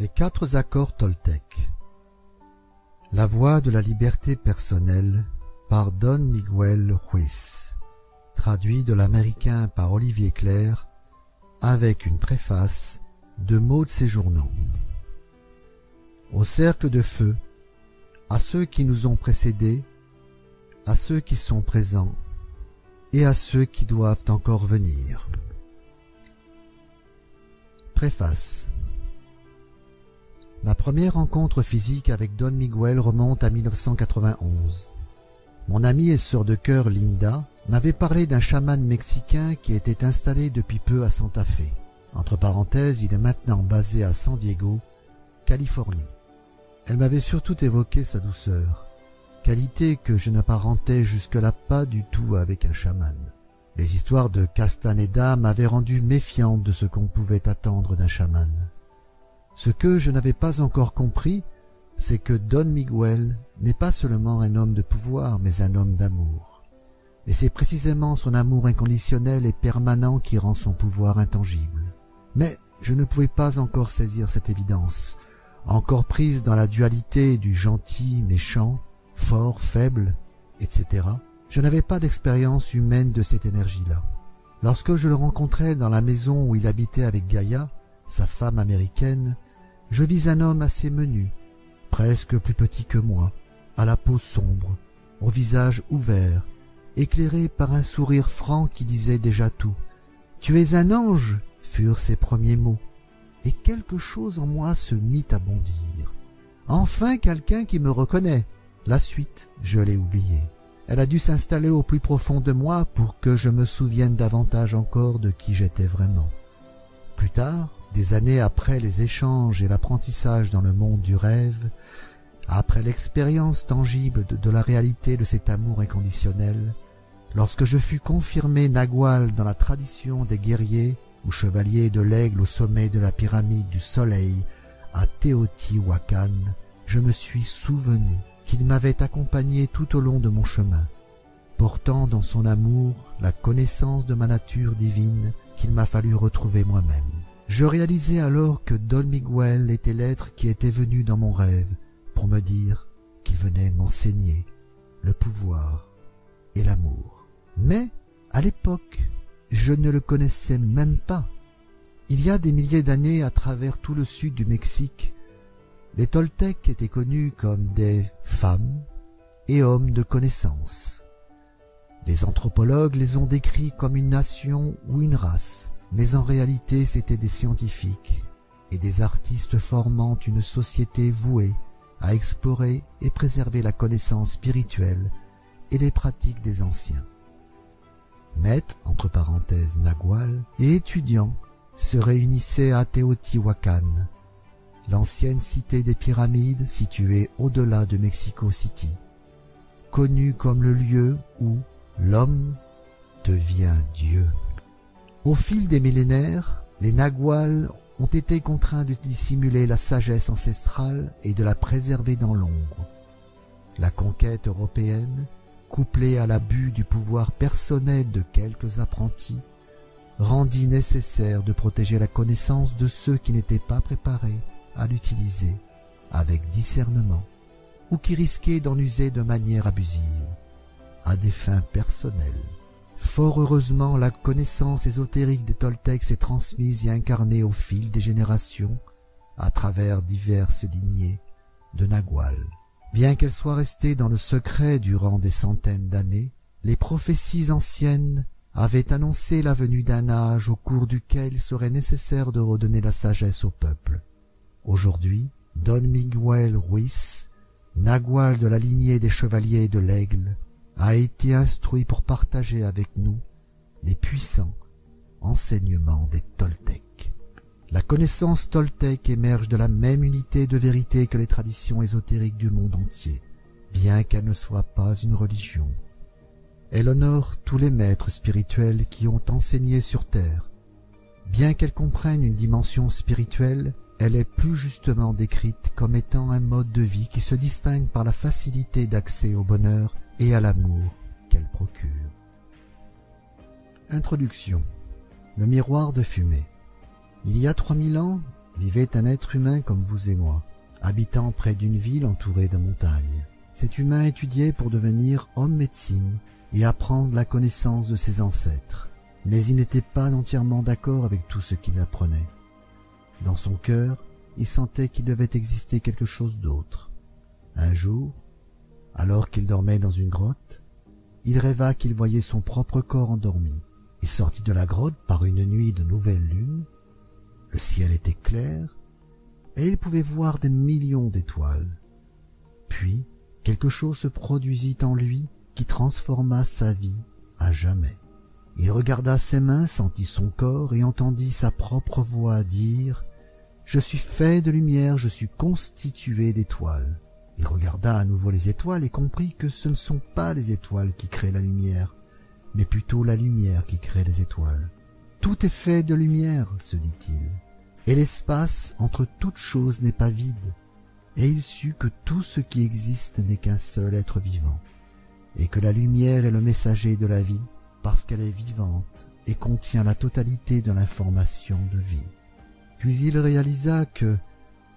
Les quatre accords Toltec La voie de la liberté personnelle par Don Miguel Ruiz Traduit de l'américain par Olivier Clair avec une préface de Maud Séjournant. Au cercle de feu, à ceux qui nous ont précédés, à ceux qui sont présents et à ceux qui doivent encore venir. Préface Ma première rencontre physique avec Don Miguel remonte à 1991. Mon amie et sœur de cœur Linda m'avait parlé d'un chaman mexicain qui était installé depuis peu à Santa Fe. Entre parenthèses, il est maintenant basé à San Diego, Californie. Elle m'avait surtout évoqué sa douceur, qualité que je n'apparentais jusque-là pas du tout avec un chaman. Les histoires de Castaneda m'avaient rendu méfiante de ce qu'on pouvait attendre d'un chaman. Ce que je n'avais pas encore compris, c'est que Don Miguel n'est pas seulement un homme de pouvoir, mais un homme d'amour. Et c'est précisément son amour inconditionnel et permanent qui rend son pouvoir intangible. Mais je ne pouvais pas encore saisir cette évidence, encore prise dans la dualité du gentil, méchant, fort, faible, etc. Je n'avais pas d'expérience humaine de cette énergie-là. Lorsque je le rencontrai dans la maison où il habitait avec Gaïa, sa femme américaine, je vis un homme assez menu, presque plus petit que moi, à la peau sombre, au visage ouvert, éclairé par un sourire franc qui disait déjà tout. Tu es un ange, furent ses premiers mots, et quelque chose en moi se mit à bondir. Enfin quelqu'un qui me reconnaît. La suite, je l'ai oubliée. Elle a dû s'installer au plus profond de moi pour que je me souvienne davantage encore de qui j'étais vraiment. Plus tard, des années après les échanges et l'apprentissage dans le monde du rêve, après l'expérience tangible de, la réalité de cet amour inconditionnel, lorsque je fus confirmé Nagual dans la tradition des guerriers ou chevaliers de l'aigle au sommet de la pyramide du soleil à Teotihuacan, je me suis souvenu qu'il m'avait accompagné tout au long de mon chemin, portant dans son amour la connaissance de ma nature divine qu'il m'a fallu retrouver moi-même. Je réalisai alors que Don Miguel était l'être qui était venu dans mon rêve pour me dire qu'il venait m'enseigner le pouvoir et l'amour. Mais, à l'époque, je ne le connaissais même pas. Il y a des milliers d'années à travers tout le sud du Mexique, les Toltecs étaient connus comme des femmes et hommes de connaissance. Les anthropologues les ont décrits comme une nation ou une race, mais en réalité c'étaient des scientifiques et des artistes formant une société vouée à explorer et préserver la connaissance spirituelle et les pratiques des anciens. Maîtres, entre parenthèses Nagual, et étudiants se réunissaient à Teotihuacan, l'ancienne cité des pyramides située au-delà de Mexico City, connue comme le lieu où l'homme devient Dieu. Au fil des millénaires, les Naguals ont été contraints de dissimuler la sagesse ancestrale et de la préserver dans l'ombre. La conquête européenne, couplée à l'abus du pouvoir personnel de quelques apprentis, rendit nécessaire de protéger la connaissance de ceux qui n'étaient pas préparés à l'utiliser avec discernement ou qui risquaient d'en user de manière abusive, à des fins personnelles. Fort heureusement, la connaissance ésotérique des Toltecs s'est transmise et incarnée au fil des générations à travers diverses lignées de Nagual. Bien qu'elle soit restée dans le secret durant des centaines d'années, les prophéties anciennes avaient annoncé la venue d'un âge au cours duquel il serait nécessaire de redonner la sagesse au peuple. Aujourd'hui, Don Miguel Ruiz, Nagual de la lignée des chevaliers de l'aigle, a été instruit pour partager avec nous les puissants enseignements des Toltecs. La connaissance Toltec émerge de la même unité de vérité que les traditions ésotériques du monde entier, bien qu'elle ne soit pas une religion. Elle honore tous les maîtres spirituels qui ont enseigné sur terre. Bien qu'elle comprenne une dimension spirituelle, elle est plus justement décrite comme étant un mode de vie qui se distingue par la facilité d'accès au bonheur et à l'amour qu'elle procure. Introduction Le miroir de fumée Il y a trois mille ans, vivait un être humain comme vous et moi, habitant près d'une ville entourée de montagnes. Cet humain étudiait pour devenir homme médecine et apprendre la connaissance de ses ancêtres, mais il n'était pas entièrement d'accord avec tout ce qu'il apprenait. Dans son cœur, il sentait qu'il devait exister quelque chose d'autre. Un jour, alors qu'il dormait dans une grotte, il rêva qu'il voyait son propre corps endormi. Il sortit de la grotte par une nuit de nouvelle lune. Le ciel était clair et il pouvait voir des millions d'étoiles. Puis, quelque chose se produisit en lui qui transforma sa vie à jamais. Il regarda ses mains, sentit son corps et entendit sa propre voix dire « Je suis fait de lumière, je suis constitué d'étoiles. » Il regarda à nouveau les étoiles et comprit que ce ne sont pas les étoiles qui créent la lumière, mais plutôt la lumière qui crée les étoiles. Tout est fait de lumière, se dit-il, et l'espace entre toutes choses n'est pas vide, et il sut que tout ce qui existe n'est qu'un seul être vivant, et que la lumière est le messager de la vie parce qu'elle est vivante et contient la totalité de l'information de vie. Puis il réalisa que,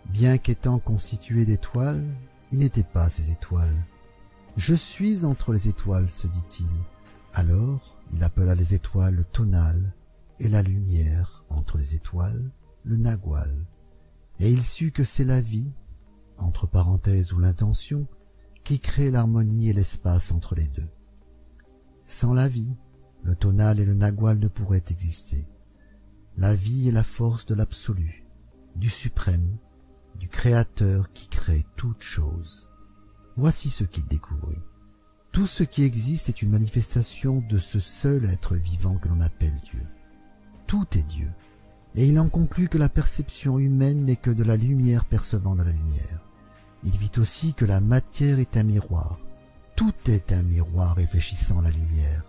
bien qu'étant constitué d'étoiles, il n'était pas ces étoiles. Je suis entre les étoiles, se dit-il. Alors il appela les étoiles le tonal et la lumière entre les étoiles le nagual. Et il sut que c'est la vie, entre parenthèses ou l'intention, qui crée l'harmonie et l'espace entre les deux. Sans la vie, le tonal et le nagual ne pourraient exister. La vie est la force de l'absolu, du suprême, Créateur qui crée toutes choses. Voici ce qu'il découvrit. Tout ce qui existe est une manifestation de ce seul être vivant que l'on appelle Dieu. Tout est Dieu. Et il en conclut que la perception humaine n'est que de la lumière percevant de la lumière. Il vit aussi que la matière est un miroir. Tout est un miroir réfléchissant la lumière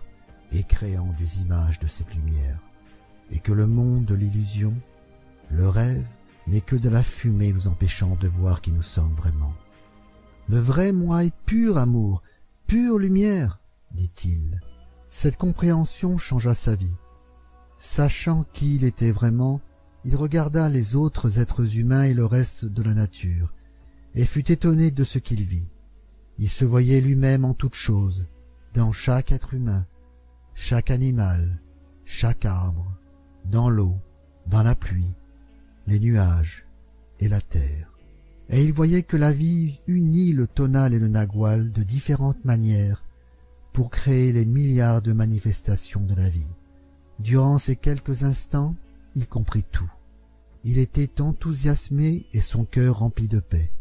et créant des images de cette lumière. Et que le monde de l'illusion, le rêve, n'est que de la fumée nous empêchant de voir qui nous sommes vraiment. Le vrai moi est pur amour, pure lumière, dit-il. Cette compréhension changea sa vie. Sachant qui il était vraiment, il regarda les autres êtres humains et le reste de la nature, et fut étonné de ce qu'il vit. Il se voyait lui-même en toutes choses, dans chaque être humain, chaque animal, chaque arbre, dans l'eau, dans la pluie, les nuages et la terre. Et il voyait que la vie unit le tonal et le nagual de différentes manières pour créer les milliards de manifestations de la vie. Durant ces quelques instants, il comprit tout. Il était enthousiasmé et son cœur rempli de paix.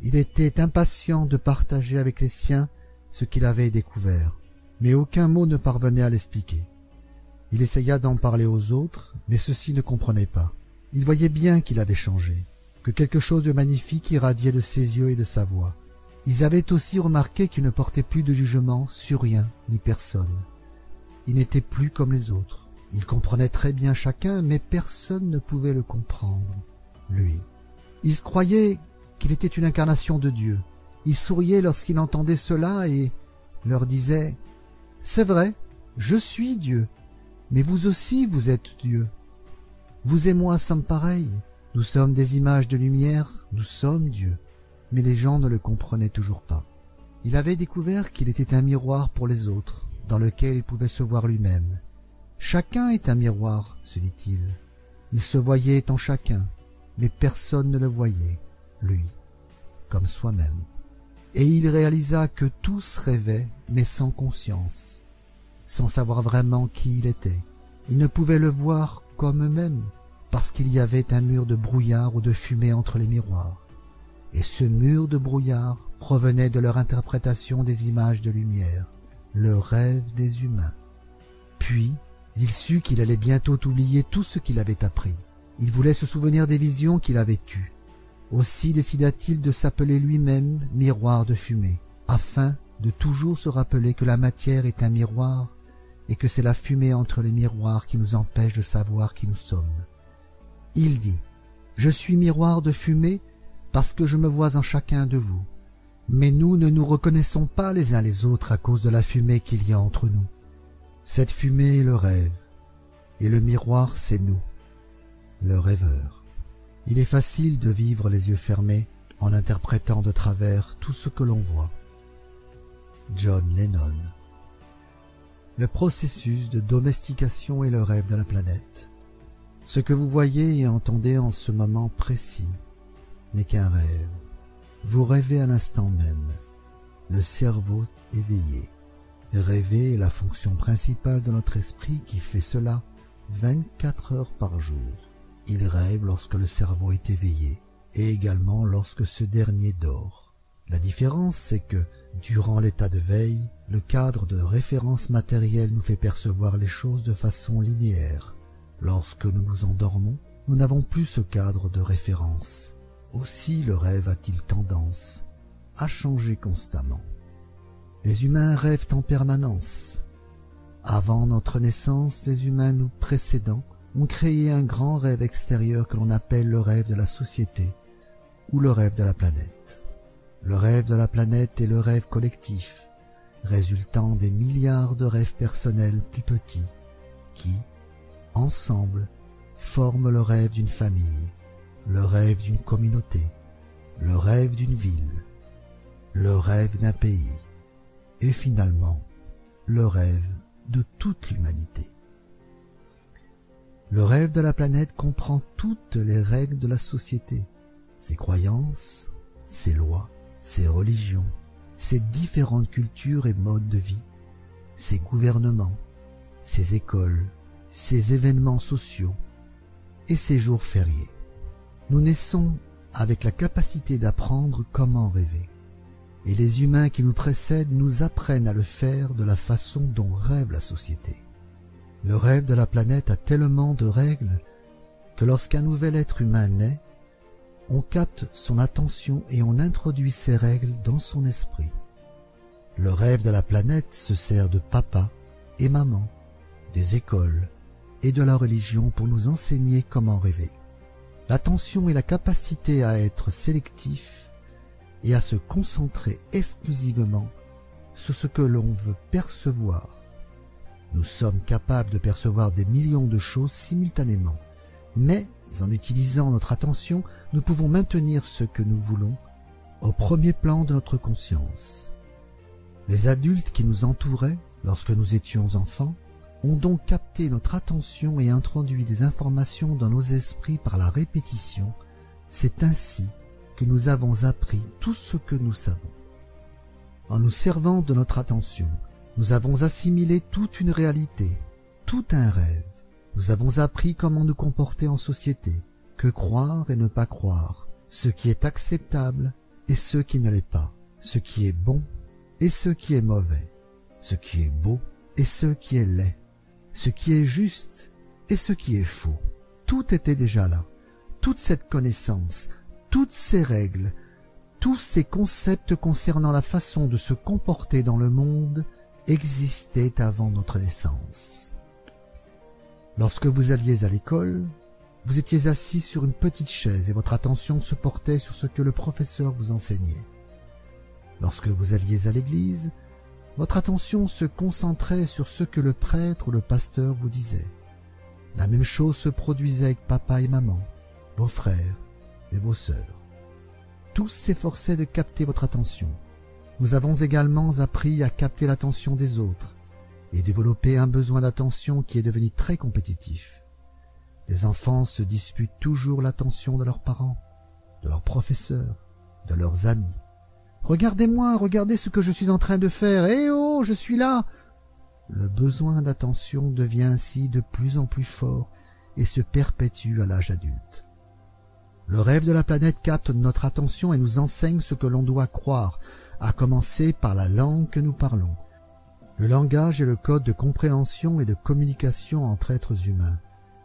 Il était impatient de partager avec les siens ce qu'il avait découvert, mais aucun mot ne parvenait à l'expliquer. Il essaya d'en parler aux autres, mais ceux-ci ne comprenaient pas. Il voyait bien qu'il avait changé, que quelque chose de magnifique irradiait de ses yeux et de sa voix. Ils avaient aussi remarqué qu'il ne portait plus de jugement sur rien ni personne. Il n'était plus comme les autres. Il comprenait très bien chacun, mais personne ne pouvait le comprendre, lui. Il croyait qu'il était une incarnation de Dieu. Il souriait lorsqu'il entendait cela et leur disait « C'est vrai, je suis Dieu, mais vous aussi vous êtes Dieu. Vous et moi sommes pareils. Nous sommes des images de lumière, nous sommes Dieu. Mais les gens ne le comprenaient toujours pas. Il avait découvert qu'il était un miroir pour les autres, dans lequel il pouvait se voir lui-même. Chacun est un miroir, se dit-il. Il se voyait en chacun, mais personne ne le voyait, lui, comme soi-même. Et il réalisa que tous rêvaient, mais sans conscience, sans savoir vraiment qui il était. Il ne pouvait le voir comme eux-mêmes, parce qu'il y avait un mur de brouillard ou de fumée entre les miroirs. Et ce mur de brouillard provenait de leur interprétation des images de lumière, le rêve des humains. Puis, il sut qu'il allait bientôt oublier tout ce qu'il avait appris. Il voulait se souvenir des visions qu'il avait eues. Aussi décida-t-il de s'appeler lui-même miroir de fumée, afin de toujours se rappeler que la matière est un miroir et que c'est la fumée entre les miroirs qui nous empêche de savoir qui nous sommes. Il dit, Je suis miroir de fumée parce que je me vois en chacun de vous. Mais nous ne nous reconnaissons pas les uns les autres à cause de la fumée qu'il y a entre nous. Cette fumée est le rêve, et le miroir c'est nous, le rêveur. Il est facile de vivre les yeux fermés en interprétant de travers tout ce que l'on voit. John Lennon Le processus de domestication est le rêve de la planète. Ce que vous voyez et entendez en ce moment précis n'est qu'un rêve. Vous rêvez à l'instant même, le cerveau éveillé. Rêver est la fonction principale de notre esprit qui fait cela 24 heures par jour. Il rêve lorsque le cerveau est éveillé et également lorsque ce dernier dort. La différence, c'est que, durant l'état de veille, le cadre de référence matérielle nous fait percevoir les choses de façon linéaire. Lorsque nous nous endormons, nous n'avons plus ce cadre de référence. Aussi le rêve a-t-il tendance à changer constamment. Les humains rêvent en permanence. Avant notre naissance, les humains nous précédant ont créé un grand rêve extérieur que l'on appelle le rêve de la société ou le rêve de la planète. Le rêve de la planète est le rêve collectif, résultant des milliards de rêves personnels plus petits qui, ensemble, forment le rêve d'une famille, le rêve d'une communauté, le rêve d'une ville, le rêve d'un pays et finalement le rêve de toute l'humanité. Le rêve de la planète comprend toutes les règles de la société, ses croyances, ses lois, ses religions, ses différentes cultures et modes de vie, ses gouvernements, ses écoles, ses événements sociaux et ses jours fériés. Nous naissons avec la capacité d'apprendre comment rêver et les humains qui nous précèdent nous apprennent à le faire de la façon dont rêve la société. Le rêve de la planète a tellement de règles que lorsqu'un nouvel être humain naît, on capte son attention et on introduit ces règles dans son esprit. Le rêve de la planète se sert de papa et maman, des écoles et de la religion pour nous enseigner comment rêver. L'attention et la capacité à être sélectif et à se concentrer exclusivement sur ce que l'on veut percevoir. Nous sommes capables de percevoir des millions de choses simultanément, mais en utilisant notre attention, nous pouvons maintenir ce que nous voulons au premier plan de notre conscience. Les adultes qui nous entouraient lorsque nous étions enfants ont donc capté notre attention et introduit des informations dans nos esprits par la répétition. C'est ainsi que nous avons appris tout ce que nous savons. En nous servant de notre attention, nous avons assimilé toute une réalité, tout un rêve. Nous avons appris comment nous comporter en société, que croire et ne pas croire, ce qui est acceptable et ce qui ne l'est pas, ce qui est bon et ce qui est mauvais, ce qui est beau et ce qui est laid, ce qui est juste et ce qui est faux. Tout était déjà là. Toute cette connaissance, toutes ces règles, tous ces concepts concernant la façon de se comporter dans le monde existaient avant notre naissance. Lorsque vous alliez à l'école, vous étiez assis sur une petite chaise et votre attention se portait sur ce que le professeur vous enseignait. Lorsque vous alliez à l'église, votre attention se concentrait sur ce que le prêtre ou le pasteur vous disait. La même chose se produisait avec papa et maman, vos frères, et vos sœurs. Tous s'efforçaient de capter votre attention. Nous avons également appris à capter l'attention des autres et développer un besoin d'attention qui est devenu très compétitif. Les enfants se disputent toujours l'attention de leurs parents, de leurs professeurs, de leurs amis. Regardez-moi, regardez ce que je suis en train de faire. Eh oh, je suis là. Le besoin d'attention devient ainsi de plus en plus fort et se perpétue à l'âge adulte. Le rêve de la planète capte notre attention et nous enseigne ce que l'on doit croire, à commencer par la langue que nous parlons. Le langage est le code de compréhension et de communication entre êtres humains.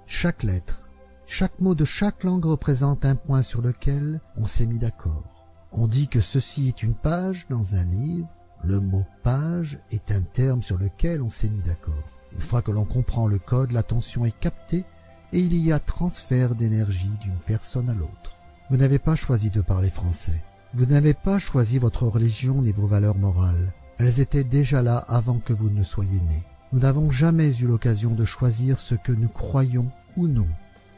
Chaque lettre, chaque mot de chaque langue représente un point sur lequel on s'est mis d'accord. On dit que ceci est une page dans un livre. Le mot page est un terme sur lequel on s'est mis d'accord. Une fois que l'on comprend le code, l'attention est captée et il y a transfert d'énergie d'une personne à l'autre. Vous n'avez pas choisi de parler français. Vous n'avez pas choisi votre religion ni vos valeurs morales. Elles étaient déjà là avant que vous ne soyez né. Nous n'avons jamais eu l'occasion de choisir ce que nous croyons ou non.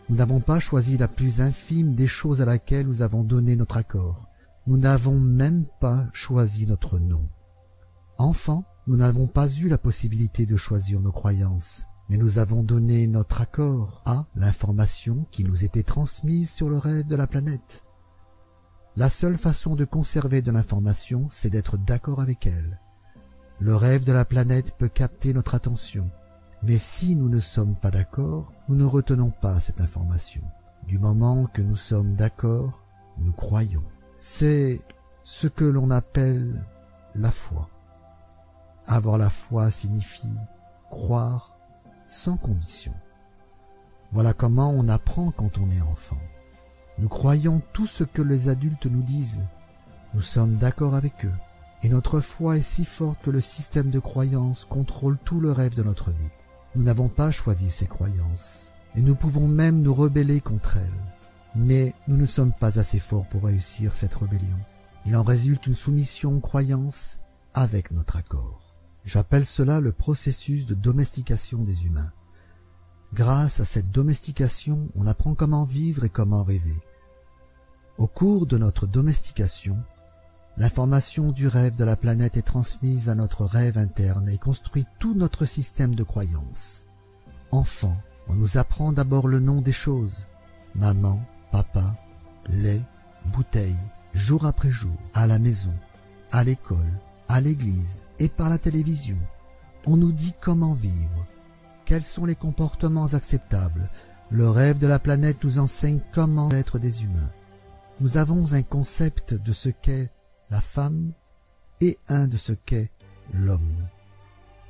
Nous n'avons pas choisi la plus infime des choses à laquelle nous avons donné notre accord. Nous n'avons même pas choisi notre nom. Enfant, nous n'avons pas eu la possibilité de choisir nos croyances, mais nous avons donné notre accord à l'information qui nous était transmise sur le rêve de la planète. La seule façon de conserver de l'information, c'est d'être d'accord avec elle. Le rêve de la planète peut capter notre attention, mais si nous ne sommes pas d'accord, nous ne retenons pas cette information. Du moment que nous sommes d'accord, nous croyons. C'est ce que l'on appelle la foi. Avoir la foi signifie croire sans condition. Voilà comment on apprend quand on est enfant. Nous croyons tout ce que les adultes nous disent. Nous sommes d'accord avec eux et notre foi est si forte que le système de croyances contrôle tout le rêve de notre vie. Nous n'avons pas choisi ces croyances, et nous pouvons même nous rebeller contre elles. Mais nous ne sommes pas assez forts pour réussir cette rébellion. Il en résulte une soumission aux croyances avec notre accord. J'appelle cela le processus de domestication des humains. Grâce à cette domestication, on apprend comment vivre et comment rêver. Au cours de notre domestication, L'information du rêve de la planète est transmise à notre rêve interne et construit tout notre système de croyances. Enfant, on nous apprend d'abord le nom des choses. Maman, papa, lait, bouteille, jour après jour, à la maison, à l'école, à l'église et par la télévision. On nous dit comment vivre, quels sont les comportements acceptables. Le rêve de la planète nous enseigne comment être des humains. Nous avons un concept de ce qu'est la femme et un de ce qu'est l'homme.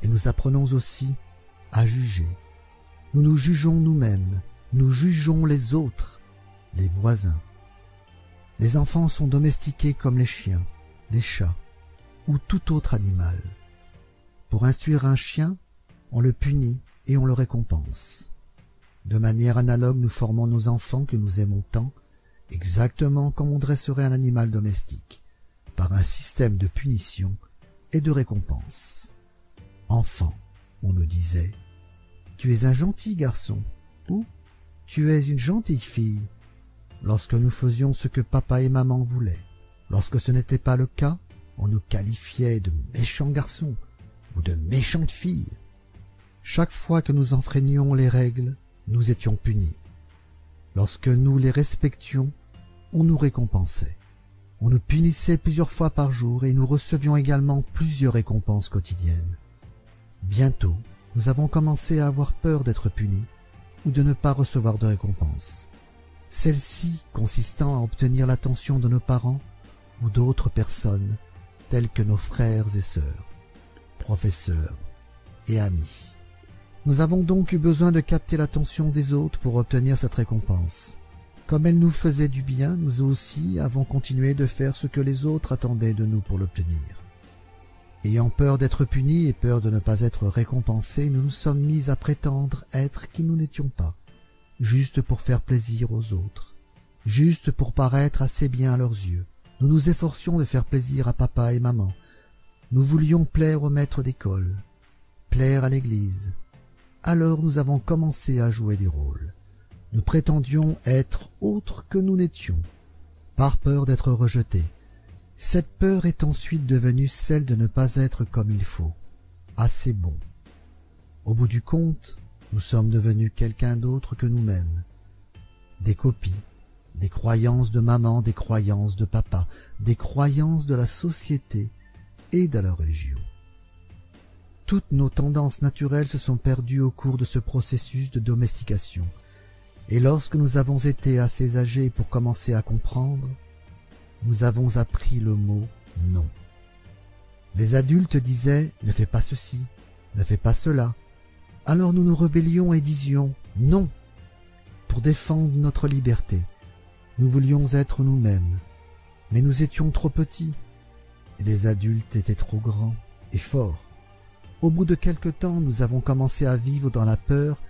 Et nous apprenons aussi à juger. Nous nous jugeons nous-mêmes, nous jugeons les autres, les voisins. Les enfants sont domestiqués comme les chiens, les chats ou tout autre animal. Pour instruire un chien, on le punit et on le récompense. De manière analogue, nous formons nos enfants que nous aimons tant, exactement comme on dresserait un animal domestique par un système de punition et de récompense. Enfant, on nous disait, tu es un gentil garçon ou tu es une gentille fille lorsque nous faisions ce que papa et maman voulaient. Lorsque ce n'était pas le cas, on nous qualifiait de méchants garçons ou de méchantes filles. Chaque fois que nous enfreignions les règles, nous étions punis. Lorsque nous les respections, on nous récompensait. On nous punissait plusieurs fois par jour et nous recevions également plusieurs récompenses quotidiennes. Bientôt, nous avons commencé à avoir peur d'être punis ou de ne pas recevoir de récompense. Celle-ci consistant à obtenir l'attention de nos parents ou d'autres personnes telles que nos frères et sœurs, professeurs et amis. Nous avons donc eu besoin de capter l'attention des autres pour obtenir cette récompense. Comme elle nous faisait du bien, nous aussi avons continué de faire ce que les autres attendaient de nous pour l'obtenir. Ayant peur d'être punis et peur de ne pas être récompensés, nous nous sommes mis à prétendre être qui nous n'étions pas, juste pour faire plaisir aux autres, juste pour paraître assez bien à leurs yeux. Nous nous efforcions de faire plaisir à papa et maman. Nous voulions plaire au maître d'école, plaire à l'église. Alors nous avons commencé à jouer des rôles nous prétendions être autres que nous n'étions, par peur d'être rejetés. Cette peur est ensuite devenue celle de ne pas être comme il faut, assez bon. Au bout du compte, nous sommes devenus quelqu'un d'autre que nous-mêmes. Des copies, des croyances de maman, des croyances de papa, des croyances de la société et de la religion. Toutes nos tendances naturelles se sont perdues au cours de ce processus de domestication, et lorsque nous avons été assez âgés pour commencer à comprendre, nous avons appris le mot non. Les adultes disaient ne fais pas ceci, ne fais pas cela. Alors nous nous rebellions et disions non pour défendre notre liberté. Nous voulions être nous-mêmes, mais nous étions trop petits et les adultes étaient trop grands et forts. Au bout de quelque temps, nous avons commencé à vivre dans la peur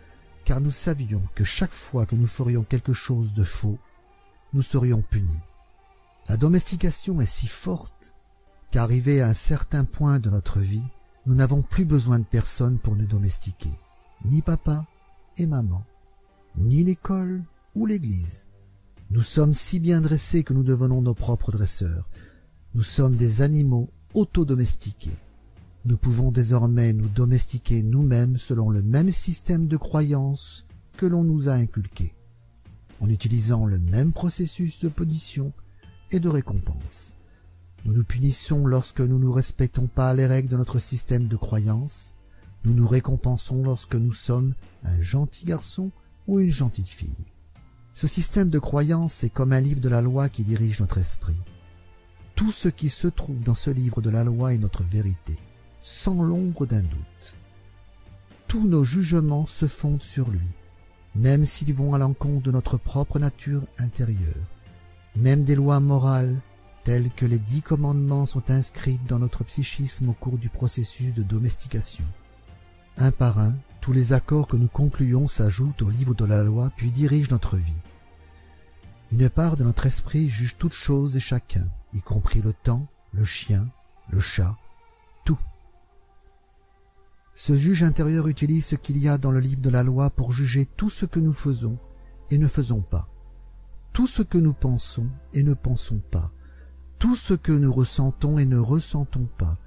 car nous savions que chaque fois que nous ferions quelque chose de faux, nous serions punis. La domestication est si forte qu'arrivé à un certain point de notre vie, nous n'avons plus besoin de personne pour nous domestiquer, ni papa et maman, ni l'école, ou l'Église. Nous sommes si bien dressés que nous devenons nos propres dresseurs. Nous sommes des animaux autodomestiqués. Nous pouvons désormais nous domestiquer nous-mêmes selon le même système de croyance que l'on nous a inculqué, en utilisant le même processus de punition et de récompense. Nous nous punissons lorsque nous ne respectons pas les règles de notre système de croyance. Nous nous récompensons lorsque nous sommes un gentil garçon ou une gentille fille. Ce système de croyance est comme un livre de la loi qui dirige notre esprit. Tout ce qui se trouve dans ce livre de la loi est notre vérité sans l'ombre d'un doute. Tous nos jugements se fondent sur lui, même s'ils vont à l'encontre de notre propre nature intérieure. Même des lois morales, telles que les dix commandements, sont inscrites dans notre psychisme au cours du processus de domestication. Un par un, tous les accords que nous concluons s'ajoutent au livre de la loi puis dirigent notre vie. Une part de notre esprit juge toutes choses et chacun, y compris le temps, le chien, le chat, tout. Ce juge intérieur utilise ce qu'il y a dans le livre de la loi pour juger tout ce que nous faisons et ne faisons pas, tout ce que nous pensons et ne pensons pas, tout ce que nous ressentons et ne ressentons pas.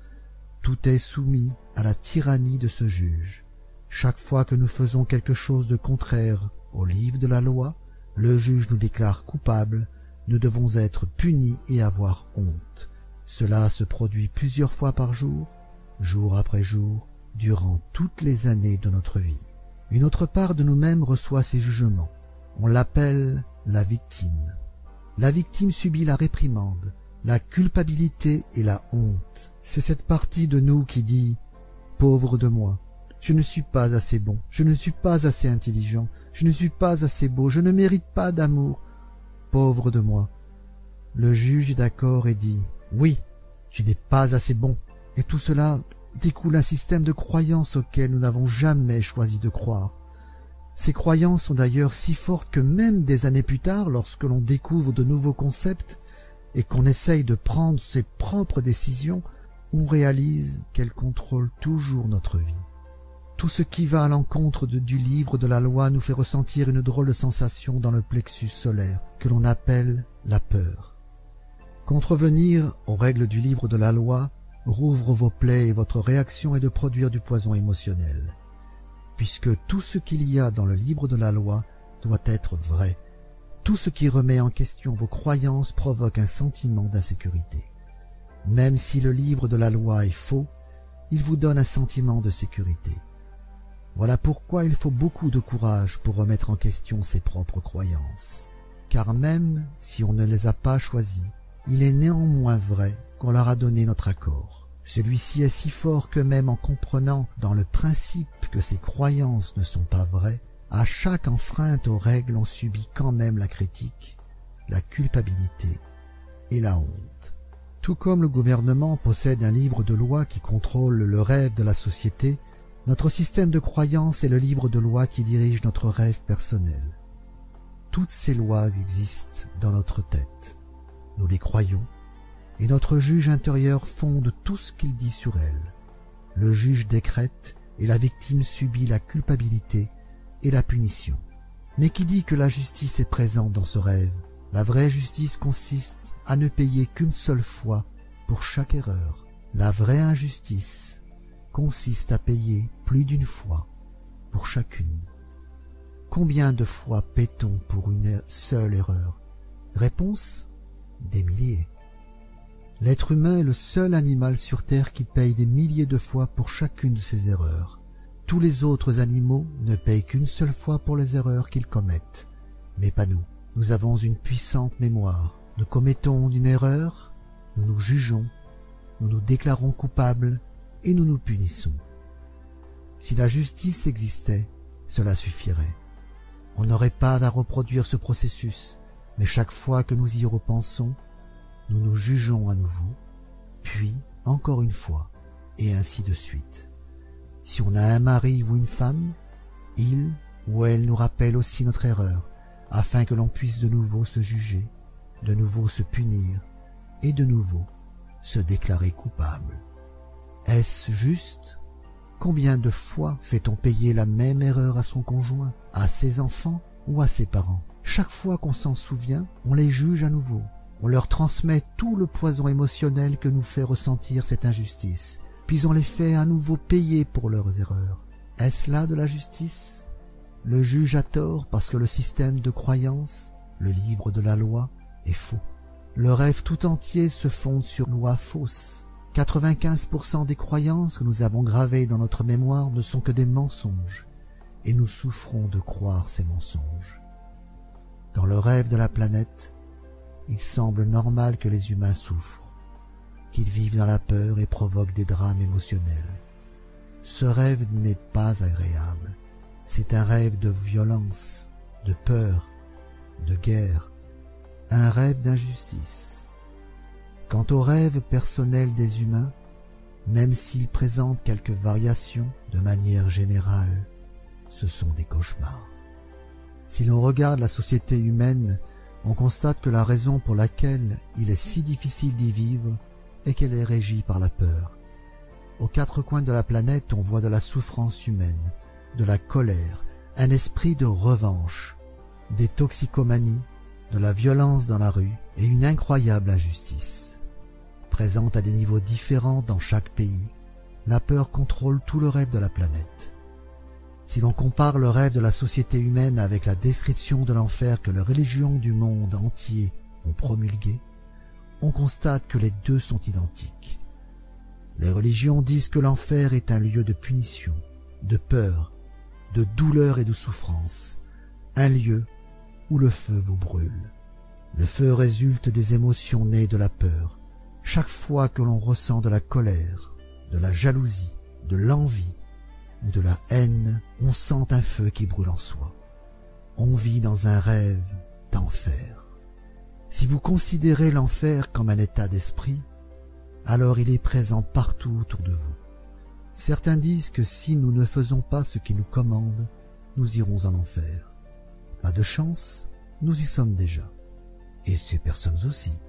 Tout est soumis à la tyrannie de ce juge. Chaque fois que nous faisons quelque chose de contraire au livre de la loi, le juge nous déclare coupables, nous devons être punis et avoir honte. Cela se produit plusieurs fois par jour, jour après jour, durant toutes les années de notre vie. Une autre part de nous-mêmes reçoit ces jugements. On l'appelle la victime. La victime subit la réprimande, la culpabilité et la honte. C'est cette partie de nous qui dit « Pauvre de moi, je ne suis pas assez bon, je ne suis pas assez intelligent, je ne suis pas assez beau, je ne mérite pas d'amour. Pauvre de moi. » Le juge est d'accord et dit « Oui, tu n'es pas assez bon. » Et tout cela découle un système de croyances auquel nous n'avons jamais choisi de croire. Ces croyances sont d'ailleurs si fortes que même des années plus tard, lorsque l'on découvre de nouveaux concepts et qu'on essaye de prendre ses propres décisions, on réalise qu'elles contrôlent toujours notre vie. Tout ce qui va à l'encontre du livre de la loi nous fait ressentir une drôle sensation dans le plexus solaire que l'on appelle la peur. Contrevenir aux règles du livre de la loi rouvre vos plaies et votre réaction est de produire du poison émotionnel, puisque tout ce qu'il y a dans le livre de la loi doit être vrai. Tout ce qui remet en question vos croyances provoque un sentiment d'insécurité. Même si le livre de la loi est faux, il vous donne un sentiment de sécurité. Voilà pourquoi il faut beaucoup de courage pour remettre en question ses propres croyances. Car même si on ne les a pas choisies, il est néanmoins vrai qu'on leur a donné notre accord. Celui-ci est si fort que même en comprenant dans le principe que ces croyances ne sont pas vraies, à chaque enfreinte aux règles on subit quand même la critique, la culpabilité et la honte. Tout comme le gouvernement possède un livre de loi qui contrôle le rêve de la société, notre système de croyances est le livre de loi qui dirige notre rêve personnel. Toutes ces lois existent dans notre tête. Nous les croyons et notre juge intérieur fonde tout ce qu'il dit sur elle. Le juge décrète et la victime subit la culpabilité et la punition. Mais qui dit que la justice est présente dans ce rêve La vraie justice consiste à ne payer qu'une seule fois pour chaque erreur. La vraie injustice consiste à payer plus d'une fois pour chacune. Combien de fois paie-t-on pour une seule erreur? Réponse Des milliers. L'être humain est le seul animal sur Terre qui paye des milliers de fois pour chacune de ses erreurs. Tous les autres animaux ne payent qu'une seule fois pour les erreurs qu'ils commettent, mais pas nous. Nous avons une puissante mémoire. Nous commettons une erreur, nous nous jugeons, nous nous déclarons coupables et nous nous punissons. Si la justice existait, cela suffirait. On n'aurait pas à reproduire ce processus, mais chaque fois que nous y repensons, nous nous jugeons à nouveau, puis encore une fois, et ainsi de suite. Si on a un mari ou une femme, il ou elle nous rappelle aussi notre erreur, afin que l'on puisse de nouveau se juger, de nouveau se punir, et de nouveau se déclarer coupable. Est-ce juste? Combien de fois fait-on payer la même erreur à son conjoint, à ses enfants ou à ses parents? Chaque fois qu'on s'en souvient, on les juge à nouveau. On leur transmet tout le poison émotionnel que nous fait ressentir cette injustice, puis on les fait à nouveau payer pour leurs erreurs. Est-ce là de la justice? Le juge a tort parce que le système de croyance, le livre de la loi, est faux. Le rêve tout entier se fonde sur loi fausse. 95% des croyances que nous avons gravées dans notre mémoire ne sont que des mensonges, et nous souffrons de croire ces mensonges. Dans le rêve de la planète, il semble normal que les humains souffrent, qu'ils vivent dans la peur et provoquent des drames émotionnels. Ce rêve n'est pas agréable, c'est un rêve de violence, de peur, de guerre, un rêve d'injustice. Quant au rêve personnel des humains, même s'ils présentent quelques variations de manière générale, ce sont des cauchemars. Si l'on regarde la société humaine, on constate que la raison pour laquelle il est si difficile d'y vivre est qu'elle est régie par la peur. Aux quatre coins de la planète, on voit de la souffrance humaine, de la colère, un esprit de revanche, des toxicomanies, de la violence dans la rue et une incroyable injustice. Présente à des niveaux différents dans chaque pays, la peur contrôle tout le rêve de la planète. Si l'on compare le rêve de la société humaine avec la description de l'enfer que les religions du monde entier ont promulgué, on constate que les deux sont identiques. Les religions disent que l'enfer est un lieu de punition, de peur, de douleur et de souffrance, un lieu où le feu vous brûle. Le feu résulte des émotions nées de la peur. Chaque fois que l'on ressent de la colère, de la jalousie, de l'envie ou de la haine, on sent un feu qui brûle en soi. On vit dans un rêve d'enfer. Si vous considérez l'enfer comme un état d'esprit, alors il est présent partout autour de vous. Certains disent que si nous ne faisons pas ce qu'il nous commande, nous irons en enfer. Pas de chance, nous y sommes déjà. Et ces personnes aussi.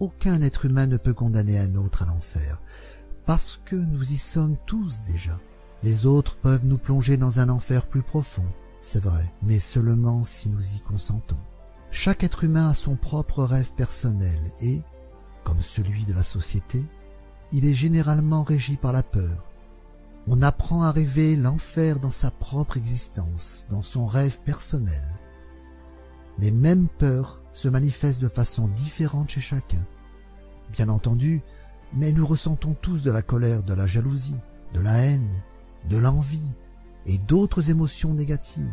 Aucun être humain ne peut condamner un autre à l'enfer, parce que nous y sommes tous déjà. Les autres peuvent nous plonger dans un enfer plus profond, c'est vrai, mais seulement si nous y consentons. Chaque être humain a son propre rêve personnel et, comme celui de la société, il est généralement régi par la peur, on apprend à rêver l'enfer dans sa propre existence, dans son rêve personnel. Les mêmes peurs se manifestent de façon différente chez chacun. Bien entendu, mais nous ressentons tous de la colère, de la jalousie, de la haine, de l'envie et d'autres émotions négatives.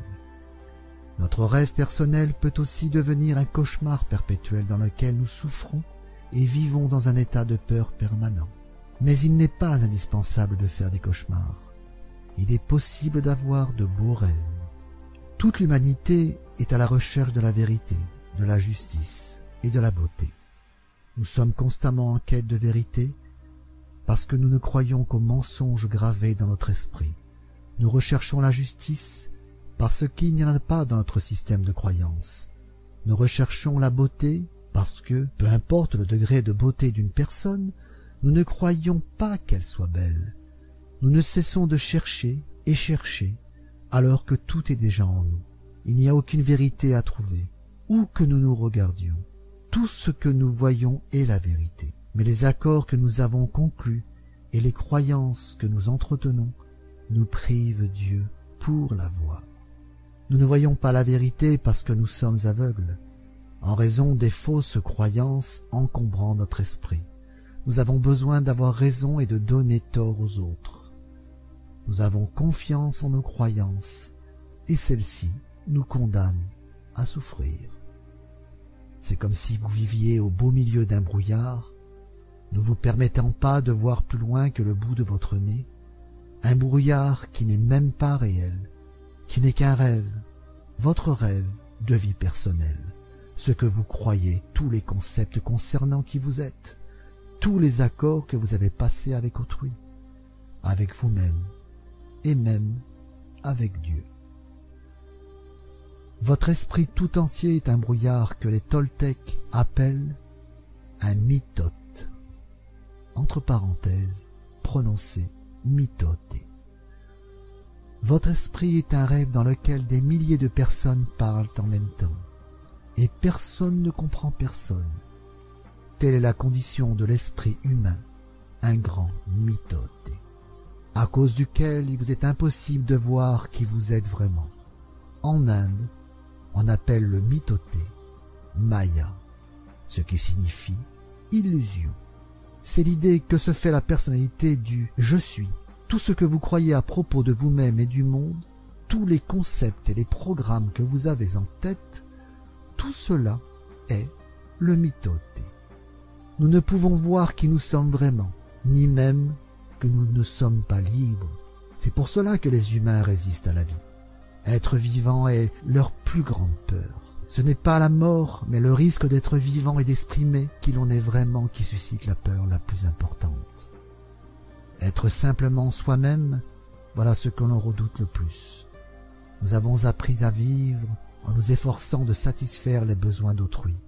Notre rêve personnel peut aussi devenir un cauchemar perpétuel dans lequel nous souffrons et vivons dans un état de peur permanent. Mais il n'est pas indispensable de faire des cauchemars. Il est possible d'avoir de beaux rêves. Toute l'humanité est à la recherche de la vérité, de la justice et de la beauté. Nous sommes constamment en quête de vérité parce que nous ne croyons qu'aux mensonges gravés dans notre esprit. Nous recherchons la justice parce qu'il n'y en a pas dans notre système de croyance. Nous recherchons la beauté parce que, peu importe le degré de beauté d'une personne, nous ne croyons pas qu'elle soit belle. Nous ne cessons de chercher et chercher, alors que tout est déjà en nous. Il n'y a aucune vérité à trouver, où que nous nous regardions. Tout ce que nous voyons est la vérité. Mais les accords que nous avons conclus et les croyances que nous entretenons nous privent Dieu pour la voir. Nous ne voyons pas la vérité parce que nous sommes aveugles, en raison des fausses croyances encombrant notre esprit. Nous avons besoin d'avoir raison et de donner tort aux autres. Nous avons confiance en nos croyances et celles-ci nous condamnent à souffrir. C'est comme si vous viviez au beau milieu d'un brouillard, ne vous permettant pas de voir plus loin que le bout de votre nez, un brouillard qui n'est même pas réel, qui n'est qu'un rêve, votre rêve de vie personnelle, ce que vous croyez, tous les concepts concernant qui vous êtes, tous les accords que vous avez passés avec autrui, avec vous-même et même avec Dieu. Votre esprit tout entier est un brouillard que les Toltecs appellent un mitote. Entre parenthèses, prononcé mitote. Votre esprit est un rêve dans lequel des milliers de personnes parlent en même temps. Et personne ne comprend personne. Est la condition de l'esprit humain, un grand mythote, à cause duquel il vous est impossible de voir qui vous êtes vraiment. En Inde, on appelle le mythoté Maya, ce qui signifie illusion. C'est l'idée que se fait la personnalité du je suis tout ce que vous croyez à propos de vous-même et du monde, tous les concepts et les programmes que vous avez en tête, tout cela est le mythoté. Nous ne pouvons voir qui nous sommes vraiment, ni même que nous ne sommes pas libres. C'est pour cela que les humains résistent à la vie. Être vivant est leur plus grande peur. Ce n'est pas la mort, mais le risque d'être vivant et d'exprimer qui l'on est vraiment qui suscite la peur la plus importante. Être simplement soi-même, voilà ce que l'on redoute le plus. Nous avons appris à vivre en nous efforçant de satisfaire les besoins d'autrui,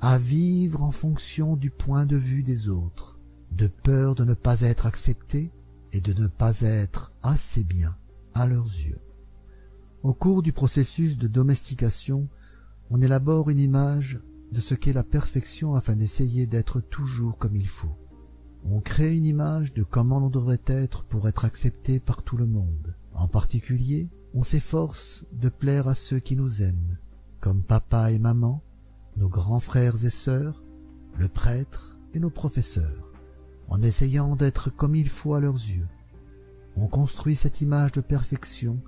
à vivre en fonction du point de vue des autres, de peur de ne pas être accepté et de ne pas être assez bien à leurs yeux. Au cours du processus de domestication, on élabore une image de ce qu'est la perfection afin d'essayer d'être toujours comme il faut. On crée une image de comment l'on devrait être pour être accepté par tout le monde. En particulier, on s'efforce de plaire à ceux qui nous aiment, comme papa et maman, nos grands frères et sœurs, le prêtre et nos professeurs, en essayant d'être comme il faut à leurs yeux. On construit cette image de perfection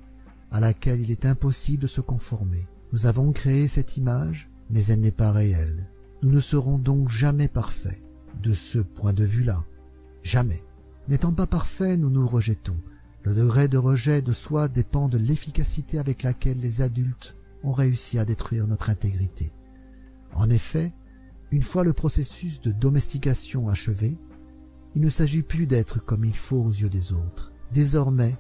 à laquelle il est impossible de se conformer. Nous avons créé cette image, mais elle n'est pas réelle. Nous ne serons donc jamais parfaits de ce point de vue-là. Jamais. N'étant pas parfaits, nous nous rejetons. Le degré de rejet de soi dépend de l'efficacité avec laquelle les adultes ont réussi à détruire notre intégrité. En effet, une fois le processus de domestication achevé, il ne s'agit plus d'être comme il faut aux yeux des autres. Désormais,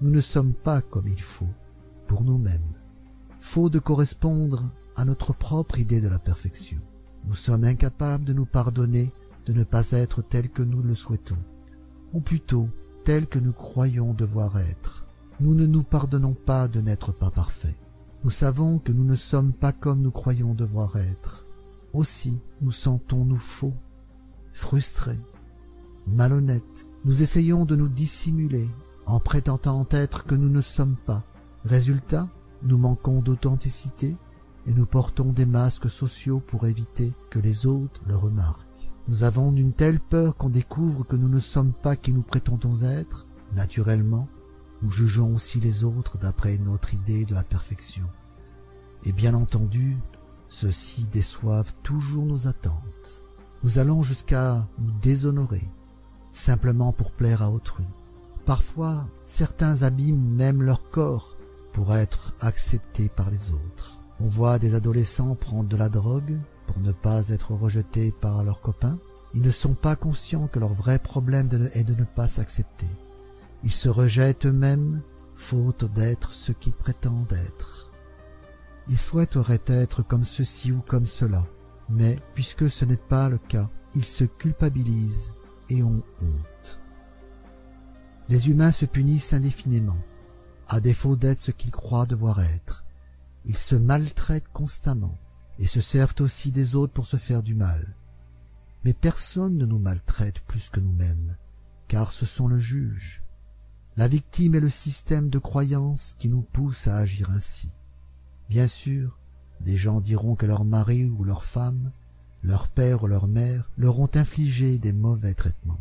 nous ne sommes pas comme il faut pour nous-mêmes. Faux de correspondre à notre propre idée de la perfection. Nous sommes incapables de nous pardonner de ne pas être tels que nous le souhaitons, ou plutôt tels que nous croyons devoir être. Nous ne nous pardonnons pas de n'être pas parfaits. Nous savons que nous ne sommes pas comme nous croyons devoir être. Aussi nous sentons-nous faux, frustrés, malhonnêtes. Nous essayons de nous dissimuler en prétendant être que nous ne sommes pas. Résultat, nous manquons d'authenticité et nous portons des masques sociaux pour éviter que les autres le remarquent. Nous avons une telle peur qu'on découvre que nous ne sommes pas qui nous prétendons être. Naturellement, nous jugeons aussi les autres d'après notre idée de la perfection. Et bien entendu, ceux-ci déçoivent toujours nos attentes. Nous allons jusqu'à nous déshonorer, simplement pour plaire à autrui. Parfois, certains abîment même leur corps pour être acceptés par les autres. On voit des adolescents prendre de la drogue pour ne pas être rejetés par leurs copains. Ils ne sont pas conscients que leur vrai problème est de ne pas s'accepter. Ils se rejettent eux-mêmes, faute d'être ce qu'ils prétendent être. Ils souhaiteraient être comme ceci ou comme cela, mais puisque ce n'est pas le cas, ils se culpabilisent et ont honte. Les humains se punissent indéfiniment, à défaut d'être ce qu'ils croient devoir être. Ils se maltraitent constamment et se servent aussi des autres pour se faire du mal. Mais personne ne nous maltraite plus que nous-mêmes, car ce sont le juge. La victime est le système de croyance qui nous pousse à agir ainsi. Bien sûr, des gens diront que leur mari ou leur femme, leur père ou leur mère leur ont infligé des mauvais traitements.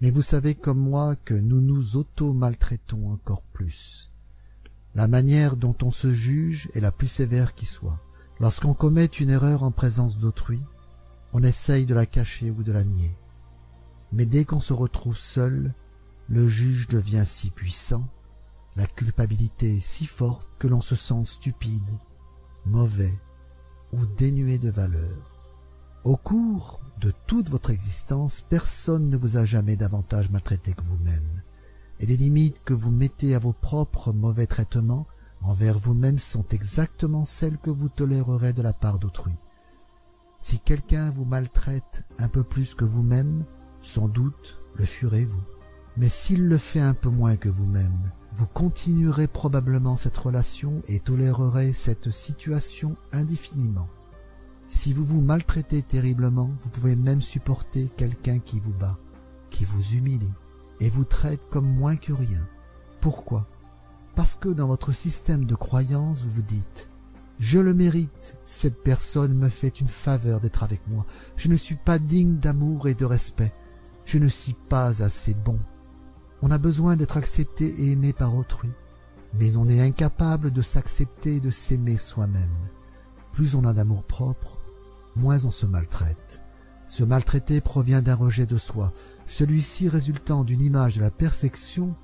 Mais vous savez comme moi que nous nous auto-maltraitons encore plus. La manière dont on se juge est la plus sévère qui soit. Lorsqu'on commet une erreur en présence d'autrui, on essaye de la cacher ou de la nier. Mais dès qu'on se retrouve seul, le juge devient si puissant, la culpabilité si forte que l'on se sent stupide, mauvais ou dénué de valeur. Au cours de toute votre existence, personne ne vous a jamais davantage maltraité que vous-même, et les limites que vous mettez à vos propres mauvais traitements envers vous-même sont exactement celles que vous tolérerez de la part d'autrui. Si quelqu'un vous maltraite un peu plus que vous-même, sans doute le ferez-vous. Mais s'il le fait un peu moins que vous-même, vous continuerez probablement cette relation et tolérerez cette situation indéfiniment. Si vous vous maltraitez terriblement, vous pouvez même supporter quelqu'un qui vous bat, qui vous humilie et vous traite comme moins que rien. Pourquoi? Parce que dans votre système de croyance, vous vous dites je le mérite, cette personne me fait une faveur d'être avec moi. Je ne suis pas digne d'amour et de respect. Je ne suis pas assez bon. On a besoin d'être accepté et aimé par autrui, mais on est incapable de s'accepter et de s'aimer soi-même. Plus on a d'amour propre, moins on se maltraite. Se maltraiter provient d'un rejet de soi, celui-ci résultant d'une image de la perfection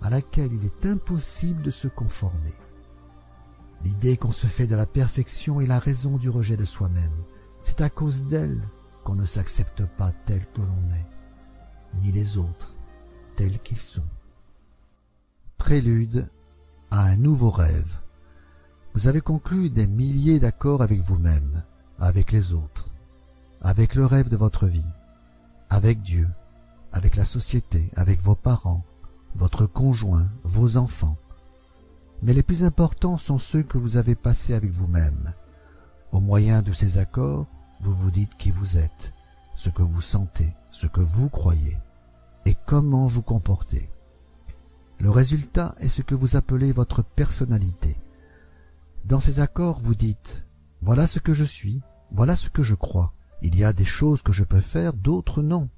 à laquelle il est impossible de se conformer. L'idée qu'on se fait de la perfection est la raison du rejet de soi-même. C'est à cause d'elle qu'on ne s'accepte pas tel que l'on est, ni les autres tels qu'ils sont. Prélude à un nouveau rêve. Vous avez conclu des milliers d'accords avec vous-même, avec les autres, avec le rêve de votre vie, avec Dieu, avec la société, avec vos parents, votre conjoint, vos enfants, mais les plus importants sont ceux que vous avez passés avec vous-même. Au moyen de ces accords, vous vous dites qui vous êtes, ce que vous sentez, ce que vous croyez, et comment vous comportez. Le résultat est ce que vous appelez votre personnalité. Dans ces accords, vous dites « Voilà ce que je suis, voilà ce que je crois. Il y a des choses que je peux faire, d'autres non. »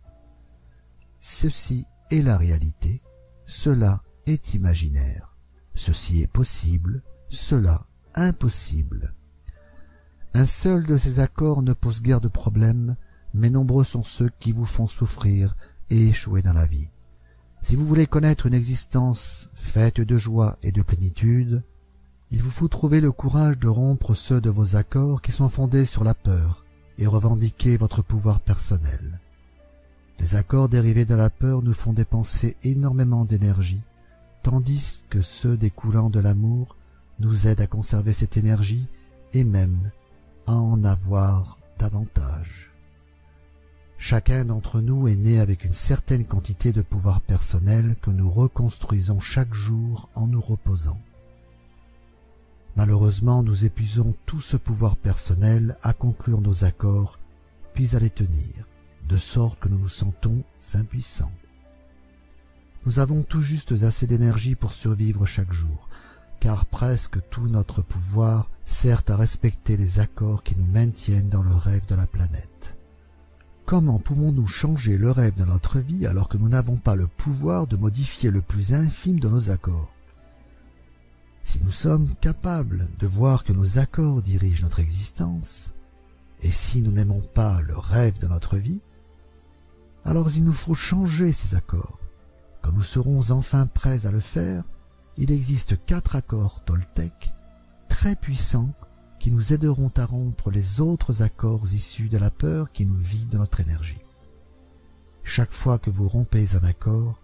Ceci est la réalité, cela est imaginaire. Ceci est possible, cela impossible. Un seul de ces accords ne pose guère de problème, mais nombreux sont ceux qui vous font souffrir échouer dans la vie. Si vous voulez connaître une existence faite de joie et de plénitude, il vous faut trouver le courage de rompre ceux de vos accords qui sont fondés sur la peur et revendiquer votre pouvoir personnel. Les accords dérivés de la peur nous font dépenser énormément d'énergie tandis que ceux découlant de l'amour nous aident à conserver cette énergie et même à en avoir davantage. Chacun d'entre nous est né avec une certaine quantité de pouvoir personnel que nous reconstruisons chaque jour en nous reposant. Malheureusement, nous épuisons tout ce pouvoir personnel à conclure nos accords, puis à les tenir, de sorte que nous nous sentons impuissants. Nous avons tout juste assez d'énergie pour survivre chaque jour, car presque tout notre pouvoir sert à respecter les accords qui nous maintiennent dans le rêve de la planète. Comment pouvons-nous changer le rêve de notre vie alors que nous n'avons pas le pouvoir de modifier le plus infime de nos accords? Si nous sommes capables de voir que nos accords dirigent notre existence, et si nous n'aimons pas le rêve de notre vie, alors il nous faut changer ces accords. Quand nous serons enfin prêts à le faire, il existe quatre accords Toltec très puissants qui nous aideront à rompre les autres accords issus de la peur qui nous vide notre énergie. Chaque fois que vous rompez un accord,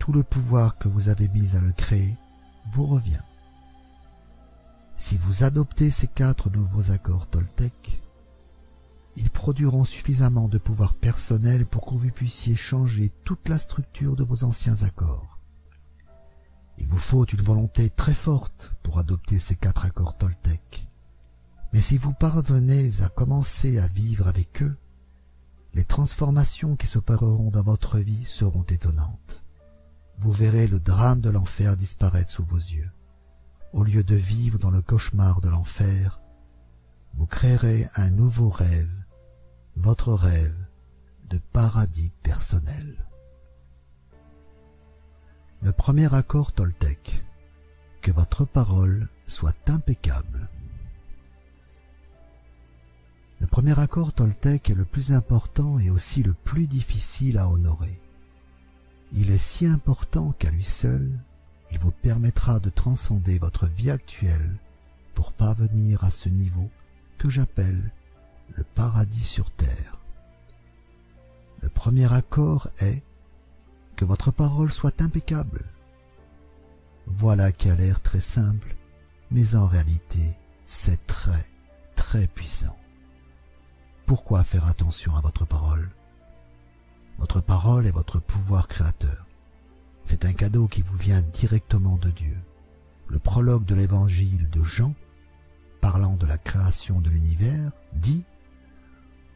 tout le pouvoir que vous avez mis à le créer vous revient. Si vous adoptez ces quatre nouveaux accords Toltec, ils produiront suffisamment de pouvoir personnel pour que vous puissiez changer toute la structure de vos anciens accords. Il vous faut une volonté très forte pour adopter ces quatre accords Toltec. Mais si vous parvenez à commencer à vivre avec eux, les transformations qui s'opéreront dans votre vie seront étonnantes. Vous verrez le drame de l'enfer disparaître sous vos yeux. Au lieu de vivre dans le cauchemar de l'enfer, vous créerez un nouveau rêve votre rêve de paradis personnel. Le premier accord Toltec. Que votre parole soit impeccable. Le premier accord Toltec est le plus important et aussi le plus difficile à honorer. Il est si important qu'à lui seul, il vous permettra de transcender votre vie actuelle pour parvenir à ce niveau que j'appelle le paradis sur terre. Le premier accord est que votre parole soit impeccable. Voilà qui a l'air très simple, mais en réalité, c'est très, très puissant. Pourquoi faire attention à votre parole? Votre parole est votre pouvoir créateur. C'est un cadeau qui vous vient directement de Dieu. Le prologue de l'évangile de Jean, parlant de la création de l'univers, dit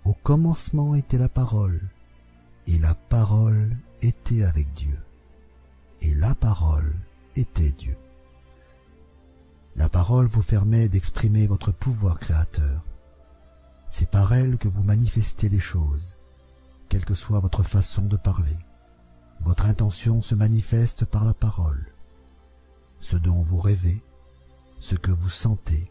Au commencement était la parole, et la parole était avec Dieu, et la parole était Dieu. La parole vous permet d'exprimer votre pouvoir créateur. C'est par elle que vous manifestez les choses, quelle que soit votre façon de parler. Votre intention se manifeste par la parole. Ce dont vous rêvez, ce que vous sentez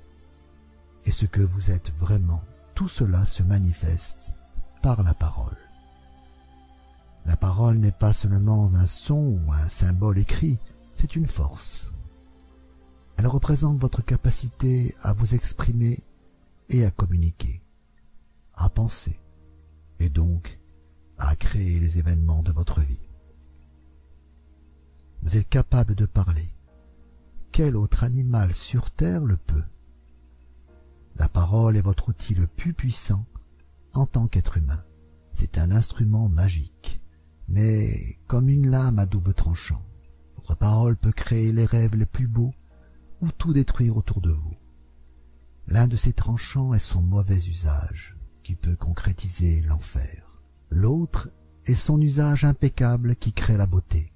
et ce que vous êtes vraiment, tout cela se manifeste par la parole. La parole n'est pas seulement un son ou un symbole écrit, c'est une force. Elle représente votre capacité à vous exprimer et à communiquer, à penser, et donc à créer les événements de votre vie. Vous êtes capable de parler. Quel autre animal sur Terre le peut? La parole est votre outil le plus puissant en tant qu'être humain. C'est un instrument magique, mais comme une lame à double tranchant. Votre parole peut créer les rêves les plus beaux ou tout détruire autour de vous. L'un de ces tranchants est son mauvais usage, peut concrétiser l'enfer. L'autre est son usage impeccable qui crée la beauté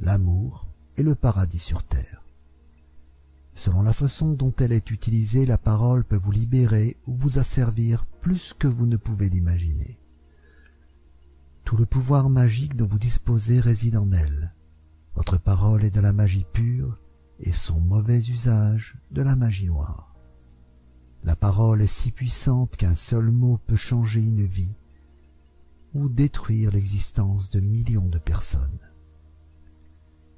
l'amour et le paradis sur terre. Selon la façon dont elle est utilisée, la parole peut vous libérer ou vous asservir plus que vous ne pouvez l'imaginer. Tout le pouvoir magique dont vous disposez réside en elle. Votre parole est de la magie pure et son mauvais usage de la magie noire. La parole est si puissante qu'un seul mot peut changer une vie ou détruire l'existence de millions de personnes.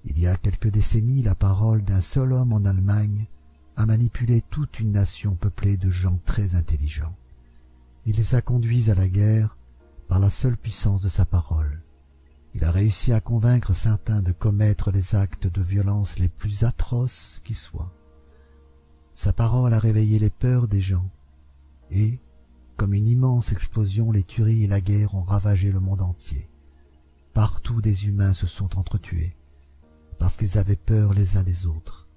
Il y a quelques décennies, la parole d'un seul homme en Allemagne a manipulé toute une nation peuplée de gens très intelligents. Il les a conduits à la guerre par la seule puissance de sa parole. Il a réussi à convaincre certains de commettre les actes de violence les plus atroces qui soient. Sa parole a réveillé les peurs des gens, et, comme une immense explosion, les tueries et la guerre ont ravagé le monde entier. Partout des humains se sont entretués, parce qu'ils avaient peur les uns des autres.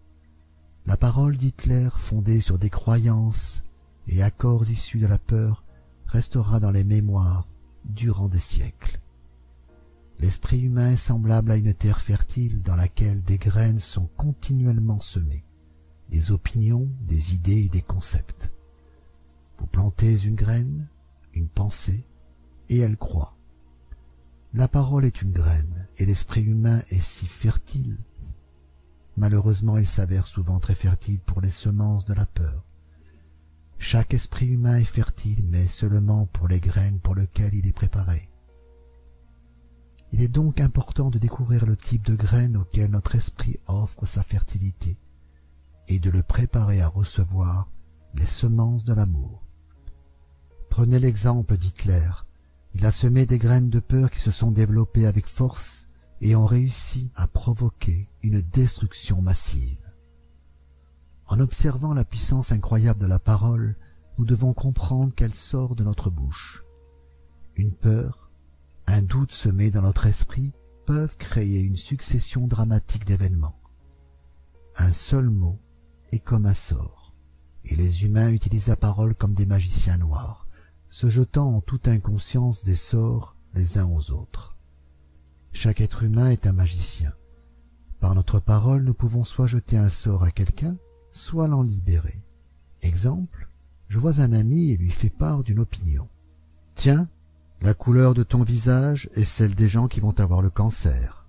La parole d'Hitler, fondée sur des croyances et accords issus de la peur, restera dans les mémoires durant des siècles. L'esprit humain est semblable à une terre fertile dans laquelle des graines sont continuellement semées, des opinions, des idées et des concepts. Vous plantez une graine, une pensée, et elle croît. La parole est une graine, et l'esprit humain est si fertile. Malheureusement, il s'avère souvent très fertile pour les semences de la peur. Chaque esprit humain est fertile, mais seulement pour les graines pour lesquelles il est préparé. Il est donc important de découvrir le type de graines auquel notre esprit offre sa fertilité et de le préparer à recevoir les semences de l'amour. Prenez l'exemple d'Hitler, il a semé des graines de peur qui se sont développées avec force et ont réussi à provoquer une destruction massive. En observant la puissance incroyable de la parole, nous devons comprendre qu'elle sort de notre bouche. Une peur, un doute semé dans notre esprit peuvent créer une succession dramatique d'événements. Un seul mot est comme un sort, et les humains utilisent la parole comme des magiciens noirs se jetant en toute inconscience des sorts les uns aux autres. Chaque être humain est un magicien. Par notre parole, nous pouvons soit jeter un sort à quelqu'un, soit l'en libérer. Exemple, je vois un ami et lui fais part d'une opinion. Tiens, la couleur de ton visage est celle des gens qui vont avoir le cancer.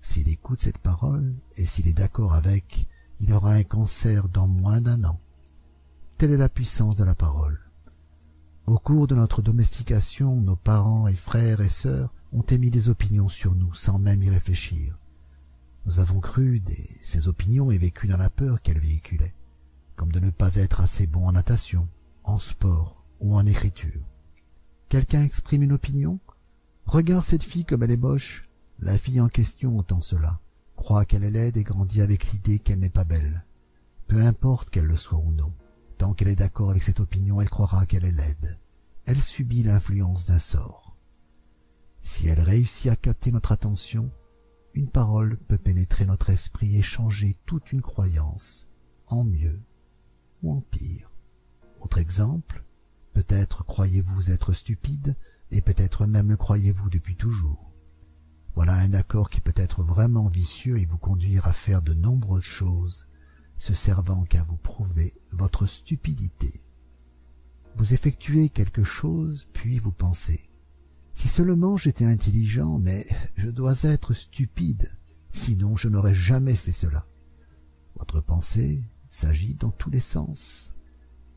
S'il écoute cette parole et s'il est d'accord avec, il aura un cancer dans moins d'un an. Telle est la puissance de la parole. Au cours de notre domestication, nos parents et frères et sœurs ont émis des opinions sur nous sans même y réfléchir. Nous avons cru des, ces opinions et vécu dans la peur qu'elles véhiculaient, comme de ne pas être assez bon en natation, en sport ou en écriture. Quelqu'un exprime une opinion? Regarde cette fille comme elle est moche. La fille en question entend cela, croit qu'elle est laide et grandit avec l'idée qu'elle n'est pas belle, peu importe qu'elle le soit ou non. Tant qu'elle est d'accord avec cette opinion, elle croira qu'elle est laide. Elle subit l'influence d'un sort. Si elle réussit à capter notre attention, une parole peut pénétrer notre esprit et changer toute une croyance, en mieux ou en pire. Autre exemple, peut-être croyez-vous être stupide, et peut-être même le croyez-vous depuis toujours. Voilà un accord qui peut être vraiment vicieux et vous conduire à faire de nombreuses choses, se servant qu'à vous prouver votre stupidité. Vous effectuez quelque chose, puis vous pensez si seulement j'étais intelligent, mais je dois être stupide, sinon je n'aurais jamais fait cela. Votre pensée s'agit dans tous les sens,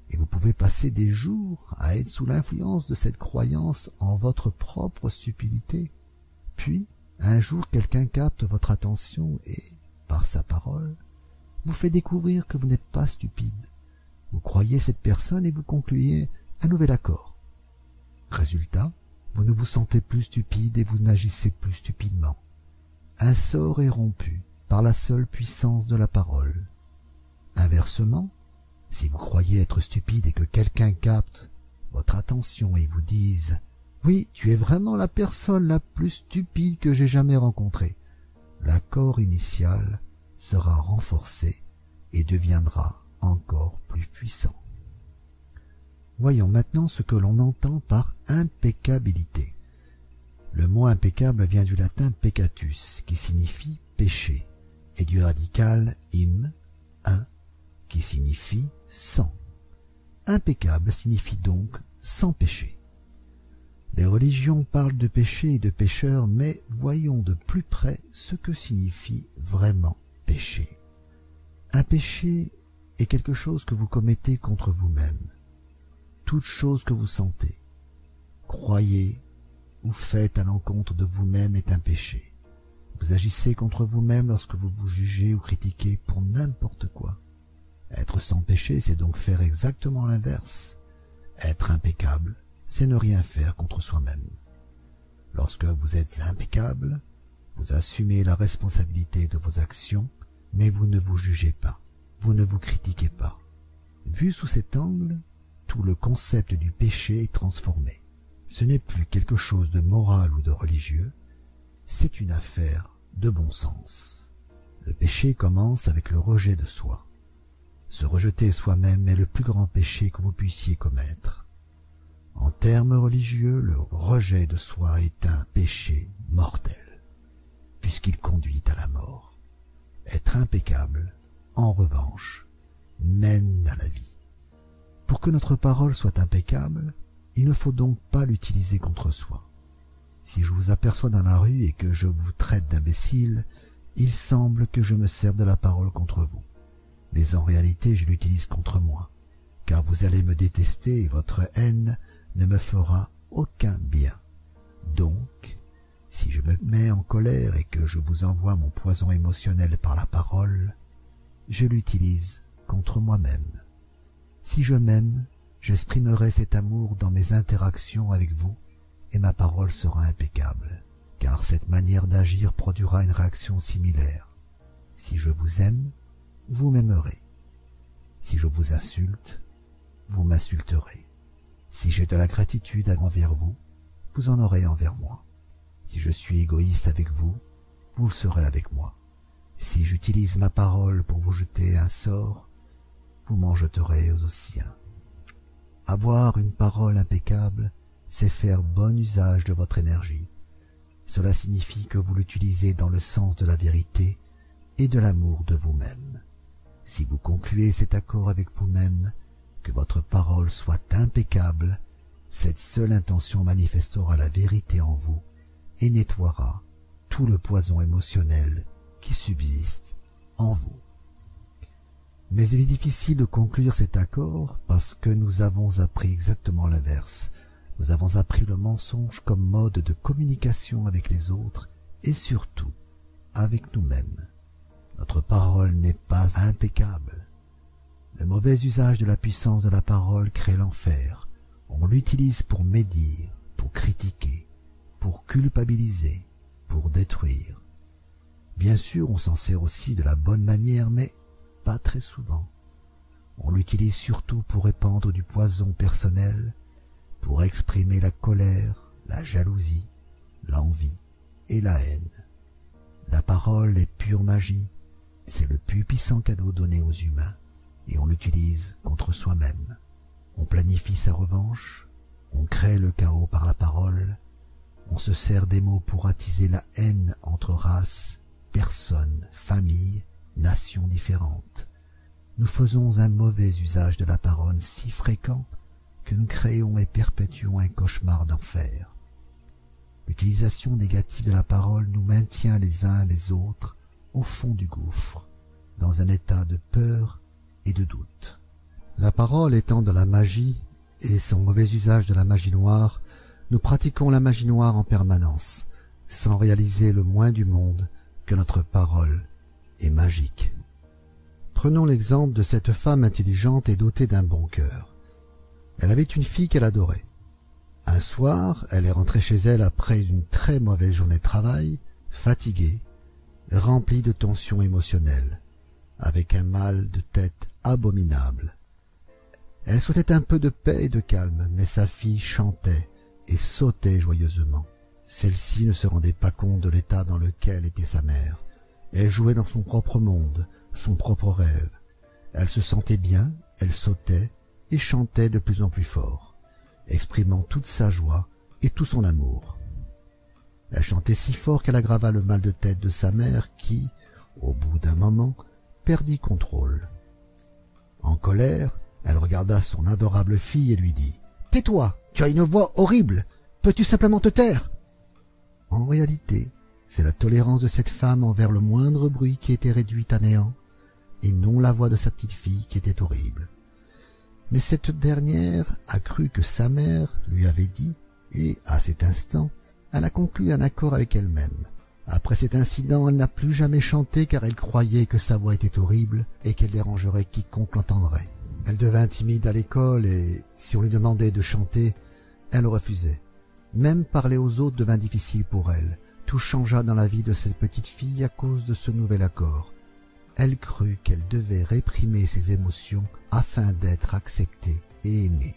et vous pouvez passer des jours à être sous l'influence de cette croyance en votre propre stupidité. Puis, un jour, quelqu'un capte votre attention et, par sa parole, vous fait découvrir que vous n'êtes pas stupide. Vous croyez cette personne et vous concluez un nouvel accord. Résultat, vous ne vous sentez plus stupide et vous n'agissez plus stupidement. Un sort est rompu par la seule puissance de la parole. Inversement, si vous croyez être stupide et que quelqu'un capte votre attention et vous dise Oui, tu es vraiment la personne la plus stupide que j'ai jamais rencontrée, l'accord initial sera renforcé et deviendra encore plus puissant. Voyons maintenant ce que l'on entend par impeccabilité. Le mot impeccable vient du latin peccatus, qui signifie péché, et du radical im, un, qui signifie sans. Impeccable signifie donc sans péché. Les religions parlent de péché et de pécheur, mais voyons de plus près ce que signifie vraiment péché. Un péché est quelque chose que vous commettez contre vous-même toute chose que vous sentez, croyez ou faites à l'encontre de vous-même est un péché. Vous agissez contre vous-même lorsque vous vous jugez ou critiquez pour n'importe quoi. Être sans péché, c'est donc faire exactement l'inverse. Être impeccable, c'est ne rien faire contre soi-même. Lorsque vous êtes impeccable, vous assumez la responsabilité de vos actions, mais vous ne vous jugez pas, vous ne vous critiquez pas. Vu sous cet angle, tout le concept du péché est transformé. Ce n'est plus quelque chose de moral ou de religieux, c'est une affaire de bon sens. Le péché commence avec le rejet de soi. Se rejeter soi-même est le plus grand péché que vous puissiez commettre. En termes religieux, le rejet de soi est un péché mortel, puisqu'il conduit à la mort. Être impeccable, en revanche, mène à la vie. Pour que notre parole soit impeccable, il ne faut donc pas l'utiliser contre soi. Si je vous aperçois dans la rue et que je vous traite d'imbécile, il semble que je me serve de la parole contre vous. Mais en réalité, je l'utilise contre moi, car vous allez me détester et votre haine ne me fera aucun bien. Donc, si je me mets en colère et que je vous envoie mon poison émotionnel par la parole, je l'utilise contre moi-même. Si je m'aime, j'exprimerai cet amour dans mes interactions avec vous, et ma parole sera impeccable, car cette manière d'agir produira une réaction similaire. Si je vous aime, vous m'aimerez. Si je vous insulte, vous m'insulterez. Si j'ai de la gratitude envers vous, vous en aurez envers moi. Si je suis égoïste avec vous, vous le serez avec moi. Si j'utilise ma parole pour vous jeter un sort, vous m'en jeterez aux siens. Avoir une parole impeccable, c'est faire bon usage de votre énergie. Cela signifie que vous l'utilisez dans le sens de la vérité et de l'amour de vous-même. Si vous concluez cet accord avec vous-même, que votre parole soit impeccable, cette seule intention manifestera la vérité en vous et nettoiera tout le poison émotionnel qui subsiste en vous. Mais il est difficile de conclure cet accord parce que nous avons appris exactement l'inverse. Nous avons appris le mensonge comme mode de communication avec les autres et surtout avec nous-mêmes. Notre parole n'est pas impeccable. Le mauvais usage de la puissance de la parole crée l'enfer. On l'utilise pour médire, pour critiquer, pour culpabiliser, pour détruire. Bien sûr, on s'en sert aussi de la bonne manière, mais pas très souvent. On l'utilise surtout pour répandre du poison personnel, pour exprimer la colère, la jalousie, l'envie et la haine. La parole est pure magie, c'est le plus puissant cadeau donné aux humains, et on l'utilise contre soi-même. On planifie sa revanche, on crée le chaos par la parole, on se sert des mots pour attiser la haine entre races, personnes, familles, nations différentes. Nous faisons un mauvais usage de la parole si fréquent que nous créons et perpétuons un cauchemar d'enfer. L'utilisation négative de la parole nous maintient les uns les autres au fond du gouffre, dans un état de peur de doute. La parole étant de la magie et son mauvais usage de la magie noire, nous pratiquons la magie noire en permanence, sans réaliser le moins du monde que notre parole est magique. Prenons l'exemple de cette femme intelligente et dotée d'un bon cœur. Elle avait une fille qu'elle adorait. Un soir, elle est rentrée chez elle après une très mauvaise journée de travail, fatiguée, remplie de tensions émotionnelles, avec un mal de tête abominable. Elle souhaitait un peu de paix et de calme, mais sa fille chantait et sautait joyeusement. Celle-ci ne se rendait pas compte de l'état dans lequel était sa mère. Elle jouait dans son propre monde, son propre rêve. Elle se sentait bien, elle sautait et chantait de plus en plus fort, exprimant toute sa joie et tout son amour. Elle chantait si fort qu'elle aggrava le mal de tête de sa mère qui, au bout d'un moment, perdit contrôle. En colère, elle regarda son adorable fille et lui dit « Tais-toi, tu as une voix horrible, peux-tu simplement te taire ?» En réalité, c'est la tolérance de cette femme envers le moindre bruit qui était réduite à néant, et non la voix de sa petite fille qui était horrible. Mais cette dernière a cru que sa mère lui avait dit, et à cet instant, elle a conclu un accord avec elle-même. Après cet incident, elle n'a plus jamais chanté car elle croyait que sa voix était horrible et qu'elle dérangerait quiconque l'entendrait. Elle devint timide à l'école et si on lui demandait de chanter, elle refusait. Même parler aux autres devint difficile pour elle. Tout changea dans la vie de cette petite fille à cause de ce nouvel accord. Elle crut qu'elle devait réprimer ses émotions afin d'être acceptée et aimée.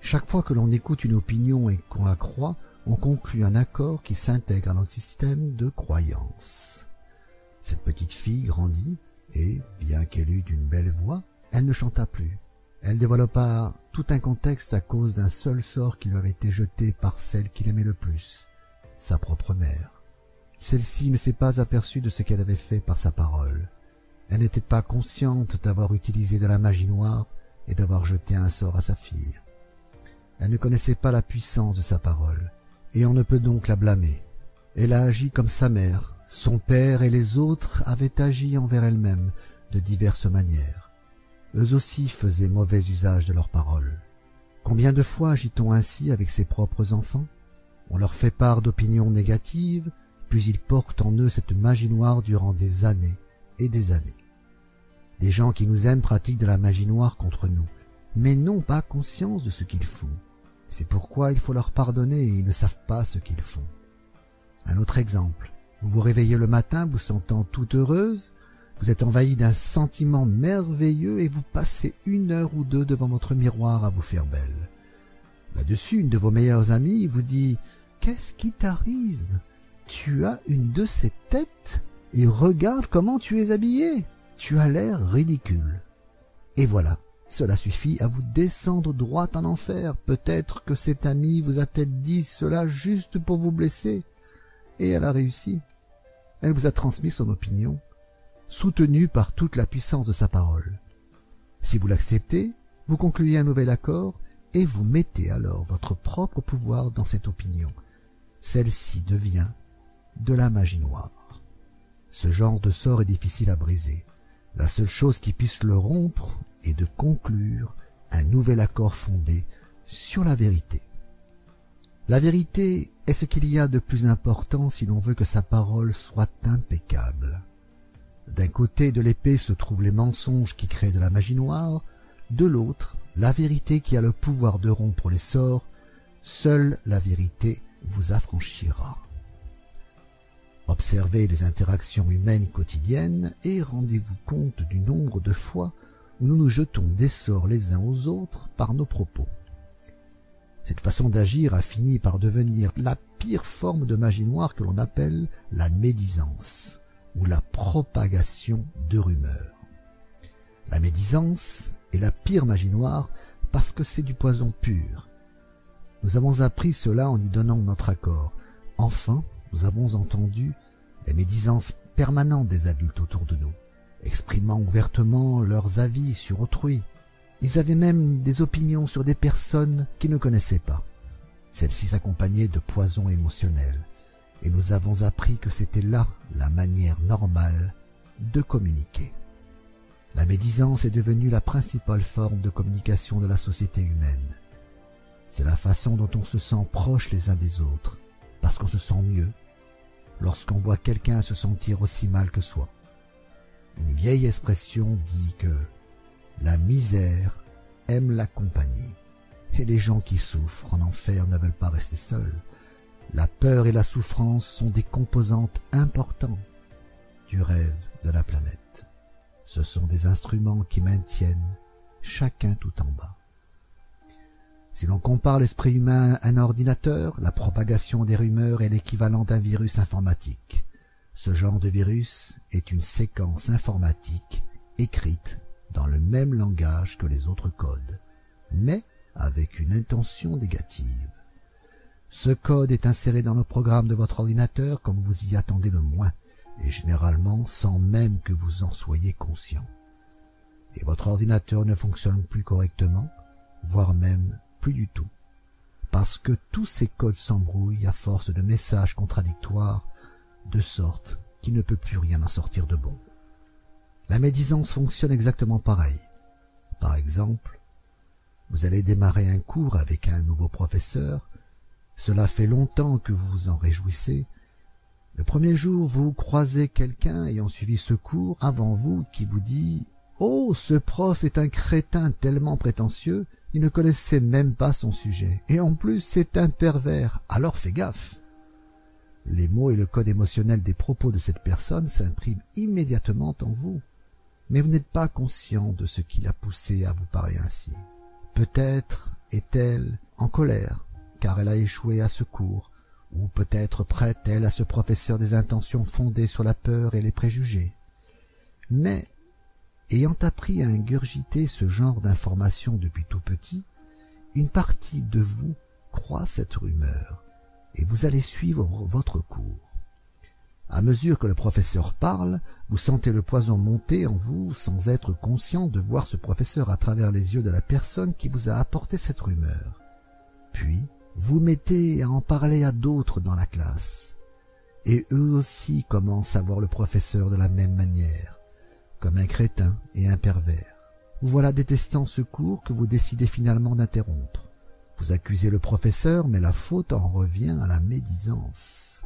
Chaque fois que l'on écoute une opinion et qu'on la croit, on conclut un accord qui s'intègre à notre système de croyance. Cette petite fille grandit et, bien qu'elle eût une belle voix, elle ne chanta plus. Elle développa tout un contexte à cause d'un seul sort qui lui avait été jeté par celle qu'il aimait le plus, sa propre mère. Celle-ci ne s'est pas aperçue de ce qu'elle avait fait par sa parole. Elle n'était pas consciente d'avoir utilisé de la magie noire et d'avoir jeté un sort à sa fille. Elle ne connaissait pas la puissance de sa parole, et on ne peut donc la blâmer. Elle a agi comme sa mère, son père et les autres avaient agi envers elle-même de diverses manières eux aussi faisaient mauvais usage de leurs paroles. Combien de fois agit-on ainsi avec ses propres enfants? On leur fait part d'opinions négatives, puis ils portent en eux cette magie noire durant des années et des années. Des gens qui nous aiment pratiquent de la magie noire contre nous, mais n'ont pas conscience de ce qu'ils font. C'est pourquoi il faut leur pardonner et ils ne savent pas ce qu'ils font. Un autre exemple. Vous vous réveillez le matin vous sentant toute heureuse, vous êtes envahi d'un sentiment merveilleux et vous passez une heure ou deux devant votre miroir à vous faire belle. Là-dessus, une de vos meilleures amies vous dit « Qu'est-ce qui t'arrive? Tu as une de ces têtes et regarde comment tu es habillée. Tu as l'air ridicule. » Et voilà, cela suffit à vous descendre droit en enfer. Peut-être que cette amie vous a-t-elle dit cela juste pour vous blesser. Et elle a réussi. Elle vous a transmis son opinion soutenu par toute la puissance de sa parole. Si vous l'acceptez, vous concluez un nouvel accord et vous mettez alors votre propre pouvoir dans cette opinion. Celle-ci devient de la magie noire. Ce genre de sort est difficile à briser. La seule chose qui puisse le rompre est de conclure un nouvel accord fondé sur la vérité. La vérité est ce qu'il y a de plus important si l'on veut que sa parole soit impeccable. D'un côté de l'épée se trouvent les mensonges qui créent de la magie noire, de l'autre, la vérité qui a le pouvoir de rompre les sorts. Seule la vérité vous affranchira. Observez les interactions humaines quotidiennes et rendez-vous compte du nombre de fois nous nous jetons des sorts les uns aux autres par nos propos. Cette façon d'agir a fini par devenir la pire forme de magie noire que l'on appelle la médisance ou la propagation de rumeurs. La médisance est la pire magie noire parce que c'est du poison pur. Nous avons appris cela en y donnant notre accord. Enfin, nous avons entendu les médisances permanentes des adultes autour de nous, exprimant ouvertement leurs avis sur autrui. Ils avaient même des opinions sur des personnes qu'ils ne connaissaient pas. Celles-ci s'accompagnaient de poisons émotionnels, et nous avons appris que c'était là la manière normale de communiquer. La médisance est devenue la principale forme de communication de la société humaine. C'est la façon dont on se sent proche les uns des autres, parce qu'on se sent mieux lorsqu'on voit quelqu'un se sentir aussi mal que soi. Une vieille expression dit que la misère aime la compagnie, et les gens qui souffrent en enfer ne veulent pas rester seuls. La peur et la souffrance sont des composantes importantes du rêve de la planète. Ce sont des instruments qui maintiennent chacun tout en bas. Si l'on compare l'esprit humain à un ordinateur, la propagation des rumeurs est l'équivalent d'un virus informatique. Ce genre de virus est une séquence informatique écrite dans le même langage que les autres codes, mais avec une intention négative. Ce code est inséré dans le programme de votre ordinateur comme vous y attendez le moins, et généralement sans même que vous en soyez conscient. Et votre ordinateur ne fonctionne plus correctement, voire même plus du tout, parce que tous ces codes s'embrouillent à force de messages contradictoires, de sorte qu'il ne peut plus rien en sortir de bon. La médisance fonctionne exactement pareil. Par exemple, vous allez démarrer un cours avec un nouveau professeur, cela fait longtemps que vous vous en réjouissez, le premier jour, vous croisez quelqu'un ayant suivi ce cours avant vous qui vous dit « Oh, ce prof est un crétin tellement prétentieux il ne connaissait même pas son sujet. Et en plus, c'est un pervers. Alors fais gaffe. Les mots et le code émotionnel des propos de cette personne s'impriment immédiatement en vous. Mais vous n'êtes pas conscient de ce qui l'a poussé à vous parler ainsi. Peut-être est-elle en colère, car elle a échoué à ce cours, ou peut-être prête-elle à ce professeur des intentions fondées sur la peur et les préjugés. Mais Ayant appris à ingurgiter ce genre d'informations depuis tout petit, une partie de vous croit cette rumeur, et vous allez suivre votre cours. À mesure que le professeur parle, vous sentez le poison monter en vous sans être conscient de voir ce professeur à travers les yeux de la personne qui vous a apporté cette rumeur. Puis, vous mettez à en parler à d'autres dans la classe. Et eux aussi commencent à voir le professeur de la même manière comme un crétin et un pervers. Vous voilà détestant ce cours que vous décidez finalement d'interrompre. Vous accusez le professeur, mais la faute en revient à la médisance.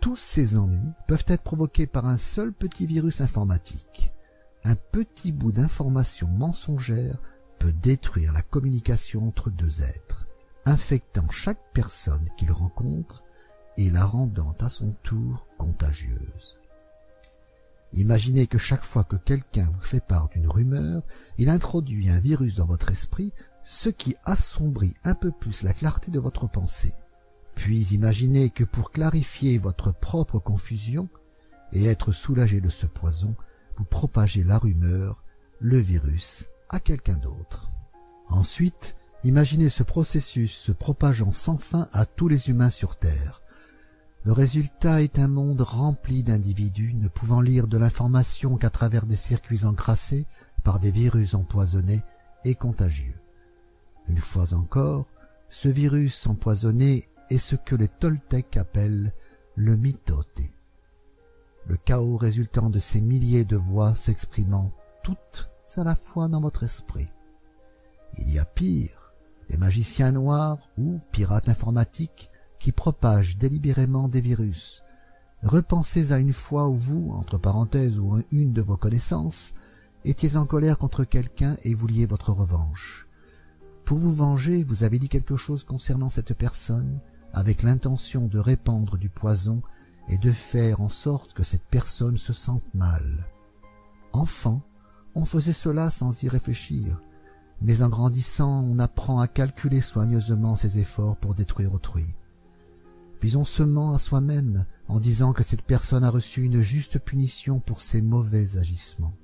Tous ces ennuis peuvent être provoqués par un seul petit virus informatique. Un petit bout d'information mensongère peut détruire la communication entre deux êtres, infectant chaque personne qu'il rencontre et la rendant à son tour contagieuse. Imaginez que chaque fois que quelqu'un vous fait part d'une rumeur, il introduit un virus dans votre esprit, ce qui assombrit un peu plus la clarté de votre pensée. Puis imaginez que pour clarifier votre propre confusion et être soulagé de ce poison, vous propagez la rumeur, le virus, à quelqu'un d'autre. Ensuite, imaginez ce processus se propageant sans fin à tous les humains sur Terre, le résultat est un monde rempli d'individus ne pouvant lire de l'information qu'à travers des circuits encrassés par des virus empoisonnés et contagieux. Une fois encore, ce virus empoisonné est ce que les Toltecs appellent le mitote. Le chaos résultant de ces milliers de voix s'exprimant toutes à la fois dans votre esprit. Il y a pire, les magiciens noirs ou pirates informatiques qui propagent délibérément des virus. Repensez à une fois où vous, entre parenthèses ou une de vos connaissances, étiez en colère contre quelqu'un et vouliez votre revanche. Pour vous venger, vous avez dit quelque chose concernant cette personne avec l'intention de répandre du poison et de faire en sorte que cette personne se sente mal. Enfant, on faisait cela sans y réfléchir, mais en grandissant on apprend à calculer soigneusement ses efforts pour détruire autrui. Puis on se ment à soi-même en disant que cette personne a reçu une juste punition pour ses mauvais agissements.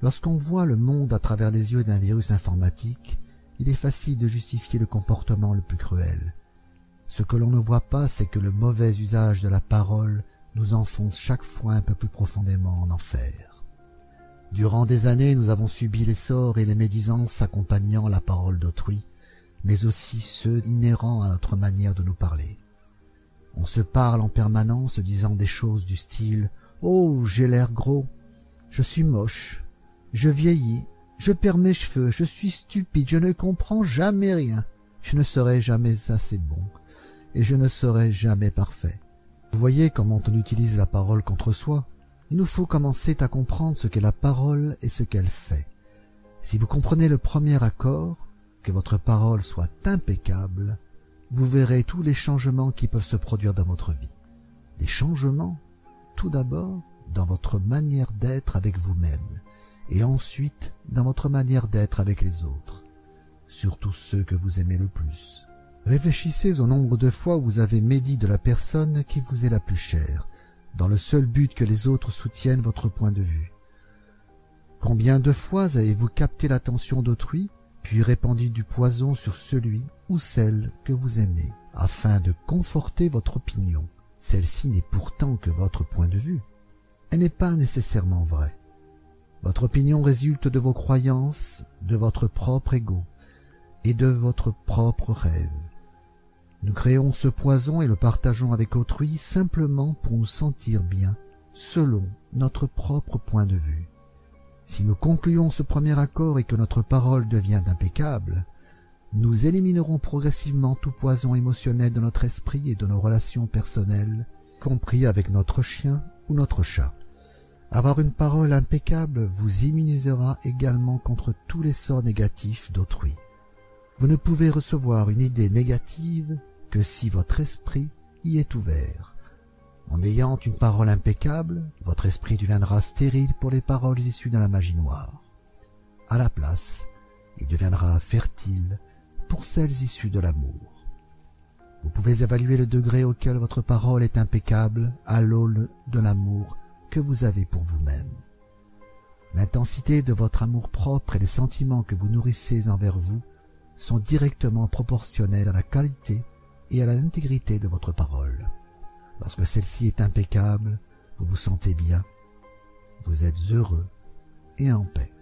Lorsqu'on voit le monde à travers les yeux d'un virus informatique, il est facile de justifier le comportement le plus cruel. Ce que l'on ne voit pas, c'est que le mauvais usage de la parole nous enfonce chaque fois un peu plus profondément en enfer. Durant des années, nous avons subi les sorts et les médisances accompagnant la parole d'autrui, mais aussi ceux inhérents à notre manière de nous parler. On se parle en permanence disant des choses du style « Oh, j'ai l'air gros, je suis moche, je vieillis, je perds mes cheveux, je suis stupide, je ne comprends jamais rien, je ne serai jamais assez bon, et je ne serai jamais parfait. » Vous voyez comment on utilise la parole contre soi Il nous faut commencer à comprendre ce qu'est la parole et ce qu'elle fait. Si vous comprenez le premier accord, que votre parole soit impeccable, vous verrez tous les changements qui peuvent se produire dans votre vie. Des changements, tout d'abord, dans votre manière d'être avec vous-même, et ensuite dans votre manière d'être avec les autres, surtout ceux que vous aimez le plus. Réfléchissez au nombre de fois où vous avez médit de la personne qui vous est la plus chère, dans le seul but que les autres soutiennent votre point de vue. Combien de fois avez-vous capté l'attention d'autrui, puis répandu du poison sur celui ou celle que vous aimez, afin de conforter votre opinion? Celle-ci n'est pourtant que votre point de vue. Elle n'est pas nécessairement vraie. Votre opinion résulte de vos croyances, de votre propre ego et de votre propre rêve. Nous créons ce poison et le partageons avec autrui simplement pour nous sentir bien, selon notre propre point de vue. Si nous concluons ce premier accord et que notre parole devient impeccable, nous éliminerons progressivement tout poison émotionnel de notre esprit et de nos relations personnelles, compris avec notre chien ou notre chat. Avoir une parole impeccable vous immunisera également contre tous les sorts négatifs d'autrui. Vous ne pouvez recevoir une idée négative que si votre esprit y est ouvert. En ayant une parole impeccable, votre esprit deviendra stérile pour les paroles issues de la magie noire. À la place, il deviendra fertile pour celles issues de l'amour. Vous pouvez évaluer le degré auquel votre parole est impeccable à l'aune de l'amour que vous avez pour vous-même. L'intensité de votre amour propre et les sentiments que vous nourrissez envers vous sont directement proportionnels à la qualité et à l'intégrité de votre parole. Lorsque celle-ci est impeccable, vous vous sentez bien, vous êtes heureux et en paix.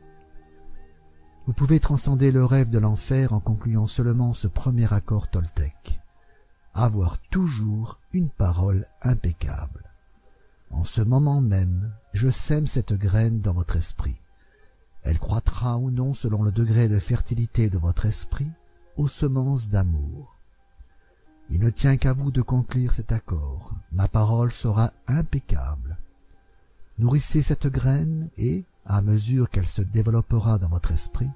Vous pouvez transcender le rêve de l'enfer en concluant seulement ce premier accord toltec. Avoir toujours une parole impeccable. En ce moment même, je sème cette graine dans votre esprit. Elle croîtra ou non selon le degré de fertilité de votre esprit aux semences d'amour. Il ne tient qu'à vous de conclure cet accord. Ma parole sera impeccable. Nourrissez cette graine et, à mesure qu'elle se développera dans votre esprit,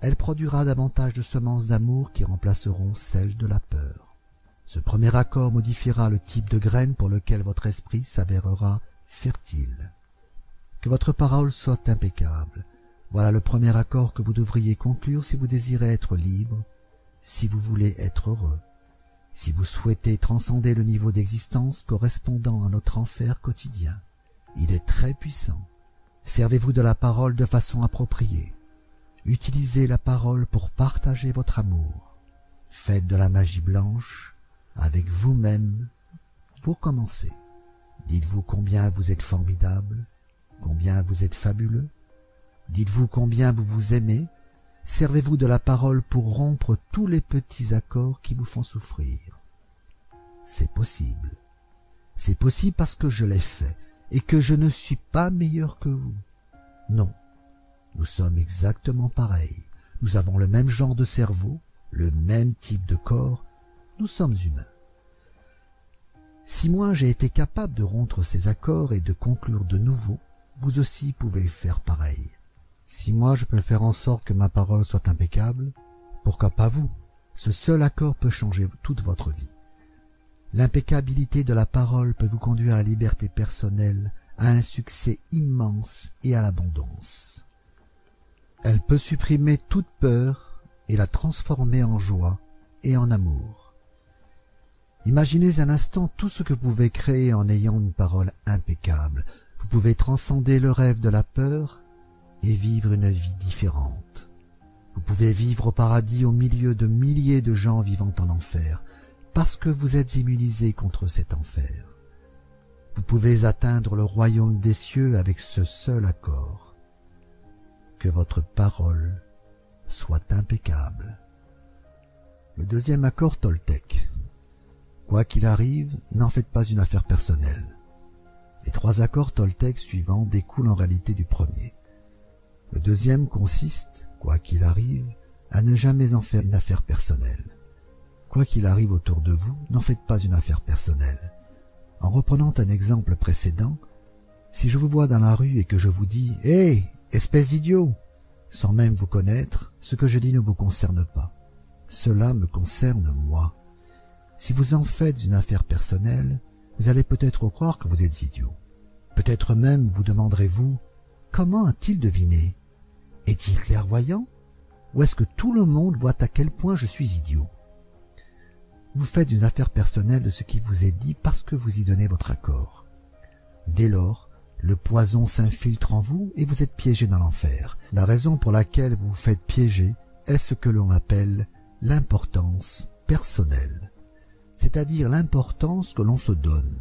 elle produira davantage de semences d'amour qui remplaceront celles de la peur. Ce premier accord modifiera le type de graine pour lequel votre esprit s'avérera fertile. Que votre parole soit impeccable. Voilà le premier accord que vous devriez conclure si vous désirez être libre, si vous voulez être heureux, si vous souhaitez transcender le niveau d'existence correspondant à notre enfer quotidien. Il est très puissant. Servez-vous de la parole de façon appropriée. Utilisez la parole pour partager votre amour. Faites de la magie blanche avec vous-même pour commencer. Dites-vous combien vous êtes formidable, combien vous êtes fabuleux. Dites-vous combien vous vous aimez. Servez-vous de la parole pour rompre tous les petits accords qui vous font souffrir. C'est possible. C'est possible parce que je l'ai fait et que je ne suis pas meilleur que vous. Non, nous sommes exactement pareils. Nous avons le même genre de cerveau, le même type de corps. Nous sommes humains. Si moi j'ai été capable de rompre ces accords et de conclure de nouveaux, vous aussi pouvez faire pareil. Si moi je peux faire en sorte que ma parole soit impeccable, pourquoi pas vous? Ce seul accord peut changer toute votre vie. L'impeccabilité de la parole peut vous conduire à la liberté personnelle, à un succès immense et à l'abondance. Elle peut supprimer toute peur et la transformer en joie et en amour. Imaginez un instant tout ce que vous pouvez créer en ayant une parole impeccable. Vous pouvez transcender le rêve de la peur et vivre une vie différente. Vous pouvez vivre au paradis au milieu de milliers de gens vivant en enfer, parce que vous êtes immunisé contre cet enfer. Vous pouvez atteindre le royaume des cieux avec ce seul accord. Que votre parole soit impeccable. Le deuxième accord Toltec. Quoi qu'il arrive, n'en faites pas une affaire personnelle. Les trois accords Toltec suivants découlent en réalité du premier. Le deuxième consiste, quoi qu'il arrive, à ne jamais en faire une affaire personnelle. Quoi qu'il arrive autour de vous, n'en faites pas une affaire personnelle. En reprenant un exemple précédent, si je vous vois dans la rue et que je vous dis « Hé, espèce d'idiot !» sans même vous connaître, ce que je dis ne vous concerne pas. Cela me concerne moi. Si vous en faites une affaire personnelle, vous allez peut-être croire que vous êtes idiot. Peut-être même vous demanderez-vous « Comment a-t-il deviné? Est-il clairvoyant? Ou est-ce que tout le monde voit à quel point je suis idiot ?» Vous faites une affaire personnelle de ce qui vous est dit parce que vous y donnez votre accord. Dès lors, le poison s'infiltre en vous et vous êtes piégé dans l'enfer. La raison pour laquelle vous vous faites piéger est ce que l'on appelle l'importance personnelle, c'est-à-dire l'importance que l'on se donne.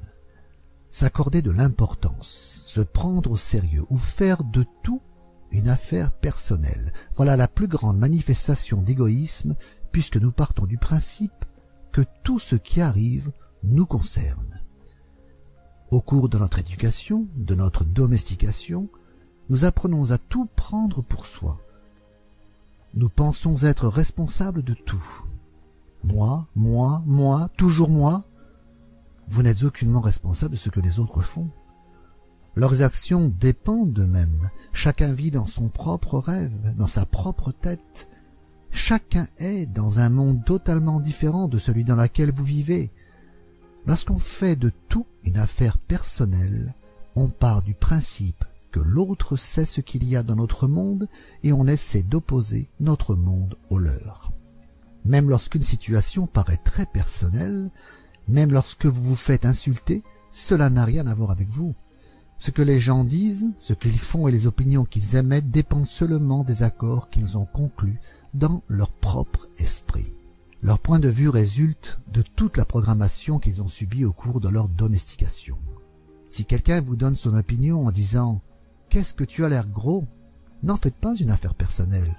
S'accorder de l'importance, se prendre au sérieux ou faire de tout une affaire personnelle. Voilà la plus grande manifestation d'égoïsme puisque nous partons du principe que tout ce qui arrive nous concerne. Au cours de notre éducation, de notre domestication, nous apprenons à tout prendre pour soi. Nous pensons être responsables de tout. Moi, moi, moi, toujours moi. Vous n'êtes aucunement responsable de ce que les autres font. Leurs actions dépendent d'eux-mêmes. Chacun vit dans son propre rêve, dans sa propre tête. Chacun est dans un monde totalement différent de celui dans lequel vous vivez. Lorsqu'on fait de tout une affaire personnelle, on part du principe que l'autre sait ce qu'il y a dans notre monde et on essaie d'opposer notre monde au leur. Même lorsqu'une situation paraît très personnelle, même lorsque vous vous faites insulter, cela n'a rien à voir avec vous. Ce que les gens disent, ce qu'ils font et les opinions qu'ils émettent dépendent seulement des accords qu'ils ont conclus dans leur propre esprit. Leur point de vue résulte de toute la programmation qu'ils ont subie au cours de leur domestication. Si quelqu'un vous donne son opinion en disant « Qu'est-ce que tu as l'air gros ?» n'en faites pas une affaire personnelle,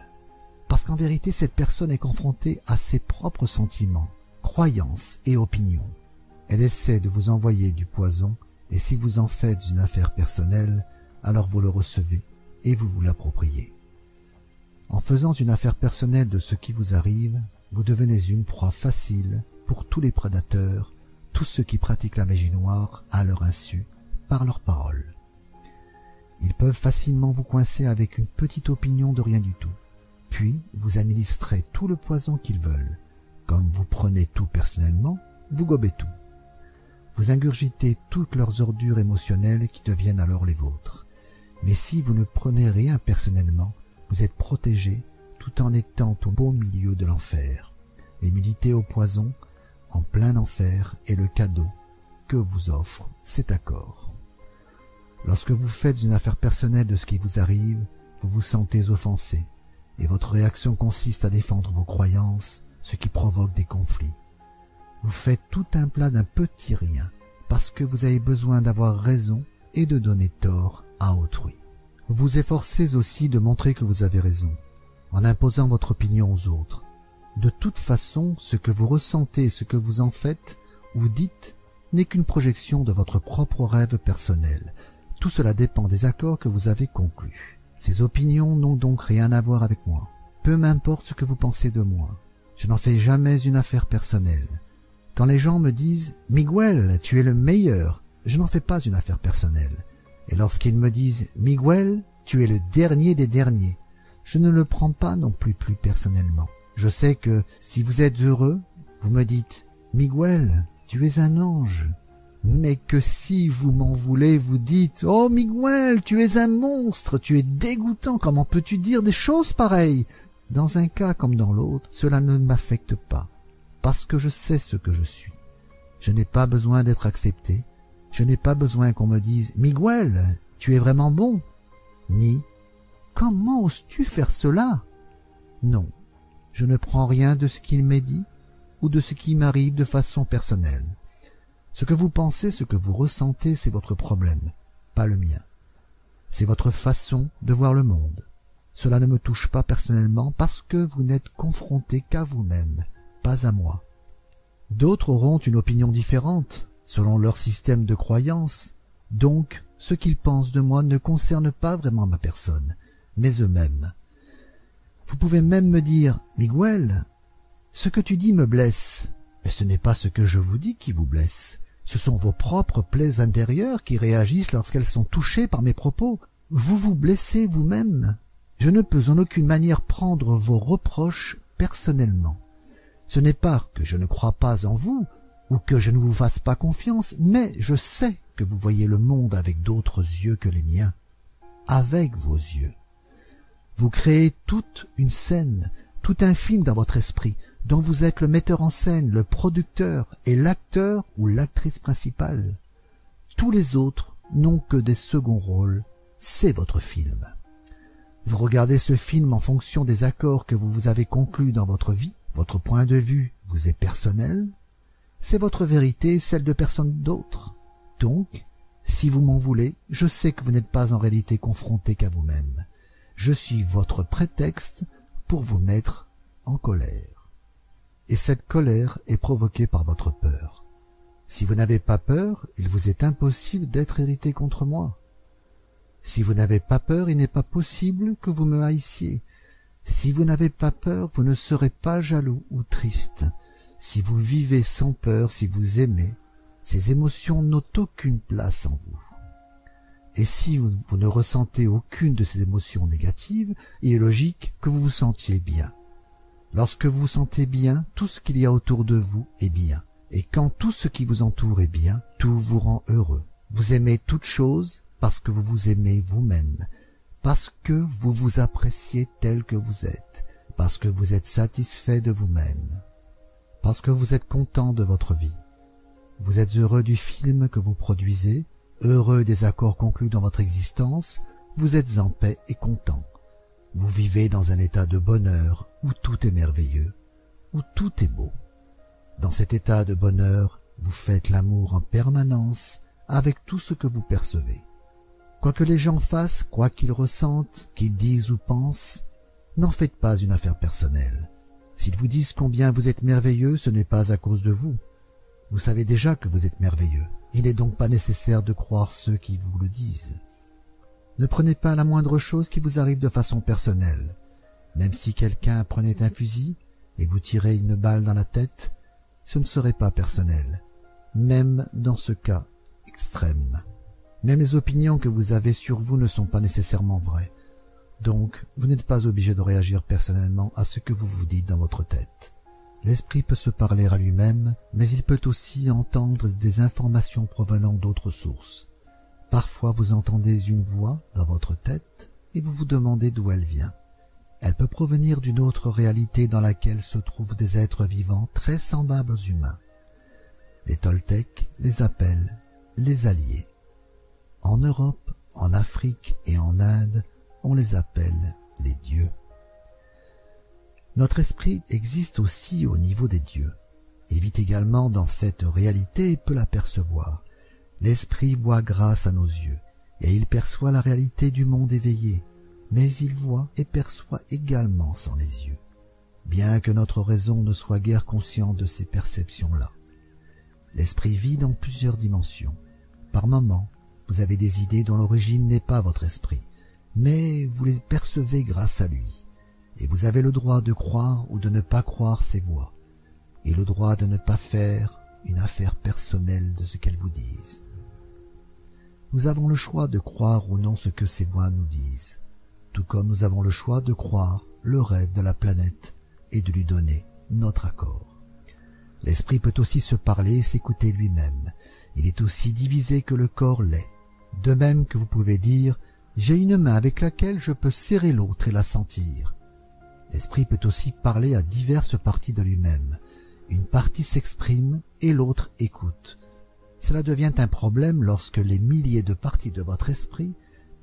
parce qu'en vérité cette personne est confrontée à ses propres sentiments, croyances et opinions. Elle essaie de vous envoyer du poison, et si vous en faites une affaire personnelle, alors vous le recevez et vous vous l'appropriez. En faisant une affaire personnelle de ce qui vous arrive, vous devenez une proie facile pour tous les prédateurs, tous ceux qui pratiquent la magie noire à leur insu, par leurs paroles. Ils peuvent facilement vous coincer avec une petite opinion de rien du tout, puis vous administrez tout le poison qu'ils veulent. Comme vous prenez tout personnellement, vous gobez tout. Vous ingurgitez toutes leurs ordures émotionnelles qui deviennent alors les vôtres. Mais si vous ne prenez rien personnellement, vous êtes protégé tout en étant au beau milieu de l'enfer. L'immunité au poison, en plein enfer, est le cadeau que vous offre cet accord. Lorsque vous faites une affaire personnelle de ce qui vous arrive, vous vous sentez offensé, et votre réaction consiste à défendre vos croyances, ce qui provoque des conflits. Vous faites tout un plat d'un petit rien, parce que vous avez besoin d'avoir raison et de donner tort à autrui. Vous vous efforcez aussi de montrer que vous avez raison, en imposant votre opinion aux autres. De toute façon, ce que vous ressentez ce que vous en faites ou dites n'est qu'une projection de votre propre rêve personnel. Tout cela dépend des accords que vous avez conclus. Ces opinions n'ont donc rien à voir avec moi. Peu m'importe ce que vous pensez de moi. Je n'en fais jamais une affaire personnelle. Quand les gens me disent « Miguel, tu es le meilleur », je n'en fais pas une affaire personnelle. Et lorsqu'ils me disent « Miguel, tu es le dernier des derniers », je ne le prends pas non plus plus personnellement. Je sais que si vous êtes heureux, vous me dites « Miguel, tu es un ange ». Mais que si vous m'en voulez, vous dites Oh Miguel, tu es un monstre, tu es dégoûtant, comment peux-tu dire des choses pareilles? Dans un cas comme dans l'autre, cela ne m'affecte pas, parce que je sais ce que je suis. Je n'ai pas besoin d'être accepté, je n'ai pas besoin qu'on me dise Miguel, tu es vraiment bon, ni Comment oses-tu faire cela? Non, je ne prends rien de ce qu'il m'est dit ou de ce qui m'arrive de façon personnelle. Ce que vous pensez, ce que vous ressentez, c'est votre problème, pas le mien. C'est votre façon de voir le monde. Cela ne me touche pas personnellement parce que vous n'êtes confronté qu'à vous-même, pas à moi. D'autres auront une opinion différente, selon leur système de croyance, donc ce qu'ils pensent de moi ne concerne pas vraiment ma personne, mais eux-mêmes. Vous pouvez même me dire, Miguel, ce que tu dis me blesse, mais ce n'est pas ce que je vous dis qui vous blesse. Ce sont vos propres plaies intérieures qui réagissent lorsqu'elles sont touchées par mes propos. Vous vous blessez vous-même. Je ne peux en aucune manière prendre vos reproches personnellement. Ce n'est pas que je ne crois pas en vous, ou que je ne vous fasse pas confiance, mais je sais que vous voyez le monde avec d'autres yeux que les miens, avec vos yeux. Vous créez toute une scène, tout un film dans votre esprit, dont vous êtes le metteur en scène, le producteur et l'acteur ou l'actrice principale. Tous les autres n'ont que des seconds rôles, c'est votre film. Vous regardez ce film en fonction des accords que vous vous avez conclus dans votre vie, votre point de vue vous est personnel, c'est votre vérité, celle de personne d'autre. Donc, si vous m'en voulez, je sais que vous n'êtes pas en réalité confronté qu'à vous-même. Je suis votre prétexte pour vous mettre en colère. Et cette colère est provoquée par votre peur. Si vous n'avez pas peur, il vous est impossible d'être irrité contre moi. Si vous n'avez pas peur, il n'est pas possible que vous me haïssiez. Si vous n'avez pas peur, vous ne serez pas jaloux ou triste. Si vous vivez sans peur, si vous aimez, ces émotions n'ont aucune place en vous. Et si vous, ne ressentez aucune de ces émotions négatives, il est logique que vous vous sentiez bien. Lorsque vous sentez bien, tout ce qu'il y a autour de vous est bien. Et quand tout ce qui vous entoure est bien, tout vous rend heureux. Vous aimez toute chose parce que vous vous aimez vous-même, parce que vous vous appréciez tel que vous êtes, parce que vous êtes satisfait de vous-même, parce que vous êtes content de votre vie. Vous êtes heureux du film que vous produisez, Heureux des accords conclus dans votre existence, vous êtes en paix et content. Vous vivez dans un état de bonheur où tout est merveilleux, où tout est beau. Dans cet état de bonheur, vous faites l'amour en permanence avec tout ce que vous percevez. Quoi que les gens fassent, quoi qu'ils ressentent, qu'ils disent ou pensent, n'en faites pas une affaire personnelle. S'ils vous disent combien vous êtes merveilleux, ce n'est pas à cause de vous. Vous savez déjà que vous êtes merveilleux. Il n'est donc pas nécessaire de croire ceux qui vous le disent. Ne prenez pas la moindre chose qui vous arrive de façon personnelle. Même si quelqu'un prenait un fusil et vous tirait une balle dans la tête, ce ne serait pas personnel, même dans ce cas extrême. Même les opinions que vous avez sur vous ne sont pas nécessairement vraies. Donc, vous n'êtes pas obligé de réagir personnellement à ce que vous vous dites dans votre tête. L'esprit peut se parler à lui-même, mais il peut aussi entendre des informations provenant d'autres sources. Parfois vous entendez une voix dans votre tête et vous vous demandez d'où elle vient. Elle peut provenir d'une autre réalité dans laquelle se trouvent des êtres vivants très semblables aux humains. Les Toltecs les appellent les alliés. En Europe, en Afrique et en Inde, on les appelle les dieux. Notre esprit existe aussi au niveau des dieux. Il vit également dans cette réalité et peut l'apercevoir. L'esprit voit grâce à nos yeux, et il perçoit la réalité du monde éveillé, mais il voit et perçoit également sans les yeux, bien que notre raison ne soit guère consciente de ces perceptions-là. L'esprit vit dans plusieurs dimensions. Par moments, vous avez des idées dont l'origine n'est pas votre esprit, mais vous les percevez grâce à lui et vous avez le droit de croire ou de ne pas croire ces voix, et le droit de ne pas faire une affaire personnelle de ce qu'elles vous disent. Nous avons le choix de croire ou non ce que ces voix nous disent, tout comme nous avons le choix de croire le rêve de la planète et de lui donner notre accord. L'esprit peut aussi se parler et s'écouter lui-même. il est aussi divisé que le corps l'est. De même que vous pouvez dire « j'ai une main avec laquelle je peux serrer l'autre et la sentir ». L'esprit peut aussi parler à diverses parties de lui-même. Une partie s'exprime et l'autre écoute. Cela devient un problème lorsque les milliers de parties de votre esprit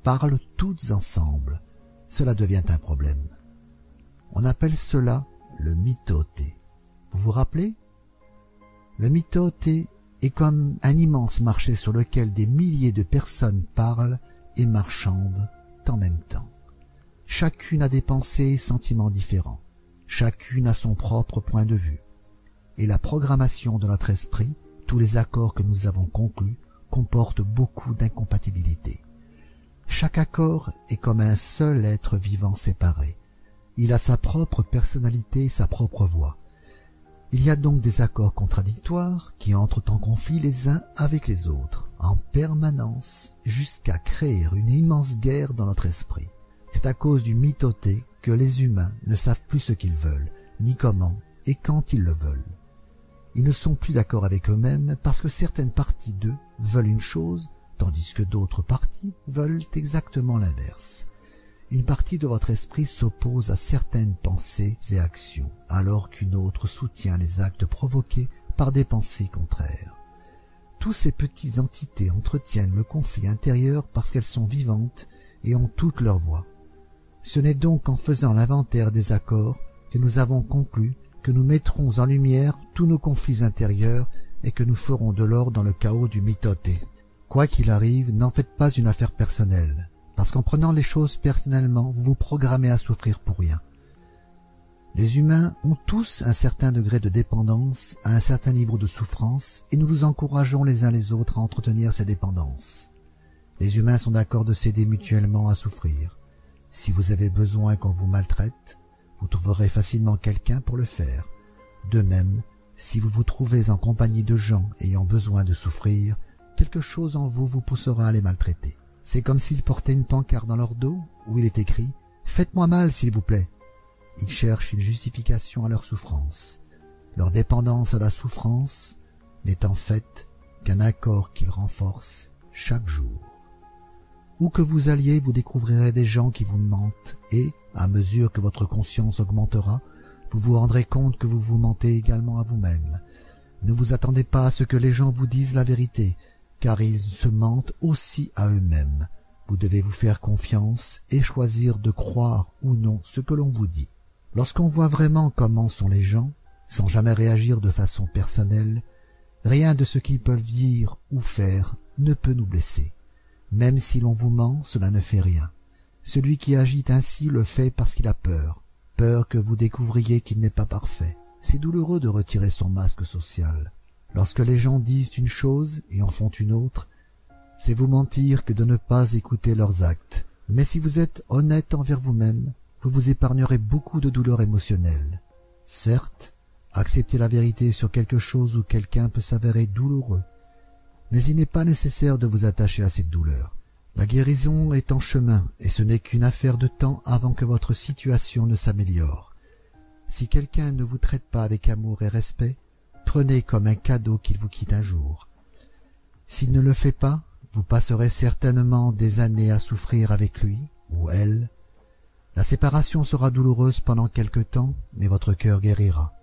parlent toutes ensemble. Cela devient un problème. On appelle cela le mitoté. Vous vous rappelez? Le mitoté est comme un immense marché sur lequel des milliers de personnes parlent et marchandent en même temps. Chacune a des pensées et sentiments différents. Chacune a son propre point de vue. Et la programmation de notre esprit, tous les accords que nous avons conclus, comportent beaucoup d'incompatibilités. Chaque accord est comme un seul être vivant séparé. Il a sa propre personnalité, sa propre voix. Il y a donc des accords contradictoires qui entrent en conflit les uns avec les autres, en permanence, jusqu'à créer une immense guerre dans notre esprit. C'est à cause du mitoté que les humains ne savent plus ce qu'ils veulent, ni comment et quand ils le veulent. Ils ne sont plus d'accord avec eux-mêmes parce que certaines parties d'eux veulent une chose, tandis que d'autres parties veulent exactement l'inverse une partie de votre esprit s'oppose à certaines pensées et actions, alors qu'une autre soutient les actes provoqués par des pensées contraires. Tous ces petites entités entretiennent le conflit intérieur parce qu'elles sont vivantes et ont toute leur voix. Ce n'est donc en faisant l'inventaire des accords que nous avons conclu que nous mettrons en lumière tous nos conflits intérieurs et que nous ferons de l'or dans le chaos du mitoté. Quoi qu'il arrive, n'en faites pas une affaire personnelle parce qu'en prenant les choses personnellement, vous vous programmez à souffrir pour rien. Les humains ont tous un certain degré de dépendance, à un certain niveau de souffrance, et nous nous encourageons les uns les autres à entretenir ces dépendances. Les humains sont d'accord de s'aider mutuellement à souffrir. Si vous avez besoin qu'on vous maltraite, vous trouverez facilement quelqu'un pour le faire. De même, si vous vous trouvez en compagnie de gens ayant besoin de souffrir, quelque chose en vous vous poussera à les maltraiter. C'est comme s'ils portaient une pancarte dans leur dos où il est écrit « Faites-moi mal, s'il vous plaît ». Ils cherchent une justification à leur souffrance. Leur dépendance à la souffrance n'est en fait qu'un accord qu'ils renforcent chaque jour. Où que vous alliez, vous découvrirez des gens qui vous mentent et, à mesure que votre conscience augmentera, vous vous rendrez compte que vous vous mentez également à vous-même. Ne vous attendez pas à ce que les gens vous disent la vérité, car ils se mentent aussi à eux-mêmes. Vous devez vous faire confiance et choisir de croire ou non ce que l'on vous dit. Lorsqu'on voit vraiment comment sont les gens, sans jamais réagir de façon personnelle, rien de ce qu'ils peuvent dire ou faire ne peut nous blesser. Même si l'on vous ment, cela ne fait rien. Celui qui agit ainsi le fait parce qu'il a peur, peur que vous découvriez qu'il n'est pas parfait. C'est douloureux de retirer son masque social. Lorsque les gens disent une chose et en font une autre, c'est vous mentir que de ne pas écouter leurs actes. Mais si vous êtes honnête envers vous-même, vous vous épargnerez beaucoup de douleurs émotionnelles. Certes, accepter la vérité sur quelque chose ou quelqu'un peut s'avérer douloureux, mais il n'est pas nécessaire de vous attacher à cette douleur. La guérison est en chemin et ce n'est qu'une affaire de temps avant que votre situation ne s'améliore. Si quelqu'un ne vous traite pas avec amour et respect, prenez comme un cadeau qu'il vous quitte un jour. S'il ne le fait pas, vous passerez certainement des années à souffrir avec lui ou elle. La séparation sera douloureuse pendant quelque temps, mais votre cœur guérira.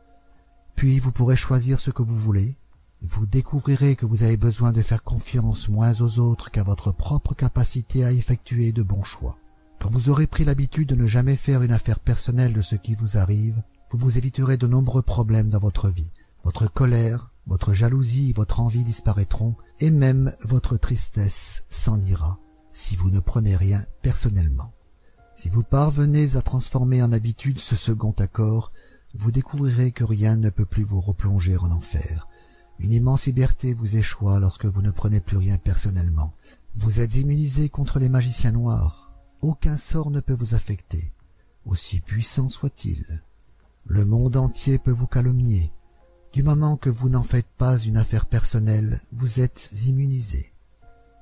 Puis vous pourrez choisir ce que vous voulez. Vous découvrirez que vous avez besoin de faire confiance moins aux autres qu'à votre propre capacité à effectuer de bons choix. Quand vous aurez pris l'habitude de ne jamais faire une affaire personnelle de ce qui vous arrive, vous vous éviterez de nombreux problèmes dans votre vie. Votre colère, votre jalousie, votre envie disparaîtront, et même votre tristesse s'en ira, si vous ne prenez rien personnellement. Si vous parvenez à transformer en habitude ce second accord, vous découvrirez que rien ne peut plus vous replonger en enfer. Une immense liberté vous échoit lorsque vous ne prenez plus rien personnellement. Vous êtes immunisé contre les magiciens noirs. Aucun sort ne peut vous affecter, aussi puissant soit-il. Le monde entier peut vous calomnier, du moment que vous n'en faites pas une affaire personnelle, vous êtes immunisé.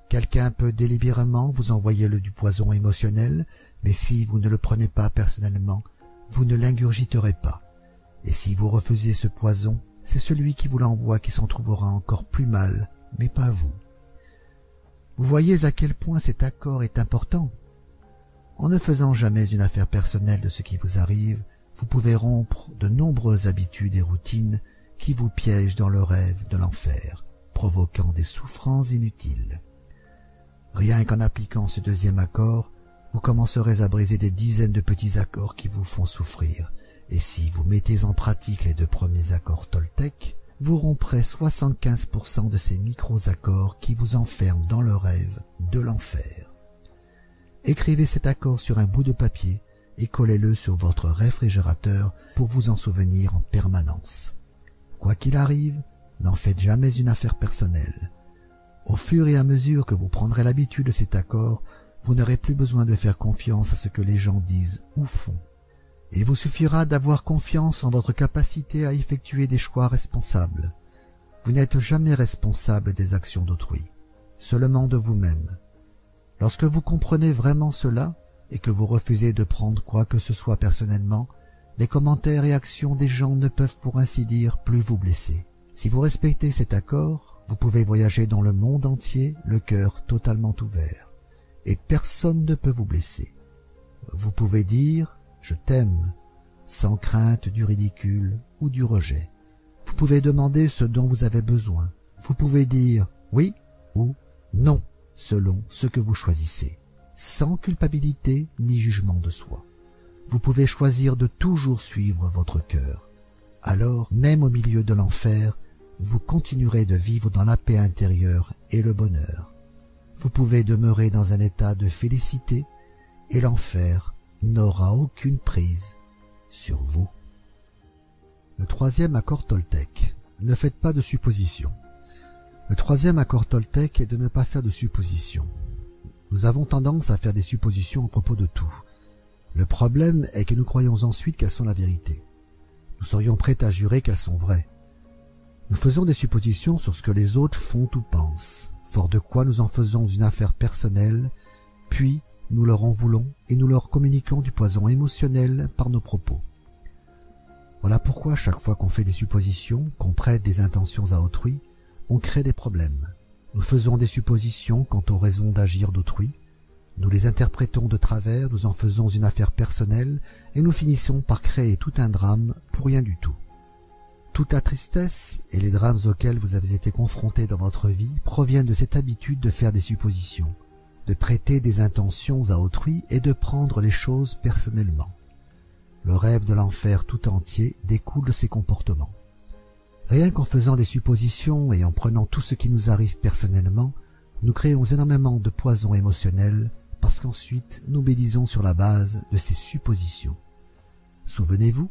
Quelqu'un peut délibérément vous envoyer le du poison émotionnel, mais si vous ne le prenez pas personnellement, vous ne l'ingurgiterez pas. Et si vous refusez ce poison, c'est celui qui vous l'envoie qui s'en trouvera encore plus mal mais pas vous. Vous voyez à quel point cet accord est important. En ne faisant jamais une affaire personnelle de ce qui vous arrive, vous pouvez rompre de nombreuses habitudes et routines qui vous piègent dans le rêve de l'enfer, provoquant des souffrances inutiles. Rien qu'en appliquant ce deuxième accord, vous commencerez à briser des dizaines de petits accords qui vous font souffrir, et si vous mettez en pratique les deux premiers accords Toltec, vous romprez 75% de ces micro-accords qui vous enferment dans le rêve de l'enfer. Écrivez cet accord sur un bout de papier et collez-le sur votre réfrigérateur pour vous en souvenir en permanence. Quoi qu'il arrive, n'en faites jamais une affaire personnelle. Au fur et à mesure que vous prendrez l'habitude de cet accord, vous n'aurez plus besoin de faire confiance à ce que les gens disent ou font. Il vous suffira d'avoir confiance en votre capacité à effectuer des choix responsables. Vous n'êtes jamais responsable des actions d'autrui, seulement de vous-même. Lorsque vous comprenez vraiment cela, et que vous refusez de prendre quoi que ce soit personnellement, les commentaires et actions des gens ne peuvent pour ainsi dire plus vous blesser. Si vous respectez cet accord, vous pouvez voyager dans le monde entier, le cœur totalement ouvert, et personne ne peut vous blesser. Vous pouvez dire je t'aime, sans crainte du ridicule ou du rejet. Vous pouvez demander ce dont vous avez besoin. Vous pouvez dire oui ou non, selon ce que vous choisissez, sans culpabilité ni jugement de soi. Vous pouvez choisir de toujours suivre votre cœur. Alors, même au milieu de l'enfer, vous continuerez de vivre dans la paix intérieure et le bonheur. Vous pouvez demeurer dans un état de félicité et l'enfer n'aura aucune prise sur vous. Le troisième accord Toltec. Ne faites pas de suppositions. Le troisième accord Toltec est de ne pas faire de suppositions. Nous avons tendance à faire des suppositions à propos de tout. Le problème est que nous croyons ensuite qu'elles sont la vérité. Nous serions prêts à jurer qu'elles sont vraies. Nous faisons des suppositions sur ce que les autres font ou pensent, fort de quoi nous en faisons une affaire personnelle, puis nous leur en voulons et nous leur communiquons du poison émotionnel par nos propos. Voilà pourquoi chaque fois qu'on fait des suppositions, qu'on prête des intentions à autrui, on crée des problèmes. Nous faisons des suppositions quant aux raisons d'agir d'autrui, nous les interprétons de travers, nous en faisons une affaire personnelle et nous finissons par créer tout un drame pour rien du tout. Toute la tristesse et les drames auxquels vous avez été confrontés dans votre vie proviennent de cette habitude de faire des suppositions de prêter des intentions à autrui et de prendre les choses personnellement. Le rêve de l'enfer tout entier découle de ces comportements. Rien qu'en faisant des suppositions et en prenant tout ce qui nous arrive personnellement, nous créons énormément de poison émotionnel parce qu'ensuite nous médisons sur la base de ces suppositions. Souvenez-vous,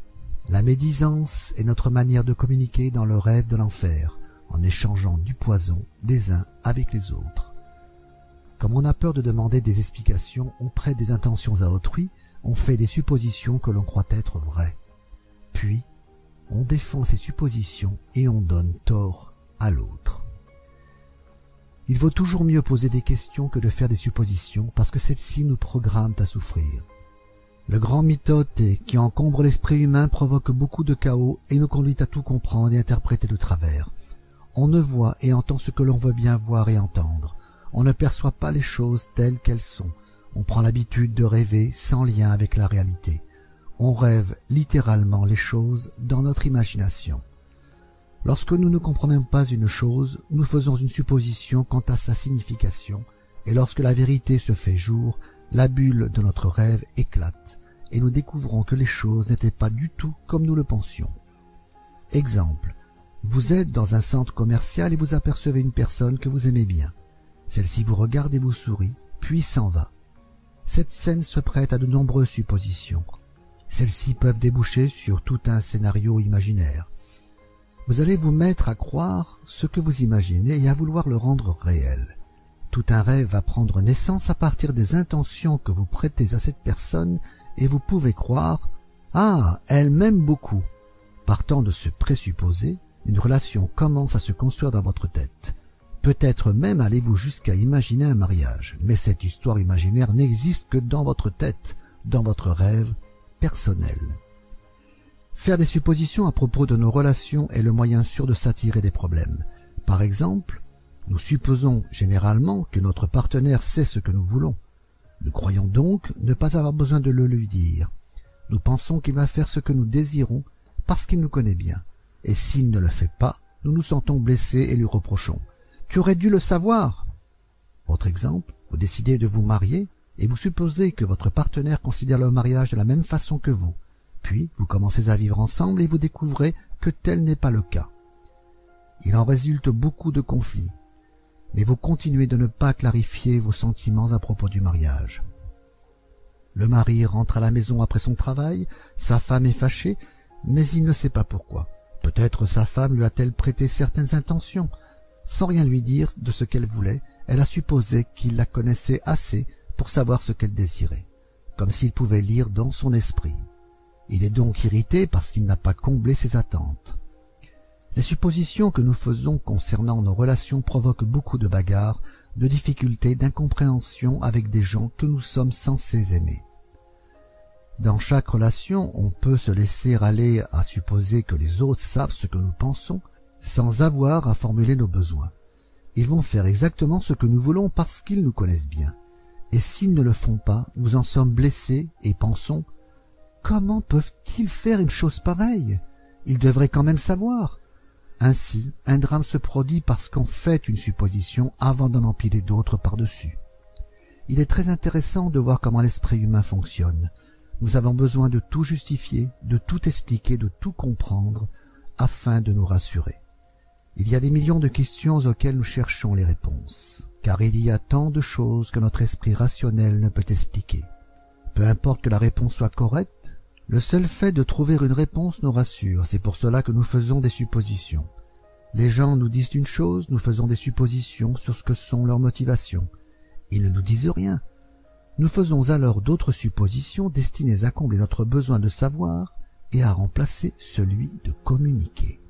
la médisance est notre manière de communiquer dans le rêve de l'enfer en échangeant du poison les uns avec les autres. Comme on a peur de demander des explications, on prête des intentions à autrui, on fait des suppositions que l'on croit être vraies. Puis, on défend ces suppositions et on donne tort à l'autre. Il vaut toujours mieux poser des questions que de faire des suppositions parce que celles-ci nous programment à souffrir. Le grand mythote qui encombre l'esprit humain provoque beaucoup de chaos et nous conduit à tout comprendre et interpréter de travers. On ne voit et entend ce que l'on veut bien voir et entendre. On ne perçoit pas les choses telles qu'elles sont. On prend l'habitude de rêver sans lien avec la réalité. On rêve littéralement les choses dans notre imagination. Lorsque nous ne comprenons pas une chose, nous faisons une supposition quant à sa signification, et lorsque la vérité se fait jour, la bulle de notre rêve éclate, et nous découvrons que les choses n'étaient pas du tout comme nous le pensions. Exemple. Vous êtes dans un centre commercial et vous apercevez une personne que vous aimez bien. Celle-ci vous regarde et vous sourit, puis s'en va. Cette scène se prête à de nombreuses suppositions. Celles-ci peuvent déboucher sur tout un scénario imaginaire. Vous allez vous mettre à croire ce que vous imaginez et à vouloir le rendre réel. Tout un rêve va prendre naissance à partir des intentions que vous prêtez à cette personne et vous pouvez croire « Ah, elle m'aime beaucoup ». Partant de ce présupposé, une relation commence à se construire dans votre tête. Peut-être même allez-vous jusqu'à imaginer un mariage, mais cette histoire imaginaire n'existe que dans votre tête, dans votre rêve personnel. Faire des suppositions à propos de nos relations est le moyen sûr de s'attirer des problèmes. Par exemple, Nous supposons généralement que notre partenaire sait ce que nous voulons. Nous croyons donc ne pas avoir besoin de le lui dire. Nous pensons qu'il va faire ce que nous désirons parce qu'il nous connaît bien. Et s'il ne le fait pas, nous nous sentons blessés et lui reprochons. Tu aurais dû le savoir. Autre exemple, vous décidez de vous marier et vous supposez que votre partenaire considère le mariage de la même façon que vous. Puis vous commencez à vivre ensemble et vous découvrez que tel n'est pas le cas. Il en résulte beaucoup de conflits, mais vous continuez de ne pas clarifier vos sentiments à propos du mariage. Le mari rentre à la maison après son travail, sa femme est fâchée, mais il ne sait pas pourquoi. Peut-être sa femme lui a-t-elle prêté certaines intentions. Sans rien lui dire de ce qu'elle voulait, elle a supposé qu'il la connaissait assez pour savoir ce qu'elle désirait, comme s'il pouvait lire dans son esprit. Il est donc irrité parce qu'il n'a pas comblé ses attentes. Les suppositions que nous faisons concernant nos relations provoquent beaucoup de bagarres, de difficultés, d'incompréhension avec des gens que nous sommes censés aimer. Dans chaque relation, on peut se laisser aller à supposer que les autres savent ce que nous pensons sans avoir à formuler nos besoins. Ils vont faire exactement ce que nous voulons parce qu'ils nous connaissent bien. Et s'ils ne le font pas, nous en sommes blessés et pensons Comment peuvent-ils faire une chose pareille? Ils devraient quand même savoir. Ainsi, un drame se produit parce qu'on fait une supposition avant d'en empiler d'autres par-dessus. Il est très intéressant de voir comment l'esprit humain fonctionne. Nous avons besoin de tout justifier, de tout expliquer, de tout comprendre, afin de nous rassurer. Il y a des millions de questions auxquelles nous cherchons les réponses, car il y a tant de choses que notre esprit rationnel ne peut expliquer. Peu importe que la réponse soit correcte, le seul fait de trouver une réponse nous rassure, c'est pour cela que nous faisons des suppositions. Les gens nous disent une chose, nous faisons des suppositions sur ce que sont leurs motivations. Ils ne nous disent rien. Nous faisons alors d'autres suppositions destinées à combler notre besoin de savoir et à remplacer celui de communiquer.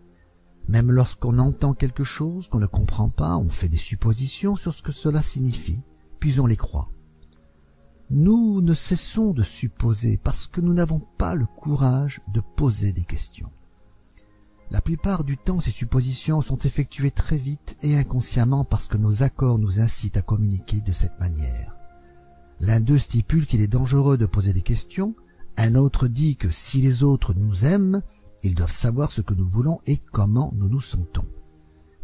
Même lorsqu'on entend quelque chose qu'on ne comprend pas, on fait des suppositions sur ce que cela signifie, puis on les croit. Nous ne cessons de supposer parce que nous n'avons pas le courage de poser des questions. La plupart du temps, ces suppositions sont effectuées très vite et inconsciemment parce que nos accords nous incitent à communiquer de cette manière. L'un d'eux stipule qu'il est dangereux de poser des questions, un autre dit que si les autres nous aiment, ils doivent savoir ce que nous voulons et comment nous nous sentons.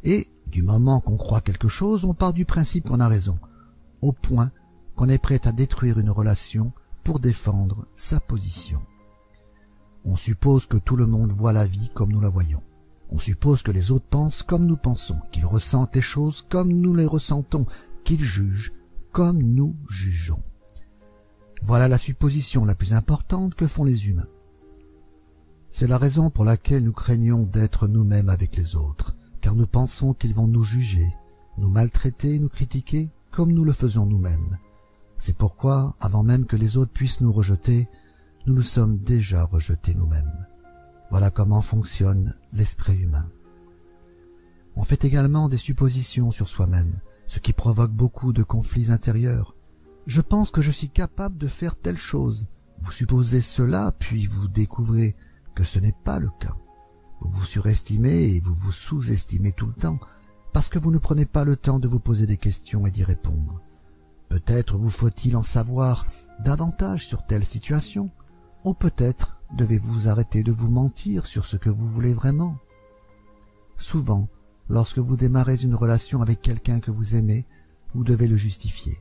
Et, du moment qu'on croit quelque chose, on part du principe qu'on a raison, au point qu'on est prêt à détruire une relation pour défendre sa position. On suppose que tout le monde voit la vie comme nous la voyons. On suppose que les autres pensent comme nous pensons, qu'ils ressentent les choses comme nous les ressentons, qu'ils jugent comme nous jugeons. Voilà la supposition la plus importante que font les humains. C'est la raison pour laquelle nous craignons d'être nous-mêmes avec les autres, car nous pensons qu'ils vont nous juger, nous maltraiter, nous critiquer, comme nous le faisons nous-mêmes. C'est pourquoi, avant même que les autres puissent nous rejeter, nous nous sommes déjà rejetés nous-mêmes. Voilà comment fonctionne l'esprit humain. On fait également des suppositions sur soi-même, ce qui provoque beaucoup de conflits intérieurs. Je pense que je suis capable de faire telle chose. Vous supposez cela, puis vous découvrez que ce n'est pas le cas. Vous vous surestimez et vous vous sous-estimez tout le temps parce que vous ne prenez pas le temps de vous poser des questions et d'y répondre. Peut-être vous faut-il en savoir davantage sur telle situation, ou peut-être devez-vous arrêter de vous mentir sur ce que vous voulez vraiment. Souvent, lorsque vous démarrez une relation avec quelqu'un que vous aimez, vous devez le justifier.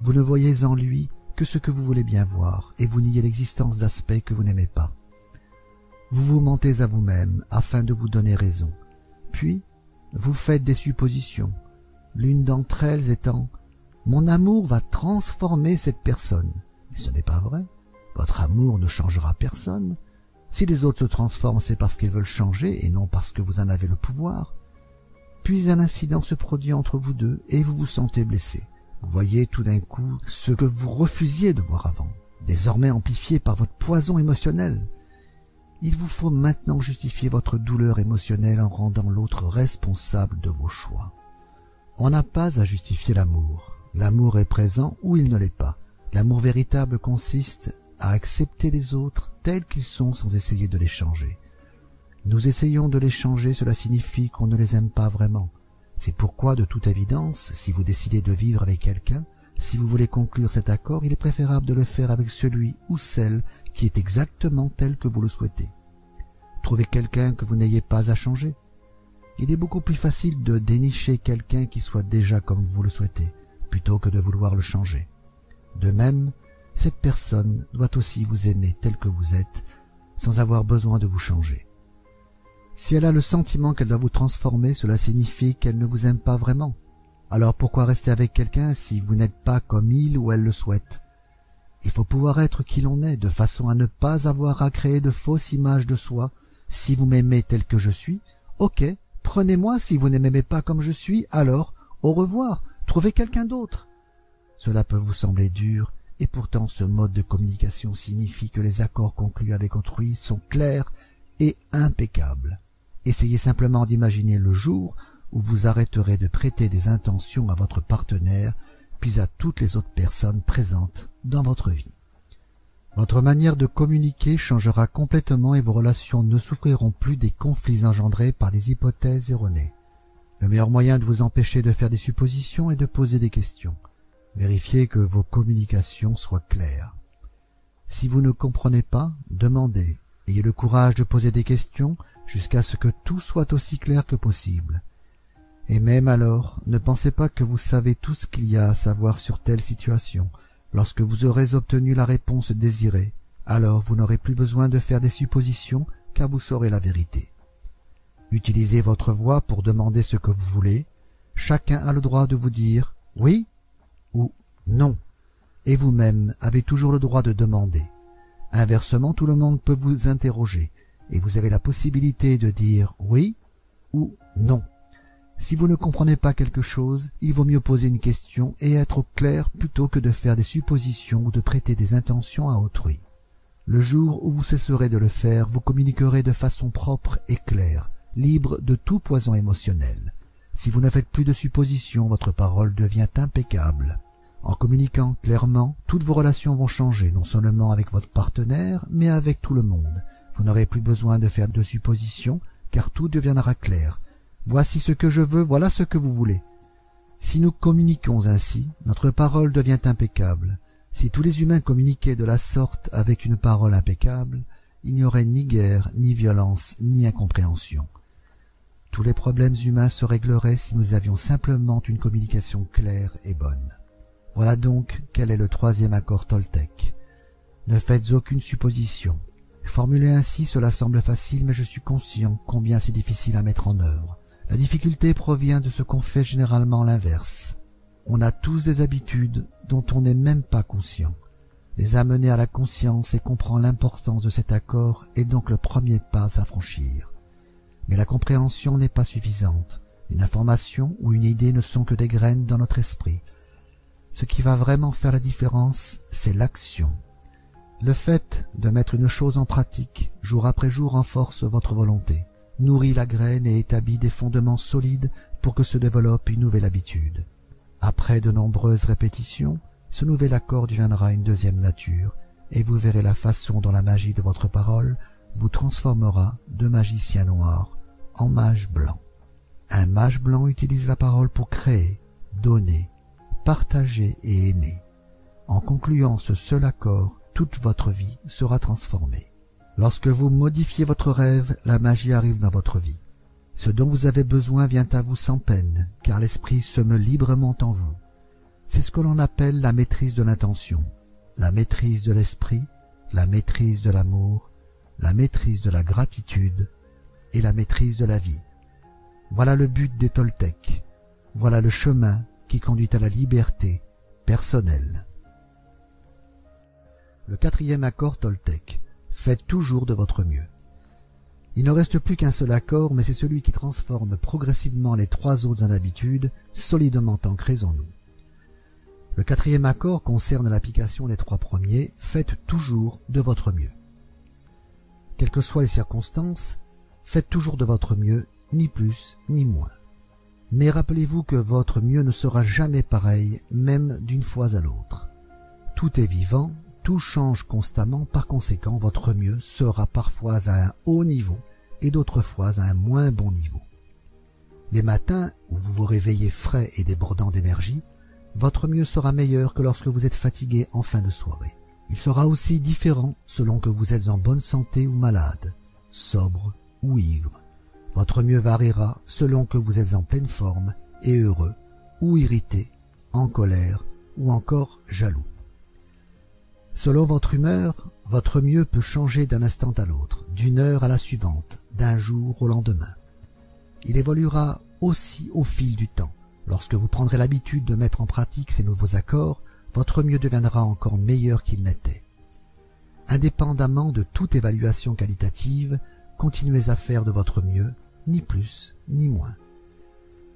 Vous ne voyez en lui que ce que vous voulez bien voir, et vous niez l'existence d'aspects que vous n'aimez pas. Vous vous mentez à vous-même afin de vous donner raison. Puis, vous faites des suppositions, l'une d'entre elles étant « Mon amour va transformer cette personne ». Mais ce n'est pas vrai. Votre amour ne changera personne. Si les autres se transforment, c'est parce qu'ils veulent changer et non parce que vous en avez le pouvoir. Puis un incident se produit entre vous deux et vous vous sentez blessé. Vous voyez tout d'un coup ce que vous refusiez de voir avant, désormais amplifié par votre poison émotionnel. Il vous faut maintenant justifier votre douleur émotionnelle en rendant l'autre responsable de vos choix. On n'a pas à justifier l'amour. L'amour est présent ou il ne l'est pas. L'amour véritable consiste à accepter les autres tels qu'ils sont sans essayer de les changer. Nous essayons de les changer, cela signifie qu'on ne les aime pas vraiment. C'est pourquoi, de toute évidence, si vous décidez de vivre avec quelqu'un, si vous voulez conclure cet accord, il est préférable de le faire avec celui ou celle qui est exactement tel que vous le souhaitez. Trouvez quelqu'un que vous n'ayez pas à changer. Il est beaucoup plus facile de dénicher quelqu'un qui soit déjà comme vous le souhaitez, plutôt que de vouloir le changer. De même, cette personne doit aussi vous aimer tel que vous êtes, sans avoir besoin de vous changer. Si elle a le sentiment qu'elle doit vous transformer, cela signifie qu'elle ne vous aime pas vraiment. Alors pourquoi rester avec quelqu'un si vous n'êtes pas comme il ou elle le souhaite? Il faut pouvoir être qui l'on est, de façon à ne pas avoir à créer de fausses images de soi. Si vous m'aimez tel que je suis, ok, prenez-moi si vous ne m'aimez pas comme je suis, alors au revoir, trouvez quelqu'un d'autre. Cela peut vous sembler dur, et pourtant ce mode de communication signifie que les accords conclus avec autrui sont clairs et impeccables. Essayez simplement d'imaginer le jour où vous arrêterez de prêter des intentions à votre partenaire, puis à toutes les autres personnes présentes dans votre vie. Votre manière de communiquer changera complètement et vos relations ne souffriront plus des conflits engendrés par des hypothèses erronées. Le meilleur moyen de vous empêcher de faire des suppositions est de poser des questions. Vérifiez que vos communications soient claires. Si vous ne comprenez pas, demandez. Ayez le courage de poser des questions jusqu'à ce que tout soit aussi clair que possible. Et même alors, ne pensez pas que vous savez tout ce qu'il y a à savoir sur telle situation. Lorsque vous aurez obtenu la réponse désirée, alors vous n'aurez plus besoin de faire des suppositions, car vous saurez la vérité. Utilisez votre voix pour demander ce que vous voulez. Chacun a le droit de vous dire oui ou non. Et vous-même avez toujours le droit de demander. Inversement, tout le monde peut vous interroger, et vous avez la possibilité de dire oui ou non. Si vous ne comprenez pas quelque chose, il vaut mieux poser une question et être clair plutôt que de faire des suppositions ou de prêter des intentions à autrui. Le jour où vous cesserez de le faire, vous communiquerez de façon propre et claire, libre de tout poison émotionnel. Si vous ne faites plus de suppositions, votre parole devient impeccable. En communiquant clairement, toutes vos relations vont changer, non seulement avec votre partenaire, mais avec tout le monde. Vous n'aurez plus besoin de faire de suppositions, car tout deviendra clair, Voici ce que je veux, voilà ce que vous voulez. Si nous communiquons ainsi, notre parole devient impeccable. Si tous les humains communiquaient de la sorte avec une parole impeccable, il n'y aurait ni guerre, ni violence, ni incompréhension. Tous les problèmes humains se régleraient si nous avions simplement une communication claire et bonne. Voilà donc quel est le troisième accord Toltec. Ne faites aucune supposition. Formulé ainsi, cela semble facile, mais je suis conscient combien c'est difficile à mettre en œuvre. La difficulté provient de ce qu'on fait généralement l'inverse. On a tous des habitudes dont on n'est même pas conscient. Les amener à la conscience et comprendre l'importance de cet accord est donc le premier pas à franchir. Mais la compréhension n'est pas suffisante. Une information ou une idée ne sont que des graines dans notre esprit. Ce qui va vraiment faire la différence, c'est l'action. Le fait de mettre une chose en pratique, jour après jour, renforce votre volonté nourrit la graine et établit des fondements solides pour que se développe une nouvelle habitude. Après de nombreuses répétitions, ce nouvel accord deviendra une deuxième nature, et vous verrez la façon dont la magie de votre parole vous transformera de magicien noir en mage blanc. Un mage blanc utilise la parole pour créer, donner, partager et aimer. En concluant ce seul accord, toute votre vie sera transformée. Lorsque vous modifiez votre rêve, la magie arrive dans votre vie. Ce dont vous avez besoin vient à vous sans peine, car l'esprit se meut librement en vous. C'est ce que l'on appelle la maîtrise de l'intention, la maîtrise de l'esprit, la maîtrise de l'amour, la maîtrise de la gratitude et la maîtrise de la vie. Voilà le but des Toltecs. Voilà le chemin qui conduit à la liberté personnelle. Le quatrième accord Toltec Faites toujours de votre mieux. Il ne reste plus qu'un seul accord, mais c'est celui qui transforme progressivement les trois autres en habitudes solidement ancrées en nous. Le quatrième accord concerne l'application des trois premiers. Faites toujours de votre mieux. Quelles que soient les circonstances, faites toujours de votre mieux, ni plus ni moins. Mais rappelez-vous que votre mieux ne sera jamais pareil, même d'une fois à l'autre. Tout est vivant, tout change constamment, par conséquent votre mieux sera parfois à un haut niveau et d'autres fois à un moins bon niveau. Les matins où vous vous réveillez frais et débordant d'énergie, votre mieux sera meilleur que lorsque vous êtes fatigué en fin de soirée. Il sera aussi différent selon que vous êtes en bonne santé ou malade, sobre ou ivre. Votre mieux variera selon que vous êtes en pleine forme et heureux ou irrité, en colère ou encore jaloux. Selon votre humeur, votre mieux peut changer d'un instant à l'autre, d'une heure à la suivante, d'un jour au lendemain. Il évoluera aussi au fil du temps. Lorsque vous prendrez l'habitude de mettre en pratique ces nouveaux accords, votre mieux deviendra encore meilleur qu'il n'était. Indépendamment de toute évaluation qualitative, continuez à faire de votre mieux, ni plus ni moins.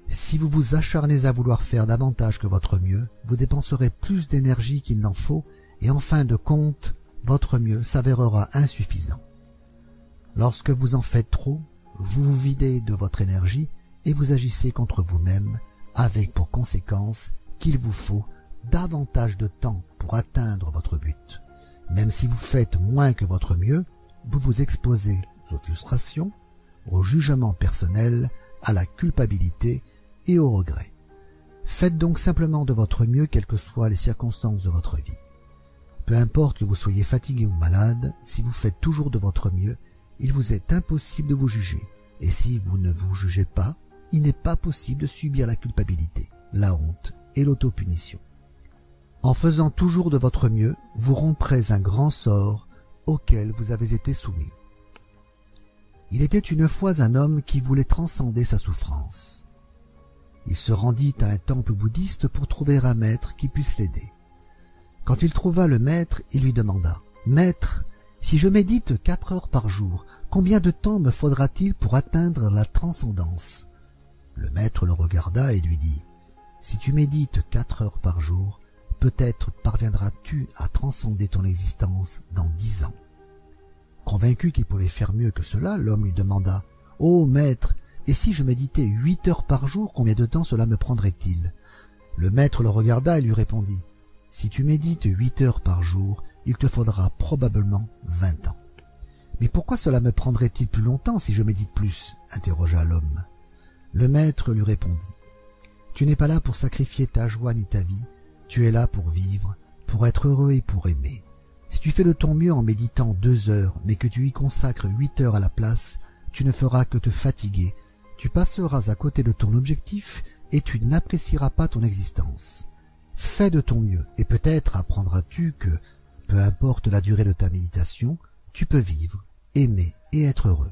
Si vous vous acharnez à vouloir faire davantage que votre mieux, vous dépenserez plus d'énergie qu'il n'en faut, et en fin de compte, votre mieux s'avérera insuffisant. Lorsque vous en faites trop, vous vous videz de votre énergie et vous agissez contre vous-même, avec pour conséquence qu'il vous faut davantage de temps pour atteindre votre but. Même si vous faites moins que votre mieux, vous vous exposez aux frustrations, au jugement personnel, à la culpabilité et au regret. Faites donc simplement de votre mieux quelles que soient les circonstances de votre vie. Peu importe que vous soyez fatigué ou malade, si vous faites toujours de votre mieux, il vous est impossible de vous juger. Et si vous ne vous jugez pas, il n'est pas possible de subir la culpabilité, la honte et l'autopunition. En faisant toujours de votre mieux, vous romprez un grand sort auquel vous avez été soumis. Il était une fois un homme qui voulait transcender sa souffrance. Il se rendit à un temple bouddhiste pour trouver un maître qui puisse l'aider. Quand il trouva le maître, il lui demanda « Maître, si je médite quatre heures par jour, combien de temps me faudra-t-il pour atteindre la transcendance ?» Le maître le regarda et lui dit « Si tu médites quatre heures par jour, peut-être parviendras-tu à transcender ton existence dans dix ans. » Convaincu qu'il pouvait faire mieux que cela, l'homme lui demanda « Oh maître, et si je méditais huit heures par jour, combien de temps cela me prendrait-il » Le maître le regarda et lui répondit « Si tu médites huit heures par jour, il te faudra probablement vingt ans. »« Mais pourquoi cela me prendrait-il plus longtemps si je médite plus » interrogea l'homme. Le maître lui répondit, Tu n'es pas là pour sacrifier ta joie ni ta vie, tu es là pour vivre, pour être heureux et pour aimer. Si tu fais de ton mieux en méditant deux heures, mais que tu y consacres huit heures à la place, tu ne feras que te fatiguer, tu passeras à côté de ton objectif et tu n'apprécieras pas ton existence. Fais de ton mieux, et peut-être apprendras-tu que, peu importe la durée de ta méditation, tu peux vivre, aimer et être heureux.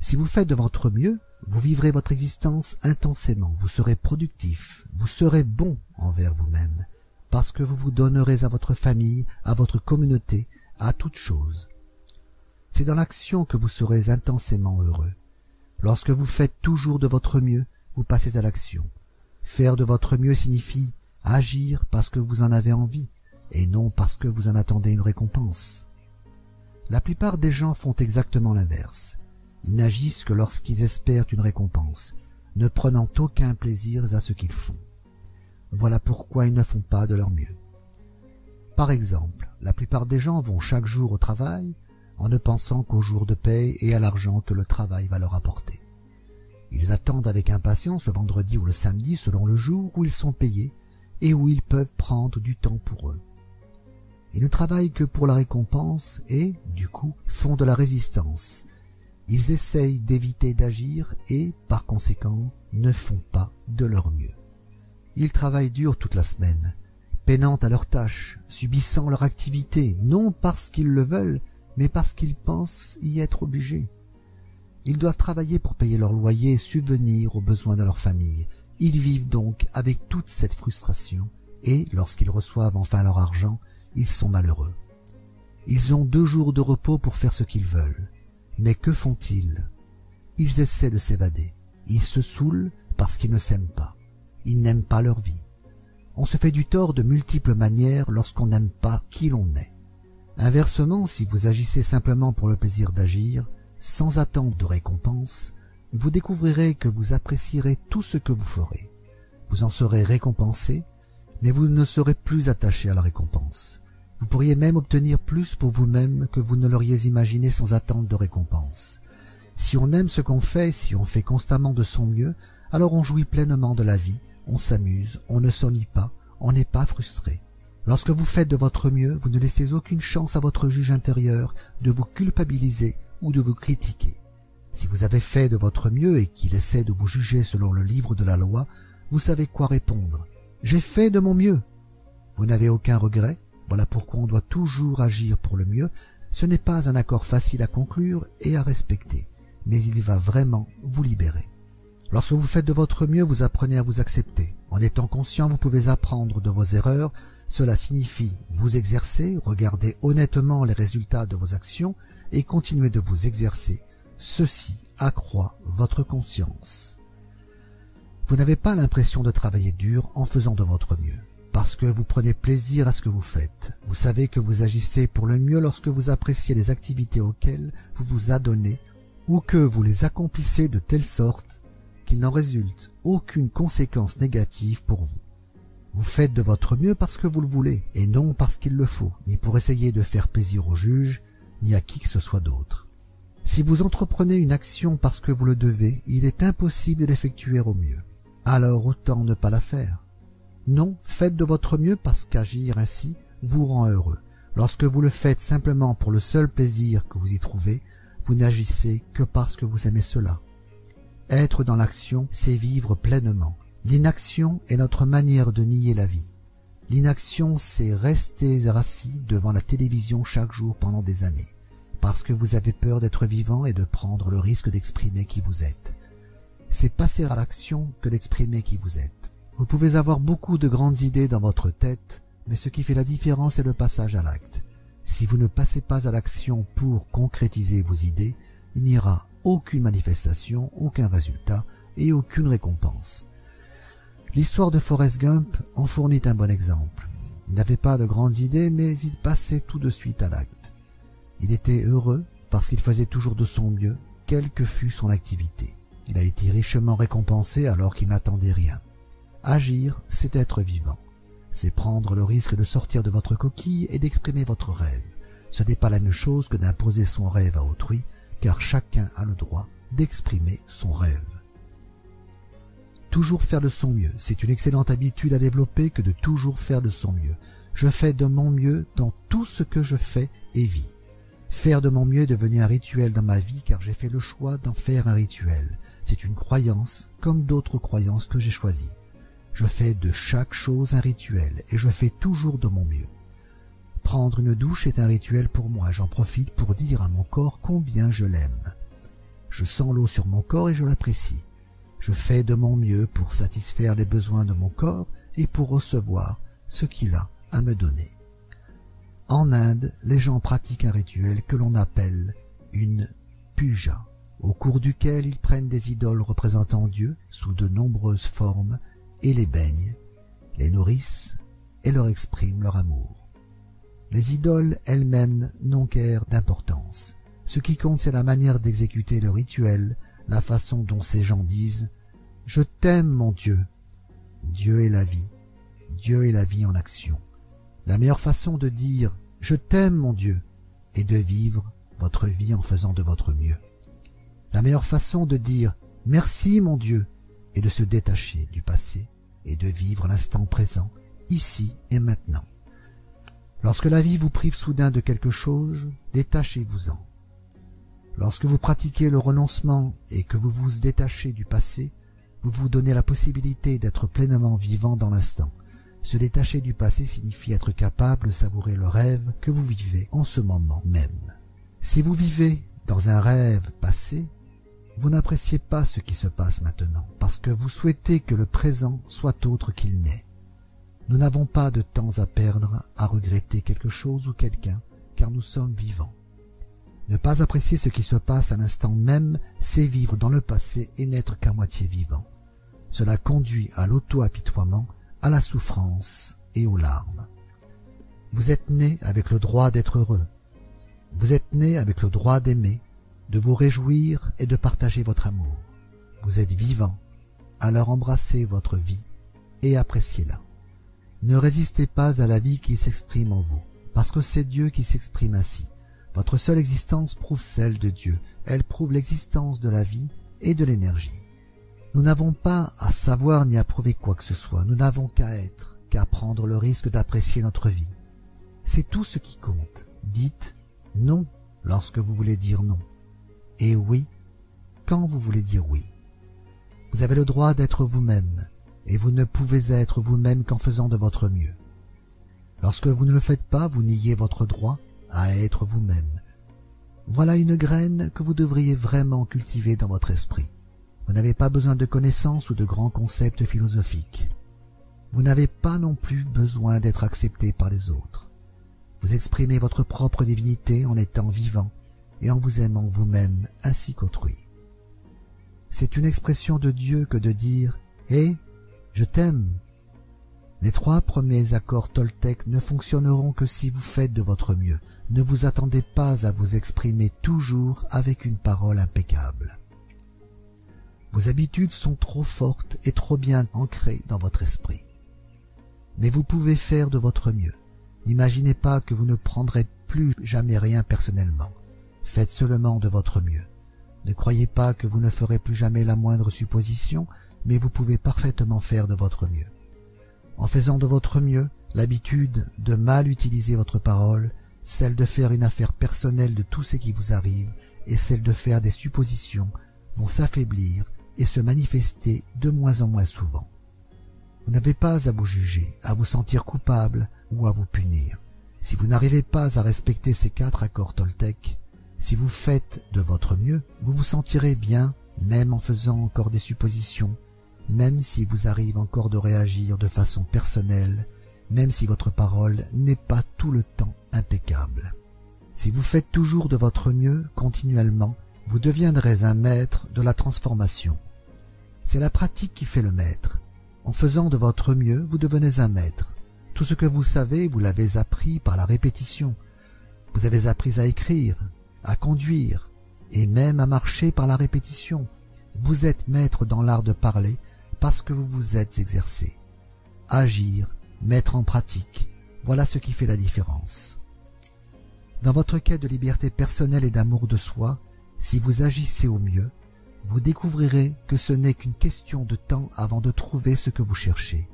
Si vous faites de votre mieux, vous vivrez votre existence intensément, vous serez productif, vous serez bon envers vous-même, parce que vous vous donnerez à votre famille, à votre communauté, à toute chose. C'est dans l'action que vous serez intensément heureux. Lorsque vous faites toujours de votre mieux, vous passez à l'action. Faire de votre mieux signifie agir parce que vous en avez envie, et non parce que vous en attendez une récompense. La plupart des gens font exactement l'inverse. Ils n'agissent que lorsqu'ils espèrent une récompense, ne prenant aucun plaisir à ce qu'ils font. Voilà pourquoi ils ne font pas de leur mieux. Par exemple, la plupart des gens vont chaque jour au travail en ne pensant qu'au jour de paye et à l'argent que le travail va leur apporter. Ils attendent avec impatience le vendredi ou le samedi selon le jour où ils sont payés et où ils peuvent prendre du temps pour eux. Ils ne travaillent que pour la récompense et, du coup, font de la résistance, ils essayent d'éviter d'agir et, par conséquent, ne font pas de leur mieux. Ils travaillent dur toute la semaine, peinant à leurs tâches, subissant leur activité, non parce qu'ils le veulent, mais parce qu'ils pensent y être obligés. Ils doivent travailler pour payer leur loyer et subvenir aux besoins de leur famille. Ils vivent donc avec toute cette frustration, et lorsqu'ils reçoivent enfin leur argent, ils sont malheureux. Ils ont deux jours de repos pour faire ce qu'ils veulent. Mais que font-ils? Ils essaient de s'évader. Ils se saoulent parce qu'ils ne s'aiment pas. Ils n'aiment pas leur vie. On se fait du tort de multiples manières lorsqu'on n'aime pas qui l'on est. Inversement, si vous agissez simplement pour le plaisir d'agir, sans attente de récompense, vous découvrirez que vous apprécierez tout ce que vous ferez. Vous en serez récompensé, mais vous ne serez plus attaché à la récompense. Vous pourriez même obtenir plus pour vous-même que vous ne l'auriez imaginé sans attente de récompense. Si on aime ce qu'on fait, si on fait constamment de son mieux, alors on jouit pleinement de la vie, on s'amuse, on ne s'ennuie pas, on n'est pas frustré. Lorsque vous faites de votre mieux, vous ne laissez aucune chance à votre juge intérieur de vous culpabiliser ou de vous critiquer. Si vous avez fait de votre mieux et qu'il essaie de vous juger selon le livre de la loi, vous savez quoi répondre. J'ai fait de mon mieux. Vous n'avez aucun regret? Voilà pourquoi on doit toujours agir pour le mieux. Ce n'est pas un accord facile à conclure et à respecter, mais il va vraiment vous libérer. Lorsque vous faites de votre mieux, vous apprenez à vous accepter. En étant conscient, vous pouvez apprendre de vos erreurs. Cela signifie vous exercer, regarder honnêtement les résultats de vos actions et continuer de vous exercer. Ceci accroît votre conscience. Vous n'avez pas l'impression de travailler dur en faisant de votre mieux, parce que vous prenez plaisir à ce que vous faites. Vous savez que vous agissez pour le mieux lorsque vous appréciez les activités auxquelles vous vous adonnez ou que vous les accomplissez de telle sorte qu'il n'en résulte aucune conséquence négative pour vous. Vous faites de votre mieux parce que vous le voulez, et non parce qu'il le faut, ni pour essayer de faire plaisir au juge, ni à qui que ce soit d'autre. Si vous entreprenez une action parce que vous le devez, il est impossible de l'effectuer au mieux. Alors autant ne pas la faire. Non, faites de votre mieux parce qu'agir ainsi vous rend heureux. Lorsque vous le faites simplement pour le seul plaisir que vous y trouvez, vous n'agissez que parce que vous aimez cela. Être dans l'action, c'est vivre pleinement. L'inaction est notre manière de nier la vie. L'inaction, c'est rester assis devant la télévision chaque jour pendant des années, parce que vous avez peur d'être vivant et de prendre le risque d'exprimer qui vous êtes. C'est passer à l'action que d'exprimer qui vous êtes. Vous pouvez avoir beaucoup de grandes idées dans votre tête, mais ce qui fait la différence est le passage à l'acte. Si vous ne passez pas à l'action pour concrétiser vos idées, il n'y aura aucune manifestation, aucun résultat et aucune récompense. L'histoire de Forrest Gump en fournit un bon exemple. Il n'avait pas de grandes idées, mais il passait tout de suite à l'acte. Il était heureux parce qu'il faisait toujours de son mieux, quelle que fût son activité. Il a été richement récompensé alors qu'il n'attendait rien. Agir, c'est être vivant. C'est prendre le risque de sortir de votre coquille et d'exprimer votre rêve. Ce n'est pas la même chose que d'imposer son rêve à autrui, car chacun a le droit d'exprimer son rêve. Toujours faire de son mieux, c'est une excellente habitude à développer que de toujours faire de son mieux. Je fais de mon mieux dans tout ce que je fais et vis. Faire de mon mieux est devenu un rituel dans ma vie car j'ai fait le choix d'en faire un rituel. C'est une croyance comme d'autres croyances que j'ai choisies. Je fais de chaque chose un rituel et je fais toujours de mon mieux. Prendre une douche est un rituel pour moi, j'en profite pour dire à mon corps combien je l'aime. Je sens l'eau sur mon corps et je l'apprécie. Je fais de mon mieux pour satisfaire les besoins de mon corps et pour recevoir ce qu'il a à me donner. En Inde, les gens pratiquent un rituel que l'on appelle une puja, au cours duquel ils prennent des idoles représentant Dieu sous de nombreuses formes et les baignent, les nourrissent et leur expriment leur amour. Les idoles elles-mêmes n'ont guère d'importance. Ce qui compte, c'est la manière d'exécuter le rituel, la façon dont ces gens disent « Je t'aime, mon Dieu ». Dieu est la vie. Dieu est la vie en action. La meilleure façon de dire « Je t'aime, mon Dieu » est de vivre votre vie en faisant de votre mieux. La meilleure façon de dire « Merci, mon Dieu » est de se détacher du passé et de vivre l'instant présent, ici et maintenant. Lorsque la vie vous prive soudain de quelque chose, détachez-vous-en. Lorsque vous pratiquez le renoncement et que vous vous détachez du passé, vous vous donnez la possibilité d'être pleinement vivant dans l'instant. Se détacher du passé signifie être capable de savourer le rêve que vous vivez en ce moment même. Si vous vivez dans un rêve passé, vous n'appréciez pas ce qui se passe maintenant, parce que vous souhaitez que le présent soit autre qu'il n'est. Nous n'avons pas de temps à perdre à regretter quelque chose ou quelqu'un, car nous sommes vivants. Ne pas apprécier ce qui se passe à l'instant même, c'est vivre dans le passé et n'être qu'à moitié vivant. Cela conduit à l'auto-apitoiement, à la souffrance et aux larmes. Vous êtes né avec le droit d'être heureux. Vous êtes né avec le droit d'aimer, de vous réjouir et de partager votre amour. Vous êtes vivant, alors embrassez votre vie et appréciez-la. Ne résistez pas à la vie qui s'exprime en vous, parce que c'est Dieu qui s'exprime ainsi. Votre seule existence prouve celle de Dieu, elles prouvent l'existence de la vie et de l'énergie. Nous n'avons pas à savoir ni à prouver quoi que ce soit, nous n'avons qu'à être, qu'à prendre le risque d'apprécier notre vie. C'est tout ce qui compte. Dites non lorsque vous voulez dire non, et oui quand vous voulez dire oui. Vous avez le droit d'être vous-même, et vous ne pouvez être vous-même qu'en faisant de votre mieux. Lorsque vous ne le faites pas, vous niez votre droit à être vous-même. Voilà une graine que vous devriez vraiment cultiver dans votre esprit. Vous n'avez pas besoin de connaissances ou de grands concepts philosophiques. Vous n'avez pas non plus besoin d'être accepté par les autres. Vous exprimez votre propre divinité en étant vivant et en vous aimant vous-même ainsi qu'autrui. C'est une expression de Dieu que de dire « Hé, je t'aime ». Les trois premiers accords Toltec ne fonctionneront que si vous faites de votre mieux. Ne vous attendez pas à vous exprimer toujours avec une parole impeccable. Vos habitudes sont trop fortes et trop bien ancrées dans votre esprit. Mais vous pouvez faire de votre mieux. N'imaginez pas que vous ne prendrez plus jamais rien personnellement. Faites seulement de votre mieux. Ne croyez pas que vous ne ferez plus jamais la moindre supposition, mais vous pouvez parfaitement faire de votre mieux. En faisant de votre mieux, l'habitude de mal utiliser votre parole, celle de faire une affaire personnelle de tout ce qui vous arrive, et celle de faire des suppositions, vont s'affaiblir et se manifester de moins en moins souvent. Vous n'avez pas à vous juger, à vous sentir coupable ou à vous punir. Si vous n'arrivez pas à respecter ces quatre accords Toltec, si vous faites de votre mieux, vous vous sentirez bien, même en faisant encore des suppositions, même si vous arrive encore de réagir de façon personnelle, même si votre parole n'est pas tout le temps impeccable. Si vous faites toujours de votre mieux continuellement, vous deviendrez un maître de la transformation. C'est la pratique qui fait le maître. En faisant de votre mieux, vous devenez un maître. Tout ce que vous savez, vous l'avez appris par la répétition. Vous avez appris à écrire, à conduire, et même à marcher par la répétition. Vous êtes maître dans l'art de parler parce que vous vous êtes exercé. Agir, mettre en pratique, voilà ce qui fait la différence. Dans votre quête de liberté personnelle et d'amour de soi, si vous agissez au mieux, vous découvrirez que ce n'est qu'une question de temps avant de trouver ce que vous cherchez.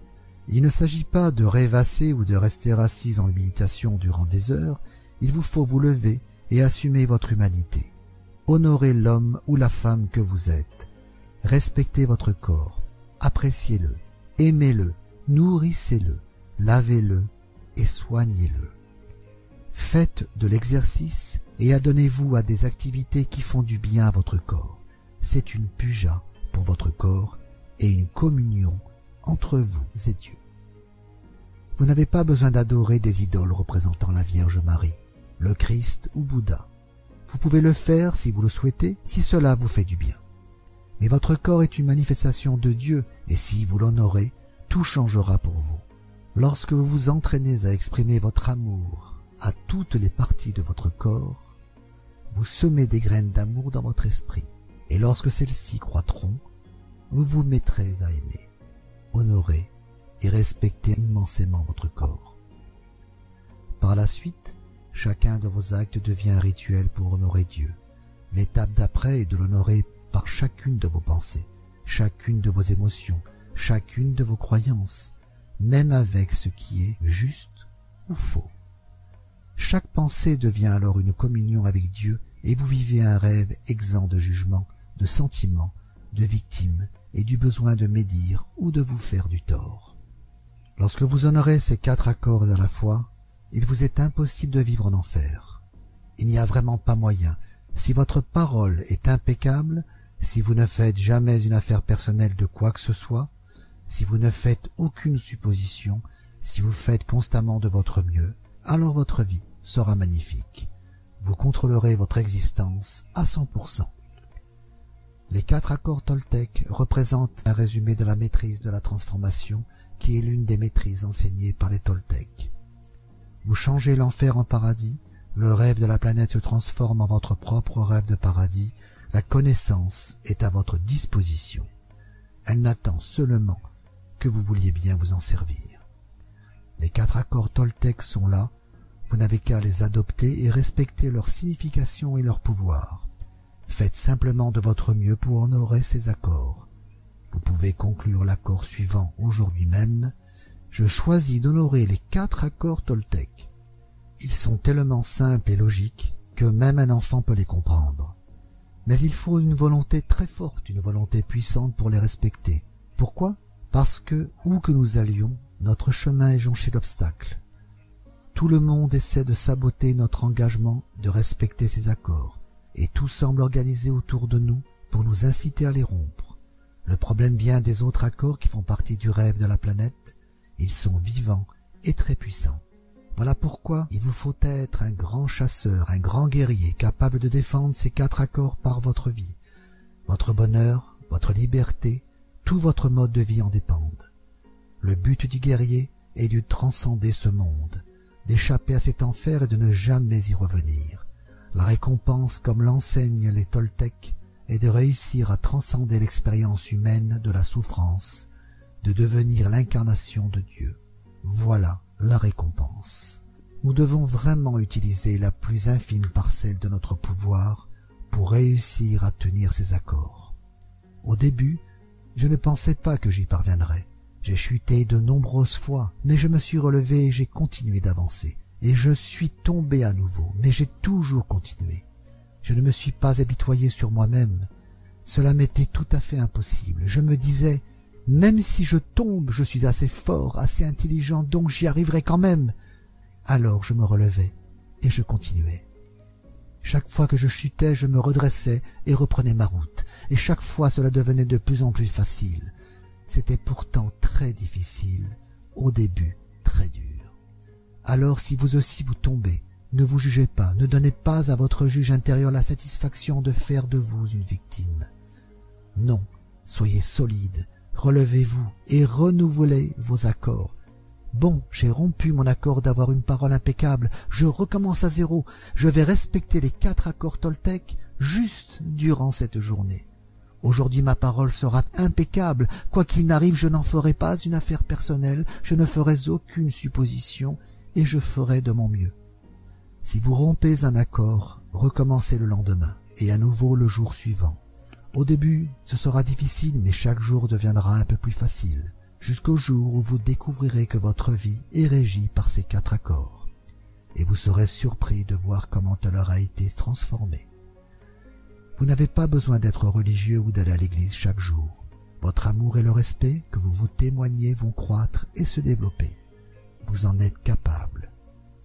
Il ne s'agit pas de rêvasser ou de rester assis en méditation durant des heures, il vous faut vous lever et assumer votre humanité. Honorez l'homme ou la femme que vous êtes. Respectez votre corps, appréciez-le, aimez-le, nourrissez-le, lavez-le et soignez-le. Faites de l'exercice et adonnez-vous à des activités qui font du bien à votre corps. C'est une puja pour votre corps et une communion entre vous et Dieu. Vous n'avez pas besoin d'adorer des idoles représentant la Vierge Marie, le Christ ou Bouddha. Vous pouvez le faire si vous le souhaitez, si cela vous fait du bien. Mais votre corps est une manifestation de Dieu, et si vous l'honorez, tout changera pour vous. Lorsque vous vous entraînez à exprimer votre amour à toutes les parties de votre corps, vous semez des graines d'amour dans votre esprit, et lorsque celles-ci croîtront, vous vous mettrez à aimer, honorer et respecter immensément votre corps. Par la suite, chacun de vos actes devient un rituel pour honorer Dieu. L'étape d'après est de l'honorer par chacune de vos pensées, chacune de vos émotions, chacune de vos croyances, même avec ce qui est juste ou faux. Chaque pensée devient alors une communion avec Dieu et vous vivez un rêve exempt de jugement, de sentiment, de victime et du besoin de médire ou de vous faire du tort. Lorsque vous honorez ces quatre accords à la fois, il vous est impossible de vivre en enfer. Il n'y a vraiment pas moyen. Si votre parole est impeccable, si vous ne faites jamais une affaire personnelle de quoi que ce soit, si vous ne faites aucune supposition, si vous faites constamment de votre mieux, alors votre vie sera magnifique. Vous contrôlerez votre existence à 100%. Les quatre accords Toltec représentent un résumé de la maîtrise de la transformation qui est l'une des maîtrises enseignées par les Toltecs. Vous changez l'enfer en paradis, le rêve de la planète se transforme en votre propre rêve de paradis, la connaissance est à votre disposition. Elle n'attend seulement que vous vouliez bien vous en servir. Les quatre accords Toltec sont là, vous n'avez qu'à les adopter et respecter leur signification et leur pouvoir. Faites simplement de votre mieux pour honorer ces accords. Vous pouvez conclure l'accord suivant aujourd'hui même. Je choisis d'honorer les quatre accords Toltec. Ils sont tellement simples et logiques que même un enfant peut les comprendre. Mais il faut une volonté très forte, une volonté puissante pour les respecter. Pourquoi? Parce que, où que nous allions, notre chemin est jonché d'obstacles. Tout le monde essaie de saboter notre engagement de respecter ces accords, et tout semble organisé autour de nous pour nous inciter à les rompre. Le problème vient des autres accords qui font partie du rêve de la planète. Ils sont vivants et très puissants. Voilà pourquoi il vous faut être un grand chasseur, un grand guerrier, capable de défendre ces quatre accords par votre vie. Votre bonheur, votre liberté, tout votre mode de vie en dépendent. Le but du guerrier est de transcender ce monde, d'échapper à cet enfer et de ne jamais y revenir. La récompense, comme l'enseignent les Toltecs, est de réussir à transcender l'expérience humaine de la souffrance, de devenir l'incarnation de Dieu. Voilà la récompense. Nous devons vraiment utiliser la plus infime parcelle de notre pouvoir pour réussir à tenir ces accords. Au début, je ne pensais pas que j'y parviendrais. J'ai chuté de nombreuses fois, mais je me suis relevé et j'ai continué d'avancer. Et je suis tombé à nouveau, mais j'ai toujours continué. Je ne me suis pas habitoyé sur moi-même. Cela m'était tout à fait impossible. Je me disais, même si je tombe, je suis assez fort, assez intelligent, donc j'y arriverai quand même. Alors je me relevais et je continuais. Chaque fois que je chutais, je me redressais et reprenais ma route, et chaque fois cela devenait de plus en plus facile. C'était pourtant très difficile, au début très dur. Alors si vous aussi vous tombez, ne vous jugez pas, ne donnez pas à votre juge intérieur la satisfaction de faire de vous une victime. Non, soyez solide, relevez-vous et renouvelez vos accords. Bon, j'ai rompu mon accord d'avoir une parole impeccable, je recommence à zéro, je vais respecter les quatre accords Toltec juste durant cette journée. Aujourd'hui ma parole sera impeccable, quoi qu'il n'arrive je n'en ferai pas une affaire personnelle, je ne ferai aucune supposition, et je ferai de mon mieux. Si vous rompez un accord, recommencez le lendemain, et à nouveau le jour suivant. Au début, ce sera difficile, mais chaque jour deviendra un peu plus facile, jusqu'au jour où vous découvrirez que votre vie est régie par ces quatre accords, et vous serez surpris de voir comment elle aura été transformée. Vous n'avez pas besoin d'être religieux ou d'aller à l'église chaque jour. Votre amour et le respect que vous vous témoignez vont croître et se développer. Vous en êtes capable.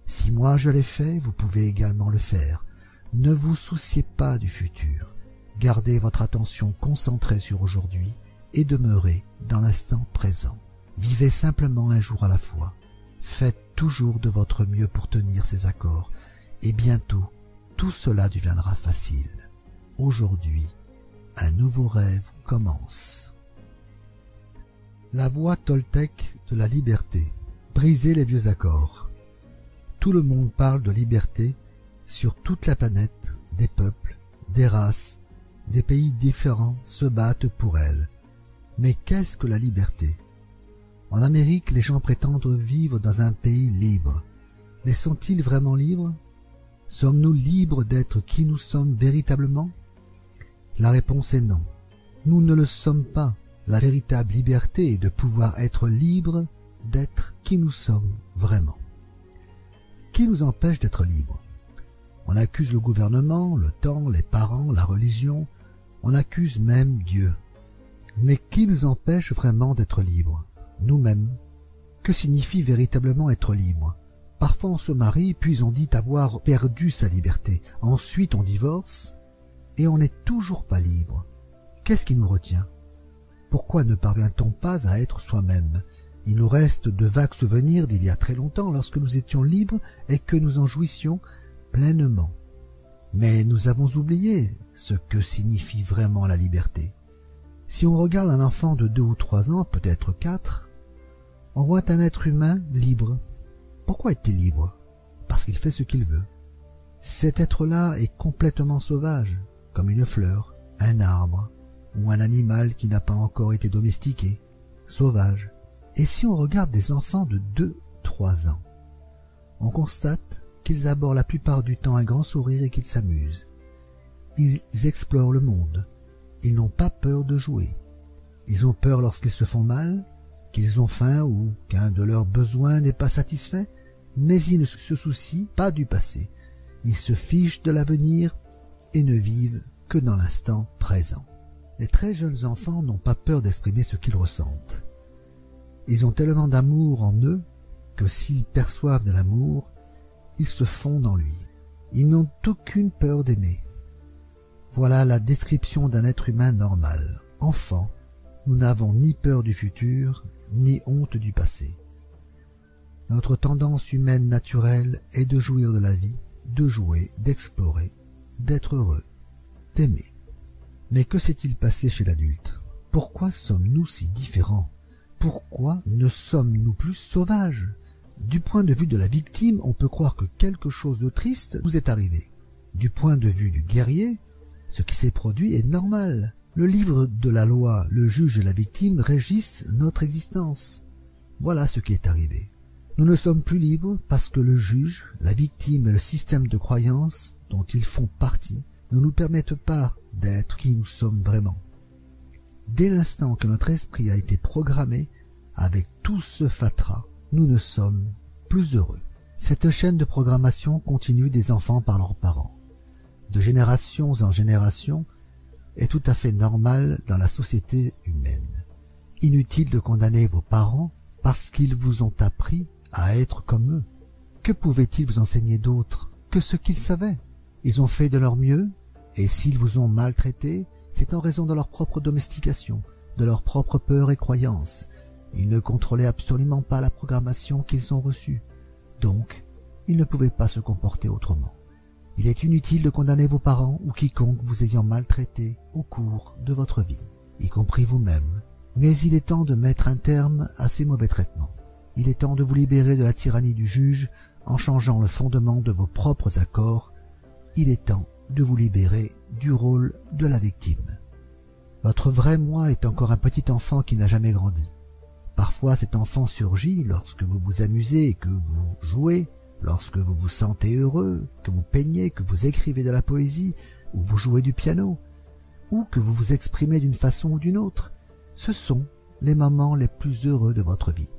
Si moi je l'ai fait, vous pouvez également le faire. Ne vous souciez pas du futur. Gardez votre attention concentrée sur aujourd'hui et demeurez dans l'instant présent. Vivez simplement un jour à la fois. Faites toujours de votre mieux pour tenir ces accords et bientôt tout cela deviendra facile. Aujourd'hui, un nouveau rêve commence. La voie Toltec de la liberté. Briser les vieux accords. Tout le monde parle de liberté sur toute la planète, des peuples, des races, des pays différents se battent pour elle. Mais qu'est-ce que la liberté? En Amérique, les gens prétendent vivre dans un pays libre. Mais sont-ils vraiment libres? Sommes-nous libres d'être qui nous sommes véritablement? La réponse est non. Nous ne le sommes pas. La véritable liberté est de pouvoir être libre d'être qui nous sommes vraiment. Qui nous empêche d'être libres? On accuse le gouvernement, le temps, les parents, la religion, on accuse même Dieu. Mais qui nous empêche vraiment d'être libres? Nous-mêmes. Que signifie véritablement être libre? Parfois on se marie, puis on dit avoir perdu sa liberté. Ensuite on divorce, et on n'est toujours pas libre. Qu'est-ce qui nous retient? Pourquoi ne parvient-on pas à être soi-même? Il nous reste de vagues souvenirs d'il y a très longtemps lorsque nous étions libres et que nous en jouissions pleinement. Mais nous avons oublié ce que signifie vraiment la liberté. Si on regarde un enfant de deux ou trois ans, peut-être quatre, on voit un être humain libre. Pourquoi est-il libre? Parce qu'il fait ce qu'il veut. Cet être-là est complètement sauvage, comme une fleur, un arbre, ou un animal qui n'a pas encore été domestiqué, sauvage. Et si on regarde des enfants de deux, trois ans, on constate qu'ils abordent la plupart du temps un grand sourire et qu'ils s'amusent. Ils explorent le monde. Ils n'ont pas peur de jouer. Ils ont peur lorsqu'ils se font mal, qu'ils ont faim ou qu'un de leurs besoins n'est pas satisfait, mais ils ne se soucient pas du passé. Ils se fichent de l'avenir et ne vivent que dans l'instant présent. Les très jeunes enfants n'ont pas peur d'exprimer ce qu'ils ressentent. Ils ont tellement d'amour en eux que s'ils perçoivent de l'amour, ils se fondent en lui. Ils n'ont aucune peur d'aimer. Voilà la description d'un être humain normal. Enfant, nous n'avons ni peur du futur, ni honte du passé. Notre tendance humaine naturelle est de jouir de la vie, de jouer, d'explorer, d'être heureux, d'aimer. Mais que s'est-il passé chez l'adulte? Pourquoi sommes-nous si différents? Pourquoi ne sommes-nous plus sauvages? Du point de vue de la victime, on peut croire que quelque chose de triste vous est arrivé. Du point de vue du guerrier, ce qui s'est produit est normal. Le livre de la loi, le juge et la victime régissent notre existence. Voilà ce qui est arrivé. Nous ne sommes plus libres parce que le juge, la victime et le système de croyance dont ils font partie ne nous permettent pas d'être qui nous sommes vraiment. Dès l'instant que notre esprit a été programmé avec tout ce fatras, nous ne sommes plus heureux. Cette chaîne de programmation continue des enfants par leurs parents. De générations en génération, est tout à fait normale dans la société humaine. Inutile de condamner vos parents parce qu'ils vous ont appris à être comme eux. Que pouvaient-ils vous enseigner d'autre que ce qu'ils savaient? Ils ont fait de leur mieux, et s'ils vous ont maltraité, c'est en raison de leur propre domestication, de leur propre peur et croyances. Ils ne contrôlaient absolument pas la programmation qu'ils ont reçue. Donc, ils ne pouvaient pas se comporter autrement. Il est inutile de condamner vos parents ou quiconque vous ayant maltraité au cours de votre vie, y compris vous-même. Mais il est temps de mettre un terme à ces mauvais traitements. Il est temps de vous libérer de la tyrannie du juge en changeant le fondement de vos propres accords. Il est temps de vous libérer du rôle de la victime. Votre vrai moi est encore un petit enfant qui n'a jamais grandi. Parfois cet enfant surgit lorsque vous vous amusez et que vous jouez, lorsque vous vous sentez heureux, que vous peignez, que vous écrivez de la poésie, ou vous jouez du piano, ou que vous vous exprimez d'une façon ou d'une autre. Ce sont les moments les plus heureux de votre vie.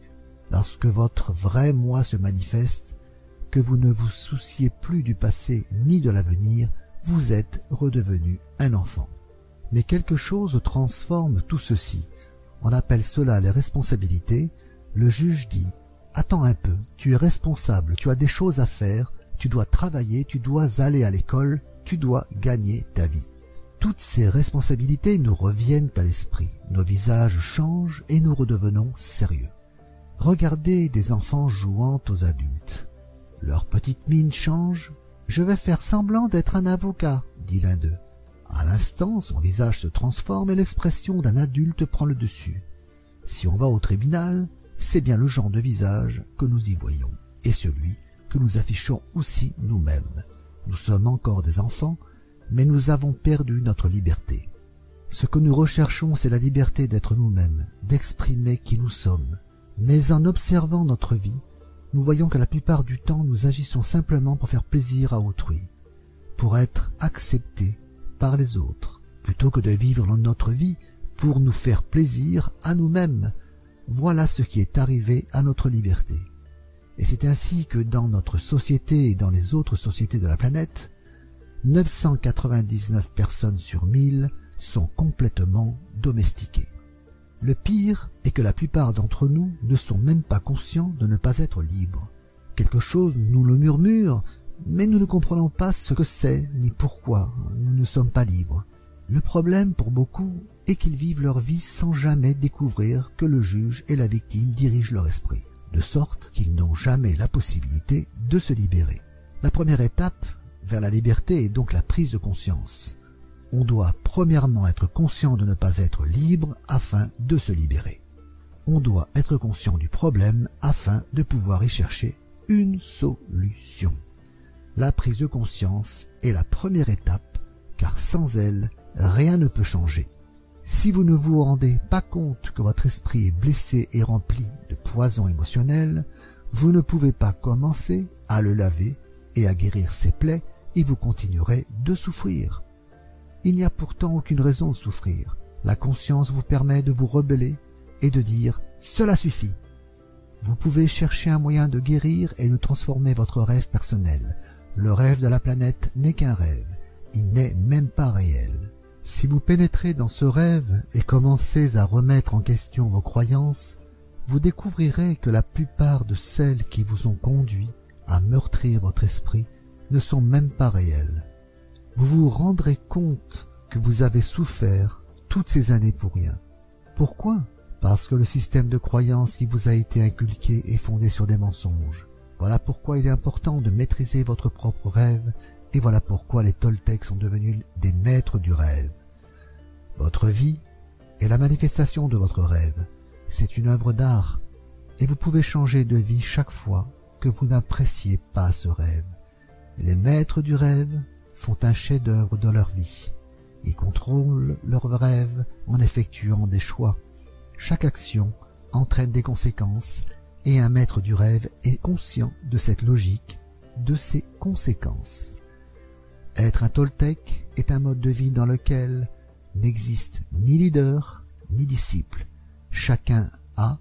Lorsque votre vrai moi se manifeste, que vous ne vous souciez plus du passé ni de l'avenir, vous êtes redevenu un enfant. Mais quelque chose transforme tout ceci. On appelle cela les responsabilités. Le juge dit Attends un peu, tu es responsable, tu as des choses à faire, tu dois travailler, tu dois aller à l'école, tu dois gagner ta vie. Toutes ces responsabilités nous reviennent à l'esprit, nos visages changent et nous redevenons sérieux. Regardez des enfants jouant aux adultes. Leur petite mine change. Je vais faire semblant d'être un avocat, dit l'un d'eux. À l'instant, son visage se transforme et l'expression d'un adulte prend le dessus. Si on va au tribunal, c'est bien le genre de visage que nous y voyons, et celui que nous affichons aussi nous-mêmes. Nous sommes encore des enfants, mais nous avons perdu notre liberté. Ce que nous recherchons, c'est la liberté d'être nous-mêmes, d'exprimer qui nous sommes. Mais en observant notre vie, nous voyons que la plupart du temps nous agissons simplement pour faire plaisir à autrui, pour être acceptés par les autres, plutôt que de vivre notre vie pour nous faire plaisir à nous-mêmes, voilà ce qui est arrivé à notre liberté. Et c'est ainsi que dans notre société et dans les autres sociétés de la planète, 999 personnes sur 1000 sont complètement domestiquées. Le pire est que la plupart d'entre nous ne sont même pas conscients de ne pas être libres. Quelque chose nous le murmure, mais nous ne comprenons pas ce que c'est ni pourquoi nous ne sommes pas libres. Le problème pour beaucoup est qu'ils vivent leur vie sans jamais découvrir que le juge et la victime dirigent leur esprit, de sorte qu'ils n'ont jamais la possibilité de se libérer. La première étape vers la liberté est donc la prise de conscience. On doit premièrement être conscient de ne pas être libre afin de se libérer. On doit être conscient du problème afin de pouvoir y chercher une solution. La prise de conscience est la première étape car sans elle, rien ne peut changer. Si vous ne vous rendez pas compte que votre esprit est blessé et rempli de poison émotionnel, vous ne pouvez pas commencer à le laver et à guérir ses plaies et vous continuerez de souffrir. Il n'y a pourtant aucune raison de souffrir. La conscience vous permet de vous rebeller et de dire ⁇ Cela suffit !⁇ Vous pouvez chercher un moyen de guérir et de transformer votre rêve personnel. Le rêve de la planète n'est qu'un rêve. Il n'est même pas réel. Si vous pénétrez dans ce rêve et commencez à remettre en question vos croyances, vous découvrirez que la plupart de celles qui vous ont conduit à meurtrir votre esprit ne sont même pas réelles. Vous vous rendrez compte que vous avez souffert toutes ces années pour rien. Pourquoi? Parce que le système de croyance qui vous a été inculqué est fondé sur des mensonges. Voilà pourquoi il est important de maîtriser votre propre rêve et voilà pourquoi les Toltecs sont devenus des maîtres du rêve. Votre vie est la manifestation de votre rêve. C'est une œuvre d'art et vous pouvez changer de vie chaque fois que vous n'appréciez pas ce rêve. Les maîtres du rêve font un chef-d'œuvre dans leur vie. Ils contrôlent leurs rêves en effectuant des choix. Chaque action entraîne des conséquences et un maître du rêve est conscient de cette logique, de ses conséquences. Être un Toltec est un mode de vie dans lequel n'existe ni leader ni disciple. Chacun a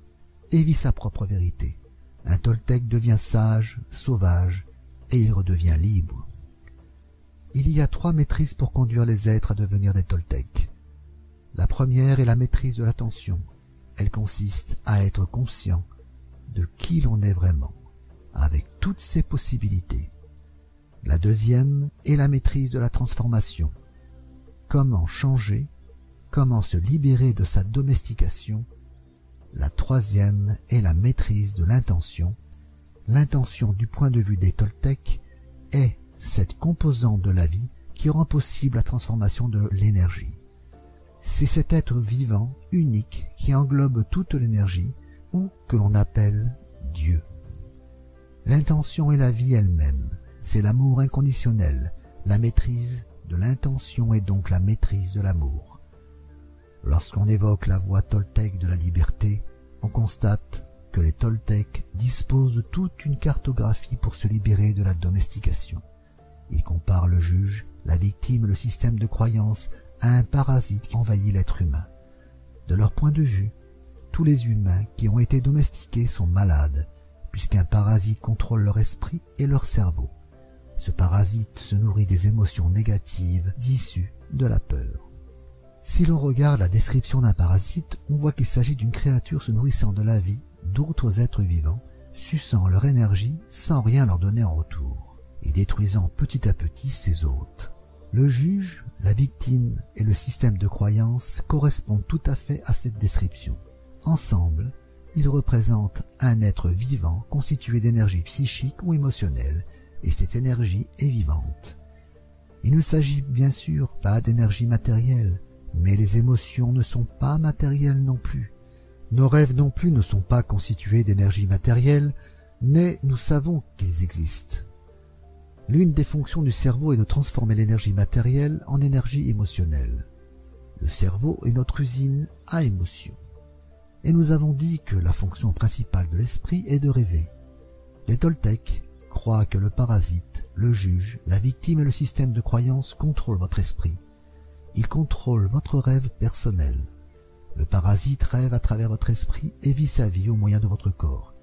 et vit sa propre vérité. Un Toltec devient sage, sauvage, et il redevient libre. Il y a trois maîtrises pour conduire les êtres à devenir des Toltecs. La première est la maîtrise de l'attention. Elle consiste à être conscient de qui l'on est vraiment, avec toutes ses possibilités. La deuxième est la maîtrise de la transformation. Comment changer, comment se libérer de sa domestication. La troisième est la maîtrise de l'intention. L'intention du point de vue des Toltecs est cette composante de la vie qui rend possible la transformation de l'énergie. C'est cet être vivant, unique, qui englobe toute l'énergie, ou que l'on appelle Dieu. L'intention est la vie elle-même, c'est l'amour inconditionnel, la maîtrise de l'intention est donc la maîtrise de l'amour. Lorsqu'on évoque la voie toltèque de la liberté, on constate que les Toltecs disposent toute une cartographie pour se libérer de la domestication. Ils comparent le juge, la victime, le système de croyance à un parasite qui envahit l'être humain. De leur point de vue, tous les humains qui ont été domestiqués sont malades, puisqu'un parasite contrôle leur esprit et leur cerveau. Ce parasite se nourrit des émotions négatives issues de la peur. Si l'on regarde la description d'un parasite, on voit qu'il s'agit d'une créature se nourrissant de la vie d'autres êtres vivants, suçant leur énergie sans rien leur donner en retour, et détruisant petit à petit ses hôtes. Le juge, la victime et le système de croyance correspondent tout à fait à cette description. Ensemble, ils représentent un être vivant constitué d'énergie psychique ou émotionnelle, et cette énergie est vivante. Il ne s'agit bien sûr pas d'énergie matérielle, mais les émotions ne sont pas matérielles non plus. Nos rêves non plus ne sont pas constitués d'énergie matérielle, mais nous savons qu'ils existent. L'une des fonctions du cerveau est de transformer l'énergie matérielle en énergie émotionnelle. Le cerveau est notre usine à émotions. Et nous avons dit que la fonction principale de l'esprit est de rêver. Les Toltecs croient que le parasite, le juge, la victime et le système de croyance contrôlent votre esprit. Ils contrôlent votre rêve personnel. Le parasite rêve à travers votre esprit et vit sa vie au moyen de votre corps.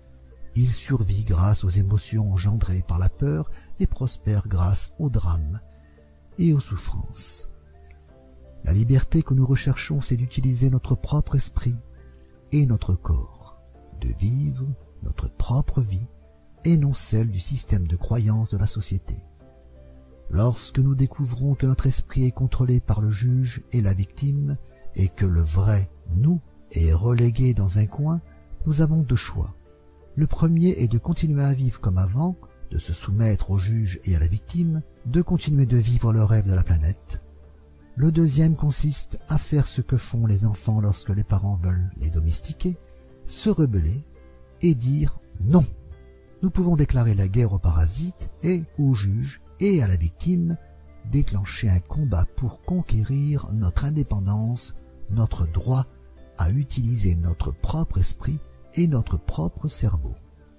Il survit grâce aux émotions engendrées par la peur et prospère grâce au drame et aux souffrances. La liberté que nous recherchons, c'est d'utiliser notre propre esprit et notre corps, de vivre notre propre vie et non celle du système de croyance de la société. Lorsque nous découvrons que notre esprit est contrôlé par le juge et la victime, et que le vrai nous est relégué dans un coin, nous avons deux choix. Le premier est de continuer à vivre comme avant, de se soumettre au juge et à la victime, de continuer de vivre le rêve de la planète. Le deuxième consiste à faire ce que font les enfants lorsque les parents veulent les domestiquer, se rebeller et dire non. Nous pouvons déclarer la guerre aux parasites et au juge et à la victime, déclencher un combat pour conquérir notre indépendance, notre droit à utiliser notre propre esprit et notre propre cerveau.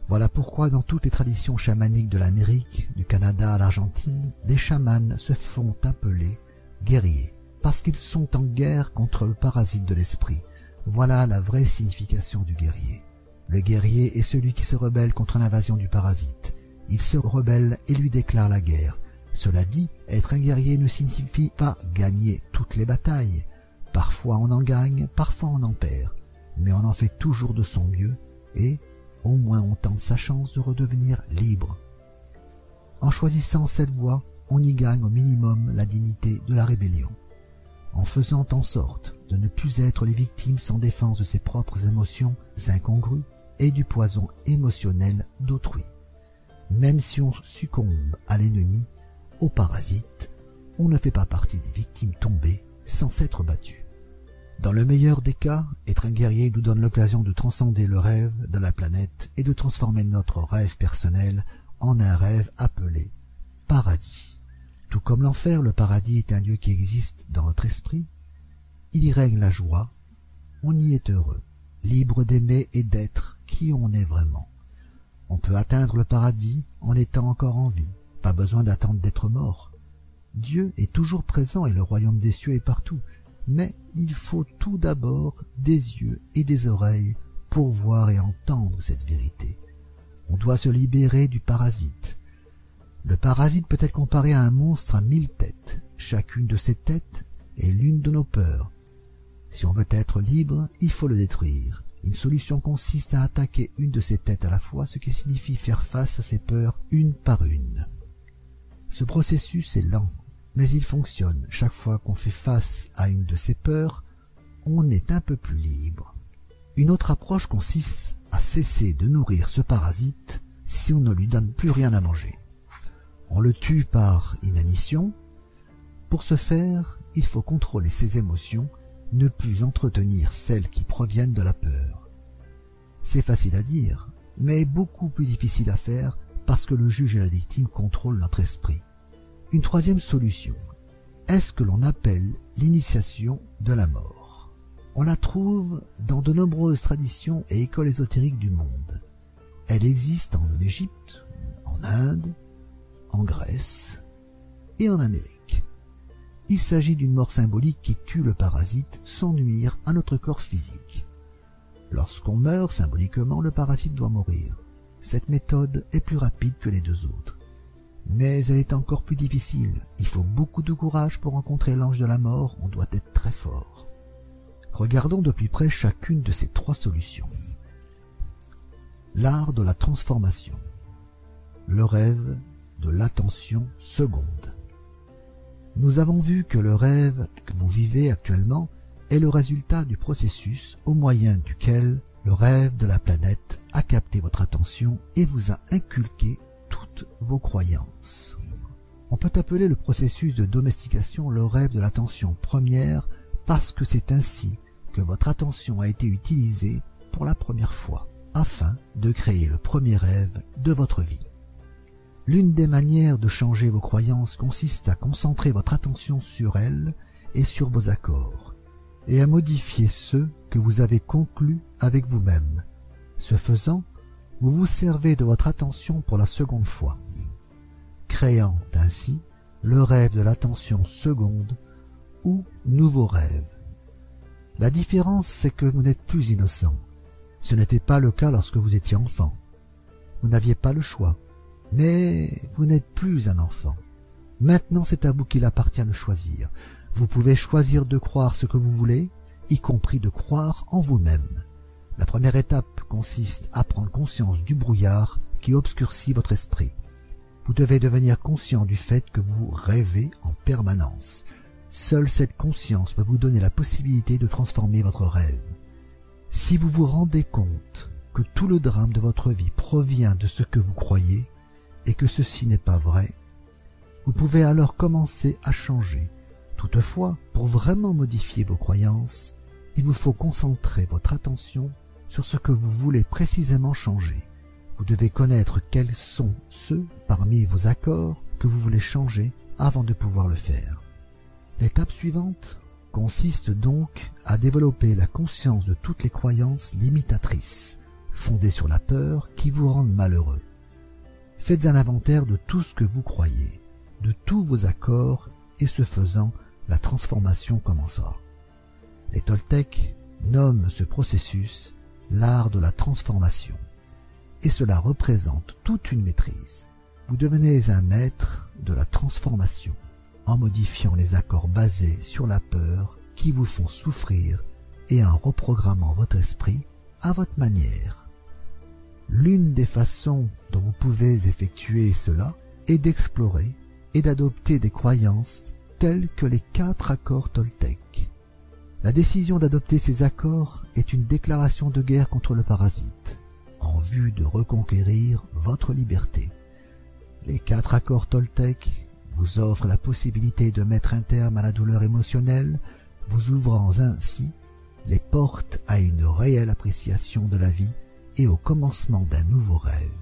Voilà pourquoi dans toutes les traditions chamaniques de l'Amérique, du Canada à l'Argentine, des chamans se font appeler guerriers. parce qu'ils sont en guerre contre le parasite de l'esprit. Voilà la vraie signification du guerrier. Le guerrier est celui qui se rebelle contre l'invasion du parasite. Il se rebelle et lui déclare la guerre. Cela dit, être un guerrier ne signifie pas gagner toutes les batailles. Parfois on en gagne, parfois on en perd, mais on en fait toujours de son mieux et, au moins on tente sa chance de redevenir libre. En choisissant cette voie, on y gagne au minimum la dignité de la rébellion, en faisant en sorte de ne plus être les victimes sans défense de ses propres émotions incongrues et du poison émotionnel d'autrui. Même si on succombe à l'ennemi, au parasite, on ne fait pas partie des victimes tombées sans s'être battu. Dans le meilleur des cas, être un guerrier nous donne l'occasion de transcender le rêve de la planète et de transformer notre rêve personnel en un rêve appelé paradis. Tout comme l'enfer, le paradis est un lieu qui existe dans notre esprit. Il y règne la joie, on y est heureux, libre d'aimer et d'être qui on est vraiment. On peut atteindre le paradis en étant encore en vie, pas besoin d'attendre d'être mort. Dieu est toujours présent et le royaume des cieux est partout, mais il faut tout d'abord des yeux et des oreilles pour voir et entendre cette vérité. On doit se libérer du parasite. Le parasite peut être comparé à un monstre à mille têtes. Chacune de ces têtes est l'une de nos peurs. Si on veut être libre, il faut le détruire. Une solution consiste à attaquer une de ces têtes à la fois, ce qui signifie faire face à ces peurs une par une. Ce processus est lent, mais il fonctionne. Chaque fois qu'on fait face à une de ces peurs, on est un peu plus libre. Une autre approche consiste à cesser de nourrir ce parasite si on ne lui donne plus rien à manger. On le tue par inanition. Pour ce faire, il faut contrôler ses émotions, ne plus entretenir celles qui proviennent de la peur. C'est facile à dire, mais beaucoup plus difficile à faire parce que le juge et la victime contrôlent notre esprit. Une troisième solution est ce que l'on appelle l'initiation de la mort? On la trouve dans de nombreuses traditions et écoles ésotériques du monde. Elle existe en Égypte, en Inde, en Grèce et en Amérique. Il s'agit d'une mort symbolique qui tue le parasite sans nuire à notre corps physique. Lorsqu'on meurt symboliquement, le parasite doit mourir. Cette méthode est plus rapide que les deux autres mais elle est encore plus difficile. Il faut beaucoup de courage pour rencontrer l'ange de la mort, on doit être très fort. Regardons de plus près chacune de ces trois solutions. L'art de la transformation. Le rêve de l'attention seconde. Nous avons vu que le rêve que vous vivez actuellement est le résultat du processus au moyen duquel le rêve de la planète a capté votre attention et vous a inculqué vos croyances. On peut appeler le processus de domestication le rêve de l'attention première parce que c'est ainsi que votre attention a été utilisée pour la première fois afin de créer le premier rêve de votre vie. L'une des manières de changer vos croyances consiste à concentrer votre attention sur elles et sur vos accords, et à modifier ceux que vous avez conclus avec vous-même. Ce faisant, vous vous servez de votre attention pour la seconde fois, créant ainsi le rêve de l'attention seconde ou nouveau rêve. La différence, c'est que vous n'êtes plus innocent. Ce n'était pas le cas lorsque vous étiez enfant. Vous n'aviez pas le choix. Mais vous n'êtes plus un enfant. Maintenant, c'est à vous qu'il appartient de choisir. Vous pouvez choisir de croire ce que vous voulez, y compris de croire en vous-même. La première étape consiste à prendre conscience du brouillard qui obscurcit votre esprit. Vous devez devenir conscient du fait que vous rêvez en permanence. Seule cette conscience peut vous donner la possibilité de transformer votre rêve. Si vous vous rendez compte que tout le drame de votre vie provient de ce que vous croyez et que ceci n'est pas vrai, vous pouvez alors commencer à changer. Toutefois, pour vraiment modifier vos croyances, il vous faut concentrer votre attention sur ce que vous voulez précisément changer. Vous devez connaître quels sont ceux parmi vos accords que vous voulez changer avant de pouvoir le faire. L'étape suivante consiste donc à développer la conscience de toutes les croyances limitatrices, fondées sur la peur, qui vous rendent malheureux. Faites un inventaire de tout ce que vous croyez, de tous vos accords, et ce faisant, la transformation commencera. Les Toltecs nomment ce processus l'art de la transformation, et cela représente toute une maîtrise. Vous devenez un maître de la transformation en modifiant les accords basés sur la peur qui vous font souffrir et en reprogrammant votre esprit à votre manière. L'une des façons dont vous pouvez effectuer cela est d'explorer et d'adopter des croyances telles que les quatre accords Toltec. La décision d'adopter ces accords est une déclaration de guerre contre le parasite, en vue de reconquérir votre liberté. Les quatre accords Toltec vous offrent la possibilité de mettre un terme à la douleur émotionnelle, vous ouvrant ainsi les portes à une réelle appréciation de la vie et au commencement d'un nouveau rêve.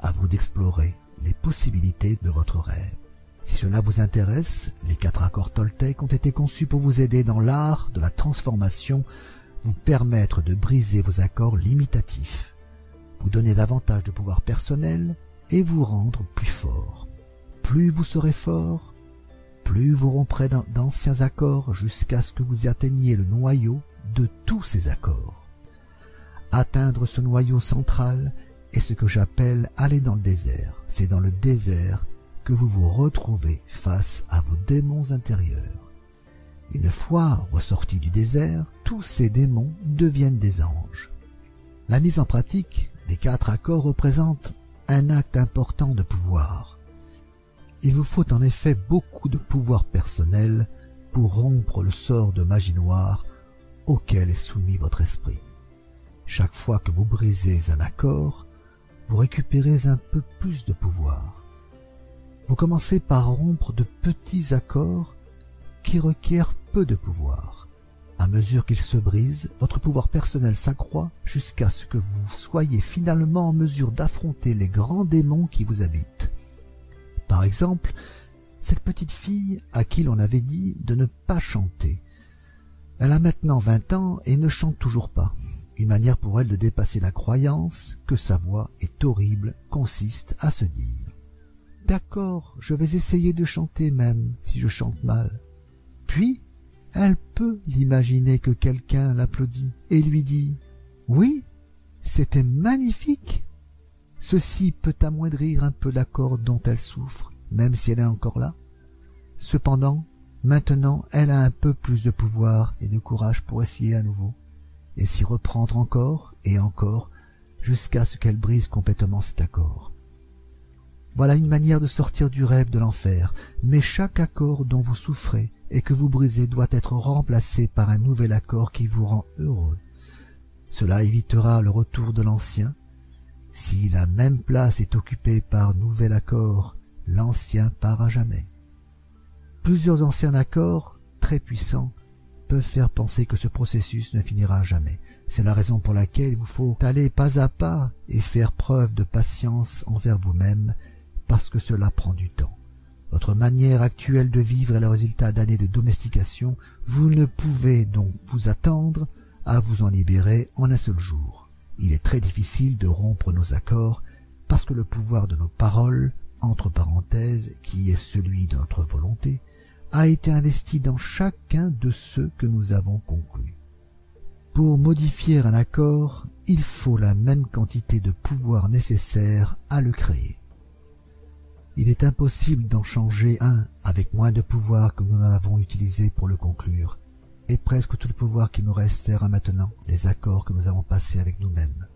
À vous d'explorer les possibilités de votre rêve. Si cela vous intéresse, les quatre accords Toltec ont été conçus pour vous aider dans l'art de la transformation, vous permettre de briser vos accords limitatifs, vous donner davantage de pouvoir personnel et vous rendre plus fort. Plus vous serez fort, plus vous romprez d'anciens accords jusqu'à ce que vous atteigniez le noyau de tous ces accords. Atteindre ce noyau central est ce que j'appelle aller dans le désert. C'est dans le désert que vous vous retrouvez face à vos démons intérieurs. Une fois ressortis du désert, tous ces démons deviennent des anges. La mise en pratique des quatre accords représente un acte important de pouvoir. Il vous faut en effet beaucoup de pouvoir personnel pour rompre le sort de magie noire auquel est soumis votre esprit. Chaque fois que vous brisez un accord, vous récupérez un peu plus de pouvoir. Vous commencez par rompre de petits accords qui requièrent peu de pouvoir. À mesure qu'ils se brisent, votre pouvoir personnel s'accroît jusqu'à ce que vous soyez finalement en mesure d'affronter les grands démons qui vous habitent. Par exemple, cette petite fille à qui l'on avait dit de ne pas chanter. Elle a maintenant vingt ans et ne chante toujours pas. Une manière pour elle de dépasser la croyance que sa voix est horrible consiste à se dire D'accord, je vais essayer de chanter même si je chante mal. Puis, elle peut l'imaginer que quelqu'un l'applaudit et lui dit Oui, c'était magnifique. Ceci peut amoindrir un peu l'accord dont elle souffre, même si elle est encore là. Cependant, maintenant, elle a un peu plus de pouvoir et de courage pour essayer à nouveau et s'y reprendre encore et encore jusqu'à ce qu'elle brise complètement cet accord. Voilà une manière de sortir du rêve de l'enfer, mais chaque accord dont vous souffrez et que vous brisez doit être remplacé par un nouvel accord qui vous rend heureux. Cela évitera le retour de l'ancien. Si la même place est occupée par nouvel accord, l'ancien part à jamais. Plusieurs anciens accords, très puissants, peuvent faire penser que ce processus ne finira jamais. C'est la raison pour laquelle il vous faut aller pas à pas et faire preuve de patience envers vous-même, parce que cela prend du temps. Votre manière actuelle de vivre est le résultat d'années de domestication. Vous ne pouvez donc vous attendre à vous en libérer en un seul jour. Il est très difficile de rompre nos accords parce que le pouvoir de nos paroles, entre parenthèses, qui est celui de notre volonté, a été investi dans chacun de ceux que nous avons conclus. Pour modifier un accord, il faut la même quantité de pouvoir nécessaire à le créer. Il est impossible d'en changer un avec moins de pouvoir que nous en avons utilisé pour le conclure, et presque tout le pouvoir qui nous reste à maintenant les accords que nous avons passés avec nous-mêmes.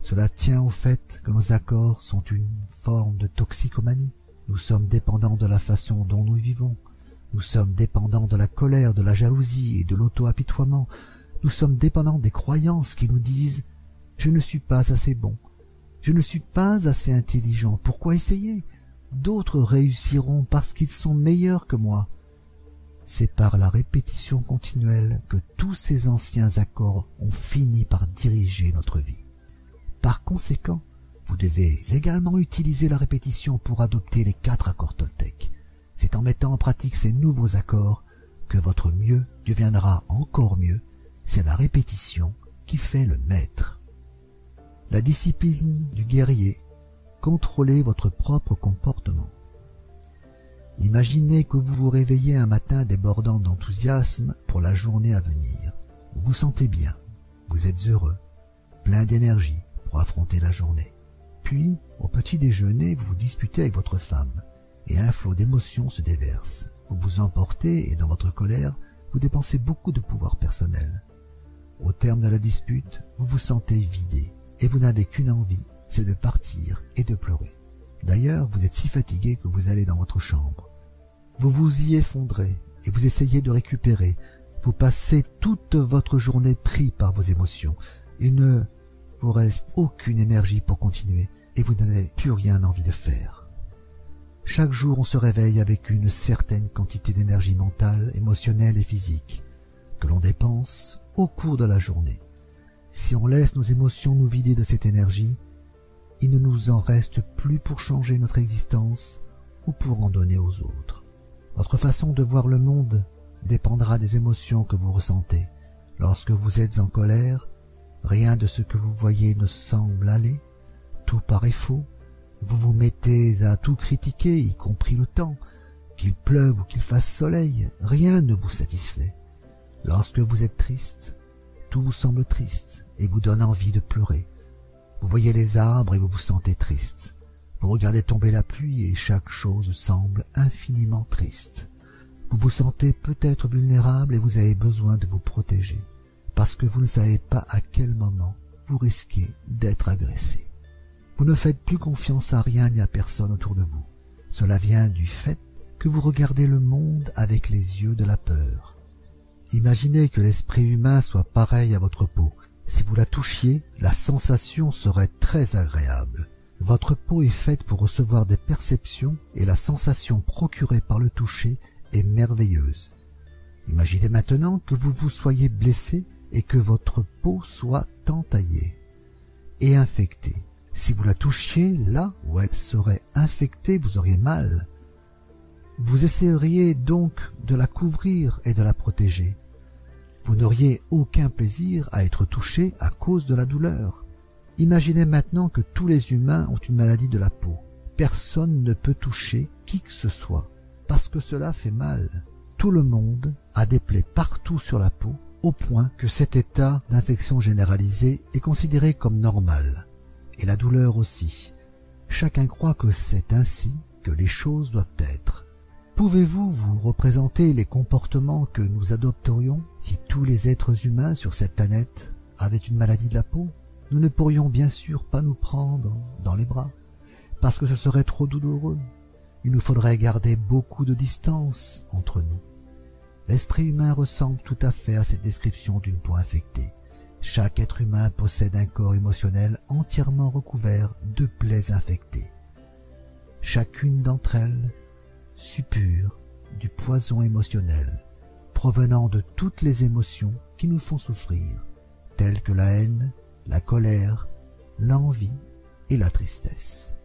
Cela tient au fait que nos accords sont une forme de toxicomanie. Nous sommes dépendants de la façon dont nous vivons, nous sommes dépendants de la colère, de la jalousie et de l'auto-apitoiement. Nous sommes dépendants des croyances qui nous disent ⁇ Je ne suis pas assez bon, je ne suis pas assez intelligent, pourquoi essayer? D'autres réussiront parce qu'ils sont meilleurs que moi. C'est par la répétition continuelle que tous ces anciens accords ont fini par diriger notre vie. Par conséquent, vous devez également utiliser la répétition pour adopter les quatre accords Toltec. C'est en mettant en pratique ces nouveaux accords que votre mieux deviendra encore mieux. C'est la répétition qui fait le maître. La discipline du guerrier. Contrôlez votre propre comportement. Imaginez que vous vous réveillez un matin débordant d'enthousiasme pour la journée à venir. Vous vous sentez bien, vous êtes heureux, plein d'énergie pour affronter la journée. Puis, au petit déjeuner, vous vous disputez avec votre femme, et un flot d'émotions se déverse. Vous vous emportez et dans votre colère, vous dépensez beaucoup de pouvoir personnel. Au terme de la dispute, vous vous sentez vidé, et vous n'avez qu'une envie, c'est de partir et de pleurer. D'ailleurs, vous êtes si fatigué que vous allez dans votre chambre. Vous vous y effondrez et vous essayez de récupérer. Vous passez toute votre journée pris par vos émotions. Il ne vous reste aucune énergie pour continuer et vous n'avez plus rien envie de faire. Chaque jour, on se réveille avec une certaine quantité d'énergie mentale, émotionnelle et physique que l'on dépense au cours de la journée. Si on laisse nos émotions nous vider de cette énergie, il ne nous en reste plus pour changer notre existence ou pour en donner aux autres. Votre façon de voir le monde dépendra des émotions que vous ressentez. Lorsque vous êtes en colère, rien de ce que vous voyez ne semble aller, tout paraît faux, vous vous mettez à tout critiquer, y compris le temps, qu'il pleuve ou qu'il fasse soleil, rien ne vous satisfait. Lorsque vous êtes triste, tout vous semble triste et vous donne envie de pleurer. Vous voyez les arbres et vous vous sentez triste. Vous regardez tomber la pluie et chaque chose semble infiniment triste. Vous vous sentez peut-être vulnérable et vous avez besoin de vous protéger, parce que vous ne savez pas à quel moment vous risquez d'être agressé. Vous ne faites plus confiance à rien ni à personne autour de vous. Cela vient du fait que vous regardez le monde avec les yeux de la peur. Imaginez que l'esprit humain soit pareil à votre peau. Si vous la touchiez, la sensation serait très agréable. Votre peau est faite pour recevoir des perceptions et la sensation procurée par le toucher est merveilleuse. Imaginez maintenant que vous vous soyez blessé et que votre peau soit entaillée et infectée. Si vous la touchiez là où elle serait infectée, vous auriez mal. Vous essaieriez donc de la couvrir et de la protéger. Vous n'auriez aucun plaisir à être touché à cause de la douleur. Imaginez maintenant que tous les humains ont une maladie de la peau. Personne ne peut toucher qui que ce soit, parce que cela fait mal. Tout le monde a des plaies partout sur la peau, au point que cet état d'infection généralisée est considéré comme normal. Et la douleur aussi. Chacun croit que c'est ainsi que les choses doivent être. Pouvez-vous vous représenter les comportements que nous adopterions si tous les êtres humains sur cette planète avaient une maladie de la peau? Nous ne pourrions bien sûr pas nous prendre dans les bras, parce que ce serait trop douloureux. Il nous faudrait garder beaucoup de distance entre nous. L'esprit humain ressemble tout à fait à cette description d'une peau infectée. Chaque être humain possède un corps émotionnel entièrement recouvert de plaies infectées. Chacune d'entre elles suppure du poison émotionnel provenant de toutes les émotions qui nous font souffrir, telles que la haine, la colère, l'envie et la tristesse.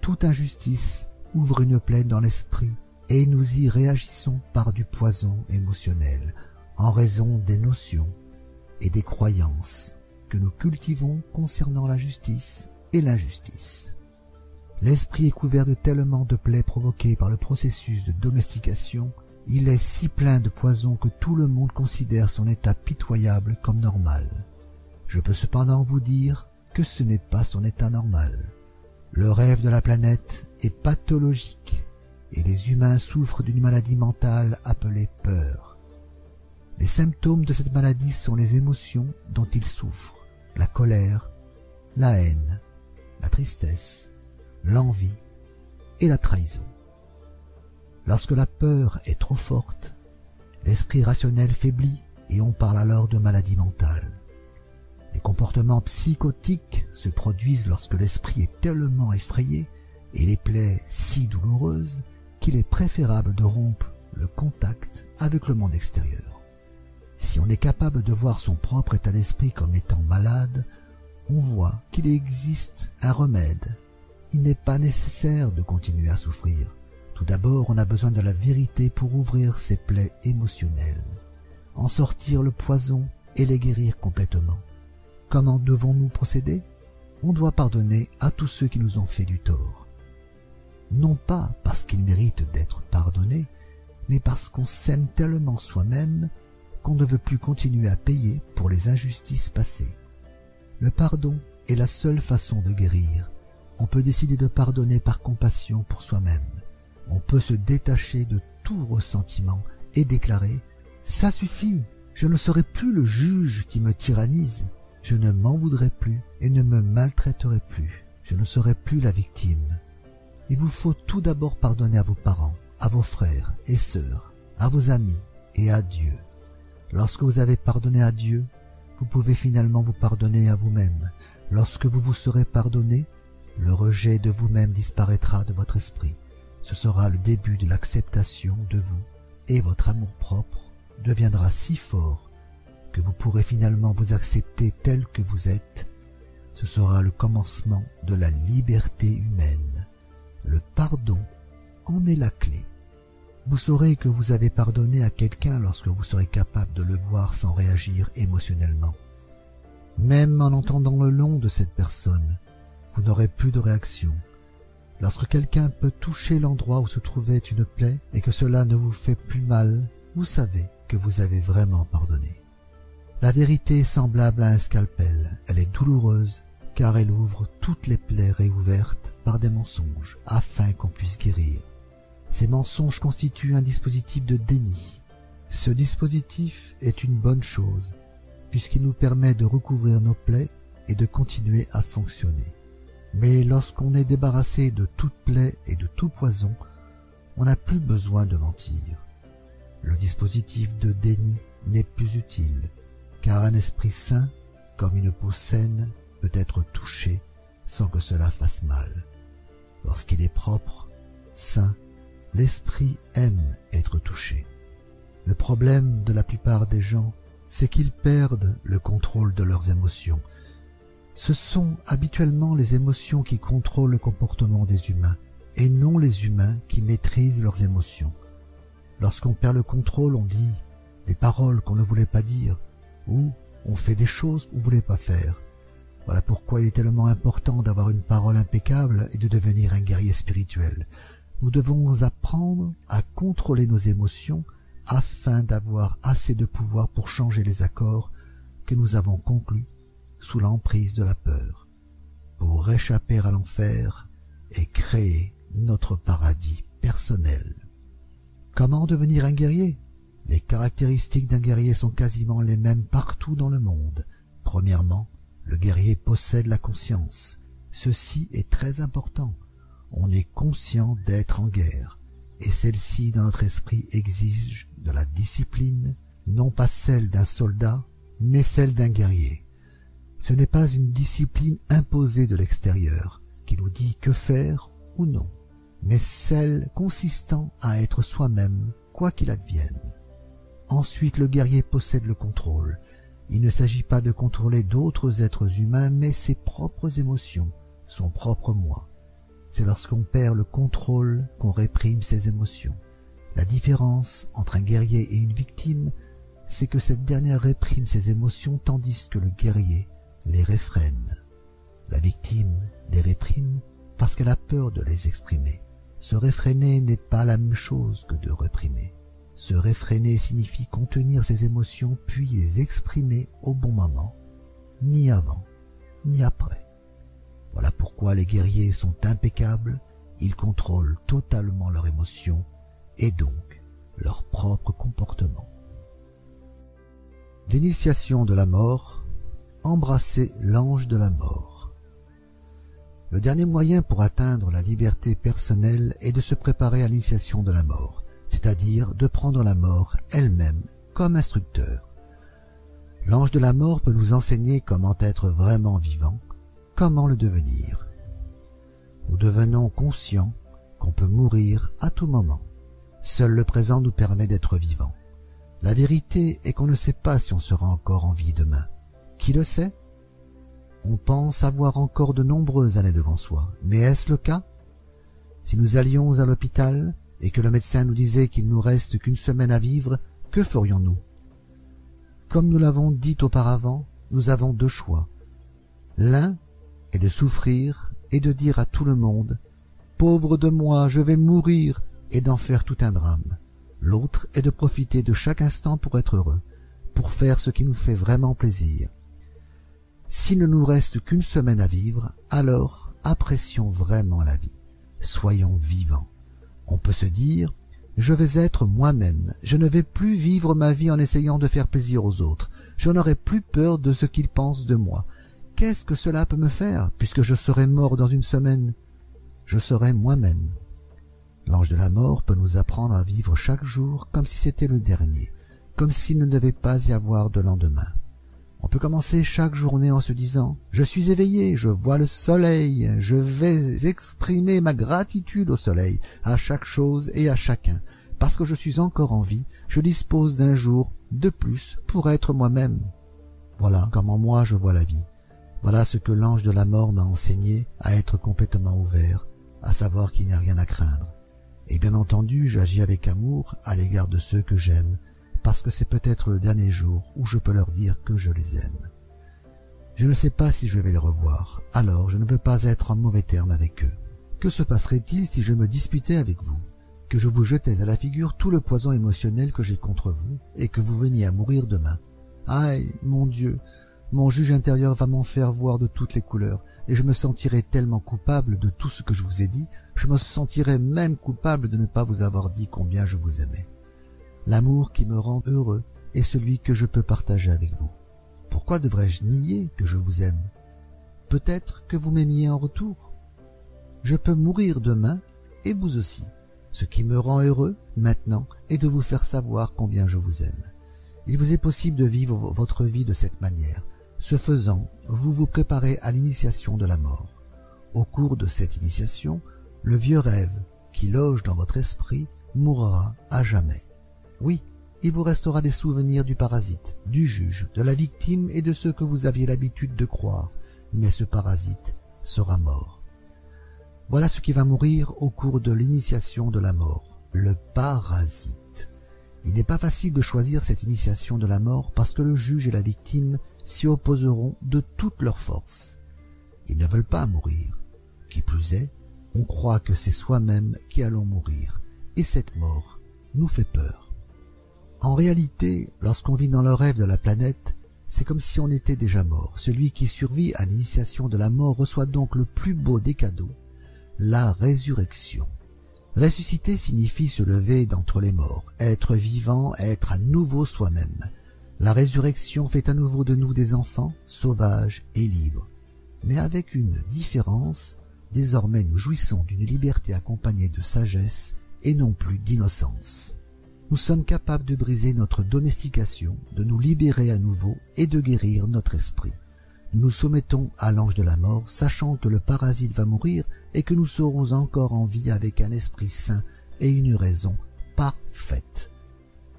Toute injustice ouvre une plaie dans l'esprit et nous y réagissons par du poison émotionnel en raison des notions et des croyances que nous cultivons concernant la justice et l'injustice. L'esprit est couvert de tellement de plaies provoquées par le processus de domestication, il est si plein de poison que tout le monde considère son état pitoyable comme normal. Je peux cependant vous dire que ce n'est pas son état normal. Le rêve de la planète est pathologique et les humains souffrent d'une maladie mentale appelée peur. Les symptômes de cette maladie sont les émotions dont ils souffrent, la colère, la haine, la tristesse, l'envie et la trahison. Lorsque la peur est trop forte, l'esprit rationnel faiblit et on parle alors de maladie mentale. Les comportements psychotiques se produisent lorsque l'esprit est tellement effrayé et les plaies si douloureuses qu'il est préférable de rompre le contact avec le monde extérieur. Si on est capable de voir son propre état d'esprit comme étant malade, on voit qu'il existe un remède il n'est pas nécessaire de continuer à souffrir. Tout d'abord, on a besoin de la vérité pour ouvrir ses plaies émotionnelles, en sortir le poison et les guérir complètement. Comment devons-nous procéder? On doit pardonner à tous ceux qui nous ont fait du tort. non pas parce qu'il mérite d'être pardonné, mais parce qu'on s'aime tellement soi-même qu'on ne veut plus continuer à payer pour les injustices passées. Le pardon est la seule façon de guérir. On peut décider de pardonner par compassion pour soi-même. On peut se détacher de tout ressentiment et déclarer ⁇ Ça suffit, je ne serai plus le juge qui me tyrannise, je ne m'en voudrai plus et ne me maltraiterai plus, je ne serai plus la victime. Il vous faut tout d'abord pardonner à vos parents, à vos frères et sœurs, à vos amis et à Dieu. Lorsque vous avez pardonné à Dieu, vous pouvez finalement vous pardonner à vous-même. Lorsque vous vous serez pardonné, le rejet de vous-même disparaîtra de votre esprit. Ce sera le début de l'acceptation de vous et votre amour-propre deviendra si fort que vous pourrez finalement vous accepter tel que vous êtes. Ce sera le commencement de la liberté humaine. Le pardon en est la clé. Vous saurez que vous avez pardonné à quelqu'un lorsque vous serez capable de le voir sans réagir émotionnellement. Même en entendant le nom de cette personne, vous n'aurez plus de réaction. Lorsque quelqu'un peut toucher l'endroit où se trouvait une plaie et que cela ne vous fait plus mal, vous savez que vous avez vraiment pardonné. La vérité est semblable à un scalpel, elle est douloureuse car elle ouvre toutes les plaies réouvertes par des mensonges afin qu'on puisse guérir. Ces mensonges constituent un dispositif de déni. Ce dispositif est une bonne chose, puisqu'il nous permet de recouvrir nos plaies et de continuer à fonctionner. Mais lorsqu'on est débarrassé de toute plaie et de tout poison, on n'a plus besoin de mentir. Le dispositif de déni n'est plus utile, car un esprit sain, comme une peau saine, peut être touché sans que cela fasse mal. Lorsqu'il est propre, sain l'esprit aime être touché. Le problème de la plupart des gens, c'est qu'ils perdent le contrôle de leurs émotions. Ce sont habituellement les émotions qui contrôlent le comportement des humains, et non les humains qui maîtrisent leurs émotions. Lorsqu'on perd le contrôle, on dit des paroles qu'on ne voulait pas dire, ou on fait des choses qu'on ne voulait pas faire. Voilà pourquoi il est tellement important d'avoir une parole impeccable et de devenir un guerrier spirituel. Nous devons apprendre à contrôler nos émotions afin d'avoir assez de pouvoir pour changer les accords que nous avons conclus sous l'emprise de la peur, pour échapper à l'enfer et créer notre paradis personnel. Comment devenir un guerrier? Les caractéristiques d'un guerrier sont quasiment les mêmes partout dans le monde. Premièrement, le guerrier possède la conscience. Ceci est très important on est conscient d'être en guerre, et celle-ci dans notre esprit exige de la discipline, non pas celle d'un soldat, mais celle d'un guerrier. Ce n'est pas une discipline imposée de l'extérieur qui nous dit que faire ou non, mais celle consistant à être soi-même, quoi qu'il advienne. Ensuite, le guerrier possède le contrôle. Il ne s'agit pas de contrôler d'autres êtres humains, mais ses propres émotions, son propre moi. C'est lorsqu'on perd le contrôle qu'on réprime ses émotions. La différence entre un guerrier et une victime, c'est que cette dernière réprime ses émotions tandis que le guerrier les réfrène. La victime les réprime parce qu'elle a peur de les exprimer. Se réfréner n'est pas la même chose que de réprimer. Se réfréner signifie contenir ses émotions puis les exprimer au bon moment, ni avant, ni après. Voilà pourquoi les guerriers sont impeccables, ils contrôlent totalement leurs émotions et donc leur propre comportement. L'initiation de la mort, embrasser l'ange de la mort. Le dernier moyen pour atteindre la liberté personnelle est de se préparer à l'initiation de la mort, c'est-à-dire de prendre la mort elle-même comme instructeur. L'ange de la mort peut nous enseigner comment être vraiment vivant, comment le devenir. Nous devenons conscients qu'on peut mourir à tout moment. Seul le présent nous permet d'être vivants. La vérité est qu'on ne sait pas si on sera encore en vie demain. Qui le sait? On pense avoir encore de nombreuses années devant soi, mais est-ce le cas? Si nous allions à l'hôpital et que le médecin nous disait qu'il nous reste qu'une semaine à vivre, que ferions-nous? Comme nous l'avons dit auparavant, nous avons deux choix. L'un et de souffrir et de dire à tout le monde Pauvre de moi, je vais mourir, et d'en faire tout un drame. L'autre est de profiter de chaque instant pour être heureux, pour faire ce qui nous fait vraiment plaisir. S'il ne nous reste qu'une semaine à vivre, alors apprécions vraiment la vie. Soyons vivants. On peut se dire, je vais être moi-même, je ne vais plus vivre ma vie en essayant de faire plaisir aux autres, je n'aurai plus peur de ce qu'ils pensent de moi. Qu'est-ce que cela peut me faire, puisque je serai mort dans une semaine? Je serai moi-même. L'ange de la mort peut nous apprendre à vivre chaque jour comme si c'était le dernier, comme s'il ne devait pas y avoir de lendemain. On peut commencer chaque journée en se disant ⁇ Je suis éveillé, je vois le soleil, je vais exprimer ma gratitude au soleil, à chaque chose et à chacun. Parce que je suis encore en vie, je dispose d'un jour de plus pour être moi-même. Voilà comment moi je vois la vie. Voilà ce que l'ange de la mort m'a enseigné à être complètement ouvert, à savoir qu'il n'y a rien à craindre. Et bien entendu, j'agis avec amour à l'égard de ceux que j'aime, parce que c'est peut-être le dernier jour où je peux leur dire que je les aime. Je ne sais pas si je vais les revoir, alors je ne veux pas être en mauvais terme avec eux. Que se passerait-il si je me disputais avec vous, que je vous jetais à la figure tout le poison émotionnel que j'ai contre vous, et que vous veniez à mourir demain? Aïe, mon Dieu, mon juge intérieur va m'en faire voir de toutes les couleurs, et je me sentirai tellement coupable de tout ce que je vous ai dit, je me sentirai même coupable de ne pas vous avoir dit combien je vous aimais. L'amour qui me rend heureux est celui que je peux partager avec vous. Pourquoi devrais-je nier que je vous aime? Peut-être que vous m'aimiez en retour. Je peux mourir demain, et vous aussi. Ce qui me rend heureux, maintenant, est de vous faire savoir combien je vous aime. Il vous est possible de vivre votre vie de cette manière. Ce faisant, vous vous préparez à l'initiation de la mort. Au cours de cette initiation, le vieux rêve qui loge dans votre esprit mourra à jamais. Oui, il vous restera des souvenirs du parasite, du juge, de la victime et de ceux que vous aviez l'habitude de croire, mais ce parasite sera mort. Voilà ce qui va mourir au cours de l'initiation de la mort, le parasite. Il n'est pas facile de choisir cette initiation de la mort parce que le juge et la victime s'y opposeront de toutes leurs forces. Ils ne veulent pas mourir. Qui plus est, on croit que c'est soi-même qui allons mourir, et cette mort nous fait peur. En réalité, lorsqu'on vit dans le rêve de la planète, c'est comme si on était déjà mort. Celui qui survit à l'initiation de la mort reçoit donc le plus beau des cadeaux, la résurrection. Ressusciter signifie se lever d'entre les morts, être vivant, être à nouveau soi-même. La résurrection fait à nouveau de nous des enfants, sauvages et libres. Mais avec une différence, désormais nous jouissons d'une liberté accompagnée de sagesse et non plus d'innocence nous sommes capables de briser notre domestication, de nous libérer à nouveau et de guérir notre esprit. Nous nous soumettons à l'ange de la mort, sachant que le parasite va mourir et que nous serons encore en vie avec un esprit sain et une raison parfaite.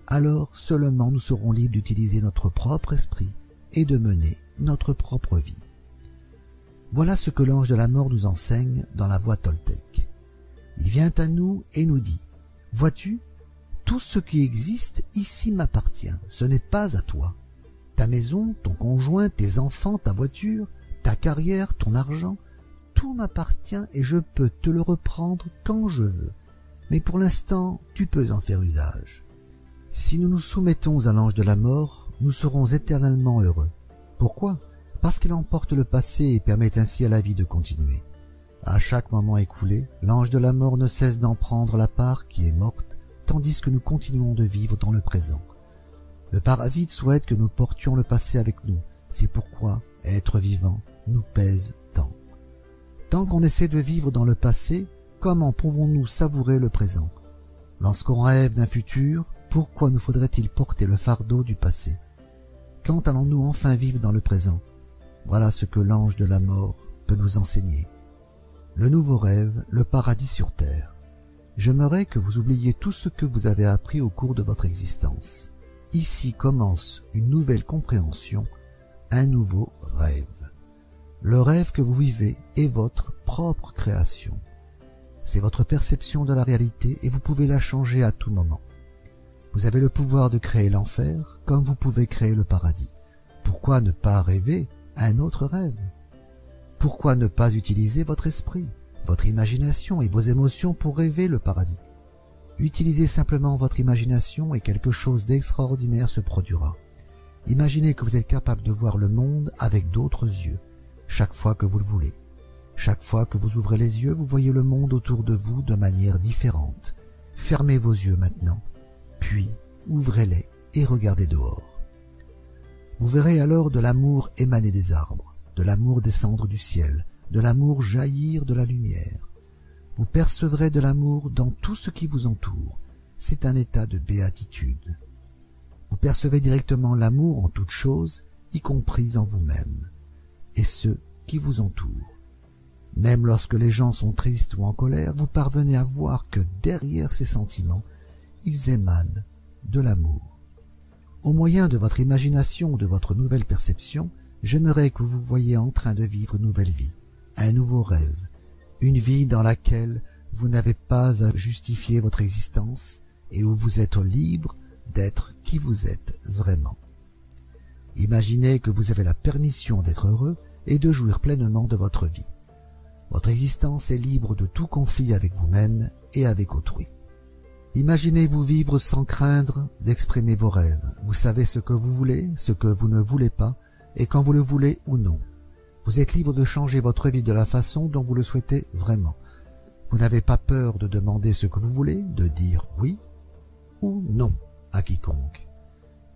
Alors seulement nous serons libres d'utiliser notre propre esprit et de mener notre propre vie. Voilà ce que l'ange de la mort nous enseigne dans la voie toltèque. Il vient à nous et nous dit, Vois-tu, tout ce qui existe ici m'appartient, ce n'est pas à toi. Ta maison, ton conjoint, tes enfants, ta voiture, ta carrière, ton argent, tout m'appartient et je peux te le reprendre quand je veux. Mais pour l'instant, tu peux en faire usage. Si nous nous soumettons à l'ange de la mort, nous serons éternellement heureux. Pourquoi? Parce qu'il emporte le passé et permet ainsi à la vie de continuer. À chaque moment écoulé, l'ange de la mort ne cesse d'en prendre la part qui est morte tandis que nous continuons de vivre dans le présent. Le parasite souhaite que nous portions le passé avec nous. C'est pourquoi être vivant nous pèse tant. Tant qu'on essaie de vivre dans le passé, comment pouvons-nous savourer le présent? Lorsqu'on rêve d'un futur, pourquoi nous faudrait-il porter le fardeau du passé? Quand allons-nous enfin vivre dans le présent? Voilà ce que l'ange de la mort peut nous enseigner. Le nouveau rêve, le paradis sur terre. J'aimerais que vous oubliez tout ce que vous avez appris au cours de votre existence. Ici commence une nouvelle compréhension, un nouveau rêve. Le rêve que vous vivez est votre propre création. C'est votre perception de la réalité et vous pouvez la changer à tout moment. Vous avez le pouvoir de créer l'enfer comme vous pouvez créer le paradis. Pourquoi ne pas rêver un autre rêve? Pourquoi ne pas utiliser votre esprit? Votre imagination et vos émotions pour rêver le paradis. Utilisez simplement votre imagination et quelque chose d'extraordinaire se produira. Imaginez que vous êtes capable de voir le monde avec d'autres yeux, chaque fois que vous le voulez. Chaque fois que vous ouvrez les yeux, vous voyez le monde autour de vous de manière différente. Fermez vos yeux maintenant, puis ouvrez-les et regardez dehors. Vous verrez alors de l'amour émaner des arbres, de l'amour descendre du ciel, de l'amour jaillir de la lumière. Vous percevrez de l'amour dans tout ce qui vous entoure. C'est un état de béatitude. Vous percevez directement l'amour en toute chose, y compris en vous-même, et ceux qui vous entourent. Même lorsque les gens sont tristes ou en colère, vous parvenez à voir que derrière ces sentiments, ils émanent de l'amour. Au moyen de votre imagination, de votre nouvelle perception, j'aimerais que vous voyiez en train de vivre une nouvelle vie, un nouveau rêve, une vie dans laquelle vous n'avez pas à justifier votre existence et où vous êtes libre d'être qui vous êtes vraiment. Imaginez que vous avez la permission d'être heureux et de jouir pleinement de votre vie. Votre existence est libre de tout conflit avec vous-même et avec autrui. Imaginez-vous vivre sans craindre d'exprimer vos rêves. Vous savez ce que vous voulez, ce que vous ne voulez pas, et quand vous le voulez ou non. Vous êtes libre de changer votre vie de la façon dont vous le souhaitez vraiment. Vous n'avez pas peur de demander ce que vous voulez, de dire oui ou non à quiconque.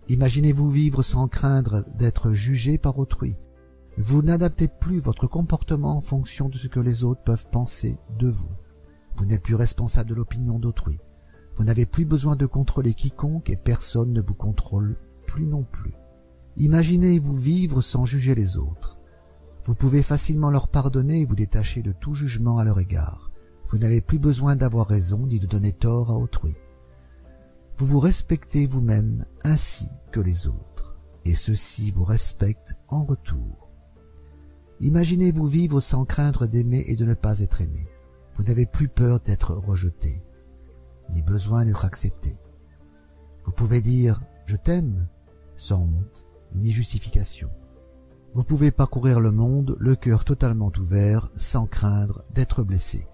Imaginez-vous vivre sans craindre d'être jugé par autrui. Vous n'adaptez plus votre comportement en fonction de ce que les autres peuvent penser de vous. Vous n'êtes plus responsable de l'opinion d'autrui. Vous n'avez plus besoin de contrôler quiconque et personne ne vous contrôle plus non plus. Imaginez-vous vivre sans juger les autres. Vous pouvez facilement leur pardonner et vous détacher de tout jugement à leur égard. Vous n'avez plus besoin d'avoir raison ni de donner tort à autrui. Vous vous respectez vous-même ainsi que les autres, et ceux-ci vous respectent en retour. Imaginez-vous vivre sans craindre d'aimer et de ne pas être aimé. Vous n'avez plus peur d'être rejeté, ni besoin d'être accepté. Vous pouvez dire « je t'aime » sans honte ni justification. Vous pouvez parcourir le monde, le cœur totalement ouvert, sans craindre d'être blessé.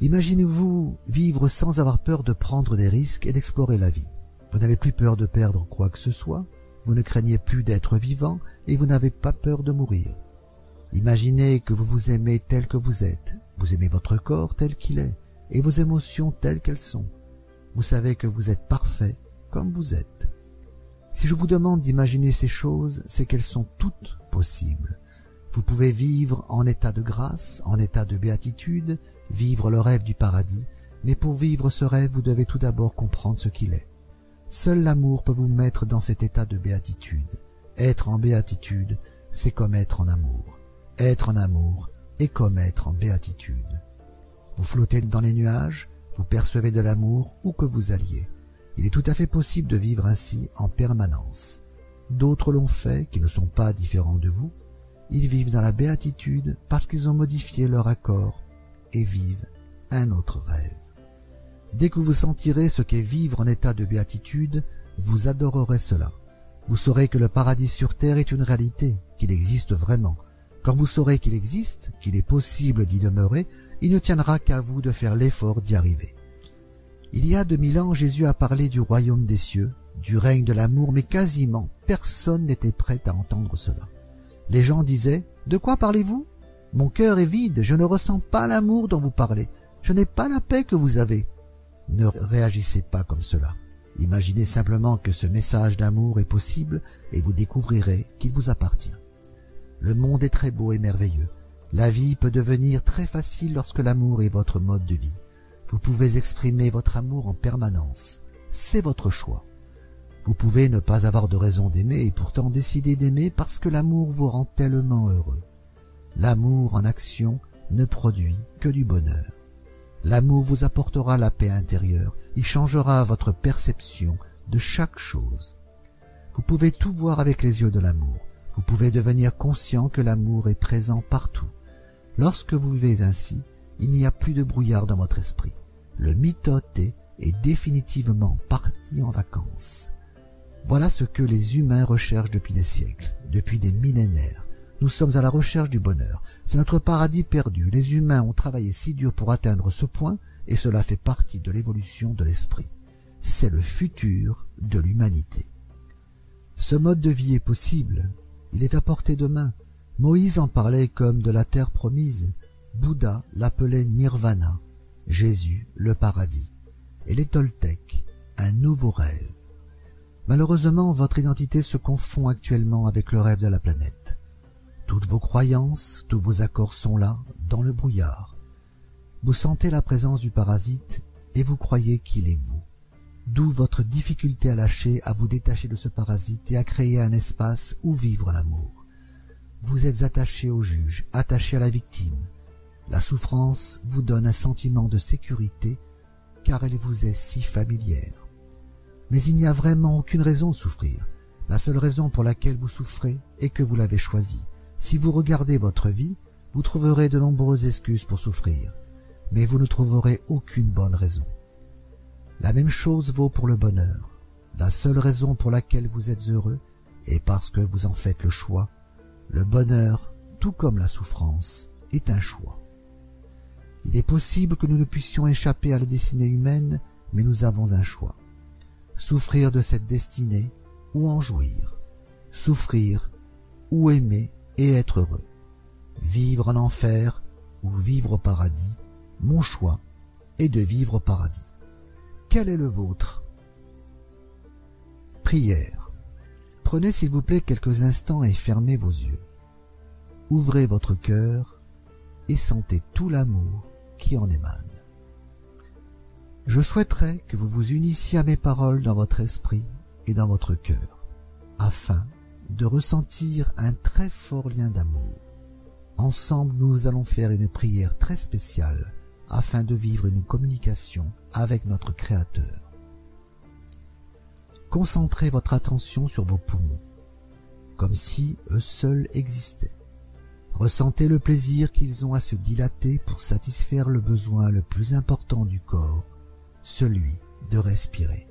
Imaginez-vous vivre sans avoir peur de prendre des risques et d'explorer la vie. Vous n'avez plus peur de perdre quoi que ce soit, vous ne craignez plus d'être vivant et vous n'avez pas peur de mourir. Imaginez que vous vous aimez tel que vous êtes, vous aimez votre corps tel qu'il est et vos émotions telles qu'elles sont. Vous savez que vous êtes parfait comme vous êtes. Si je vous demande d'imaginer ces choses, c'est qu'elles sont toutes possibles. Vous pouvez vivre en état de grâce, en état de béatitude, vivre le rêve du paradis, mais pour vivre ce rêve, vous devez tout d'abord comprendre ce qu'il est. Seul l'amour peut vous mettre dans cet état de béatitude. Être en béatitude, c'est comme être en amour. Être en amour est comme être en béatitude. Vous flottez dans les nuages, vous percevez de l'amour où que vous alliez. Il est tout à fait possible de vivre ainsi en permanence. D'autres l'ont fait qui ne sont pas différents de vous. Ils vivent dans la béatitude parce qu'ils ont modifié leur accord et vivent un autre rêve. Dès que vous sentirez ce qu'est vivre en état de béatitude, vous adorerez cela. Vous saurez que le paradis sur terre est une réalité, qu'il existe vraiment. Quand vous saurez qu'il existe, qu'il est possible d'y demeurer, il ne tiendra qu'à vous de faire l'effort d'y arriver. Il y a deux mille ans, Jésus a parlé du royaume des cieux, du règne de l'amour, mais quasiment personne n'était prêt à entendre cela. Les gens disaient « De quoi parlez-vous? Mon cœur est vide, je ne ressens pas l'amour dont vous parlez, je n'ai pas la paix que vous avez. » Ne réagissez pas comme cela. Imaginez simplement que ce message d'amour est possible et vous découvrirez qu'il vous appartient. Le monde est très beau et merveilleux. La vie peut devenir très facile lorsque l'amour est votre mode de vie. Vous pouvez exprimer votre amour en permanence. C'est votre choix. Vous pouvez ne pas avoir de raison d'aimer et pourtant décider d'aimer parce que l'amour vous rend tellement heureux. L'amour en action ne produit que du bonheur. L'amour vous apportera la paix intérieure, il changera votre perception de chaque chose. Vous pouvez tout voir avec les yeux de l'amour. Vous pouvez devenir conscient que l'amour est présent partout. Lorsque vous vivez ainsi, il n'y a plus de brouillard dans votre esprit. Le mitoté est définitivement parti en vacances. Voilà ce que les humains recherchent depuis des siècles, depuis des millénaires, Nous sommes à la recherche du bonheur. C'est notre paradis perdu. Les humains ont travaillé si dur pour atteindre ce point, et cela fait partie de l'évolution de l'esprit. C'est le futur de l'humanité. Ce mode de vie est possible. Il est à portée de main. Moïse en parlait comme de la terre promise. Bouddha l'appelait Nirvana. Jésus, le paradis. Et les Toltecs, un nouveau rêve. Malheureusement, votre identité se confond actuellement avec le rêve de la planète. Toutes vos croyances, tous vos accords sont là, dans le brouillard. Vous sentez la présence du parasite et vous croyez qu'il est vous. D'où votre difficulté à lâcher, à vous détacher de ce parasite et à créer un espace où vivre l'amour. Vous êtes attaché au juge, attaché à la victime. La souffrance vous donne un sentiment de sécurité car elle vous est si familière. Mais il n'y a vraiment aucune raison de souffrir. La seule raison pour laquelle vous souffrez est que vous l'avez choisie. Si vous regardez votre vie, vous trouverez de nombreuses excuses pour souffrir, mais vous ne trouverez aucune bonne raison. La même chose vaut pour le bonheur. La seule raison pour laquelle vous êtes heureux est parce que vous en faites le choix. Le bonheur, tout comme la souffrance, est un choix. Il est possible que nous ne puissions échapper à la destinée humaine, mais nous avons un choix souffrir de cette destinée ou en jouir, souffrir ou aimer et être heureux, vivre en enfer ou vivre au paradis, mon choix est de vivre au paradis. Quel est le vôtre? Prière. Prenez s'il vous plaît quelques instants et fermez vos yeux. Ouvrez votre cœur et sentez tout l'amour qui en émane. Je souhaiterais que vous vous unissiez à mes paroles dans votre esprit et dans votre cœur, afin de ressentir un très fort lien d'amour. Ensemble, nous allons faire une prière très spéciale afin de vivre une communication avec notre Créateur. Concentrez votre attention sur vos poumons, comme si eux seuls existaient. Ressentez le plaisir qu'ils ont à se dilater pour satisfaire le besoin le plus important du corps, celui de respirer.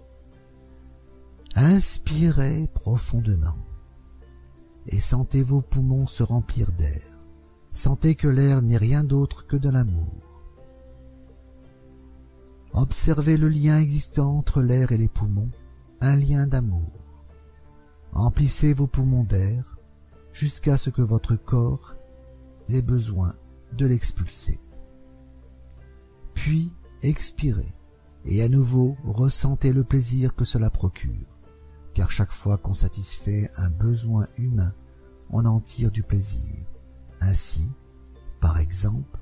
Inspirez profondément et sentez vos poumons se remplir d'air. Sentez que l'air n'est rien d'autre que de l'amour. Observez le lien existant entre l'air et les poumons, un lien d'amour. Emplissez vos poumons d'air jusqu'à ce que votre corps ait besoin de l'expulser. Puis expirez et à nouveau ressentez le plaisir que cela procure, car chaque fois qu'on satisfait un besoin humain, on en tire du plaisir. Ainsi, par exemple,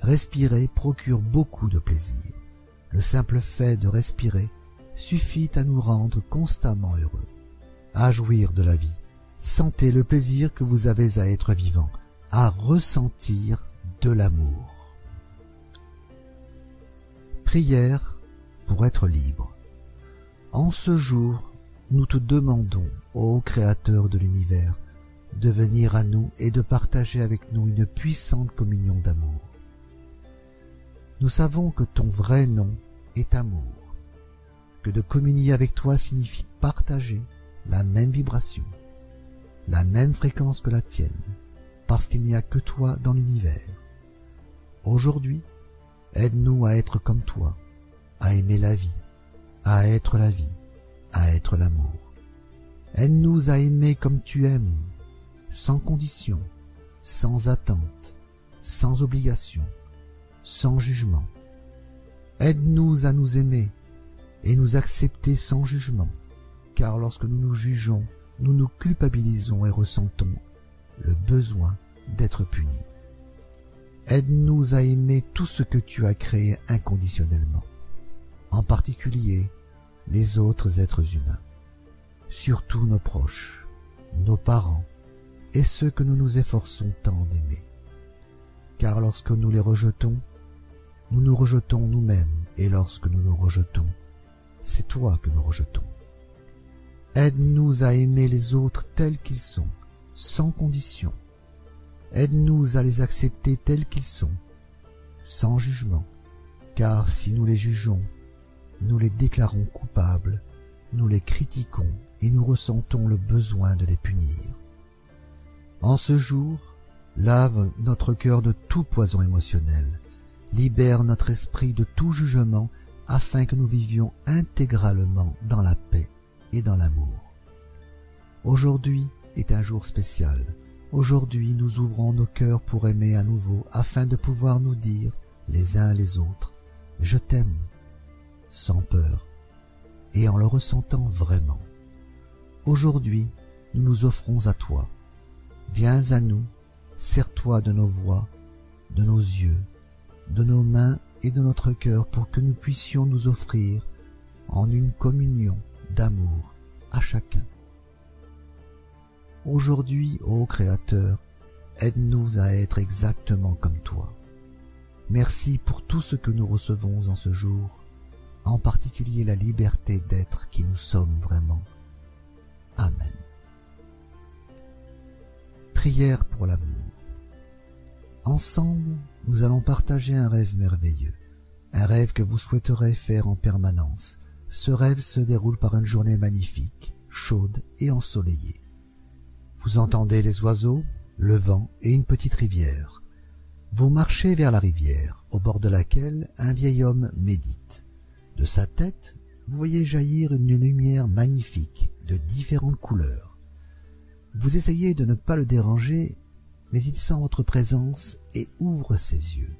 respirer procure beaucoup de plaisir. Le simple fait de respirer suffit à nous rendre constamment heureux. À jouir de la vie, sentez le plaisir que vous avez à être vivant, à ressentir de l'amour. Prière pour être libre. En ce jour, nous te demandons, ô Créateur de l'univers, de venir à nous et de partager avec nous une puissante communion d'amour. Nous savons que ton vrai nom est amour, que de communier avec toi signifie partager la même vibration, la même fréquence que la tienne, parce qu'il n'y a que toi dans l'univers. Aujourd'hui, aide-nous à être comme toi, à aimer la vie, à être la vie, à être l'amour. Aide-nous à aimer comme tu aimes, sans condition, sans attente, sans obligation, sans jugement. Aide-nous à nous aimer et nous accepter sans jugement, car lorsque nous nous jugeons, nous nous culpabilisons et ressentons le besoin d'être punis. Aide-nous à aimer tout ce que tu as créé inconditionnellement en particulier les autres êtres humains, surtout nos proches, nos parents et ceux que nous nous efforçons tant d'aimer. Car lorsque nous les rejetons, nous nous rejetons nous-mêmes, et lorsque nous nous rejetons, c'est toi que nous rejetons. Aide-nous à aimer les autres tels qu'ils sont, sans condition. Aide-nous à les accepter tels qu'ils sont, sans jugement, car si nous les jugeons, nous les déclarons coupables, nous les critiquons et nous ressentons le besoin de les punir. En ce jour, lave notre cœur de tout poison émotionnel, libère notre esprit de tout jugement afin que nous vivions intégralement dans la paix et dans l'amour. Aujourd'hui est un jour spécial. Aujourd'hui nous ouvrons nos cœurs pour aimer à nouveau afin de pouvoir nous dire les uns les autres « Je t'aime » sans peur et en le ressentant vraiment. Aujourd'hui, nous nous offrons à toi. Viens à nous, sers-toi de nos voix, de nos yeux, de nos mains et de notre cœur pour que nous puissions nous offrir en une communion d'amour à chacun. Aujourd'hui, ô Créateur, aide-nous à être exactement comme toi. Merci pour tout ce que nous recevons en ce jour, en particulier la liberté d'être qui nous sommes vraiment. Amen. Prière pour l'amour. Ensemble, nous allons partager un rêve merveilleux, un rêve que vous souhaiterez faire en permanence. Ce rêve se déroule par une journée magnifique, chaude et ensoleillée. Vous entendez les oiseaux, le vent et une petite rivière. Vous marchez vers la rivière, au bord de laquelle un vieil homme médite. De sa tête, vous voyez jaillir une lumière magnifique de différentes couleurs. Vous essayez de ne pas le déranger, mais il sent votre présence et ouvre ses yeux.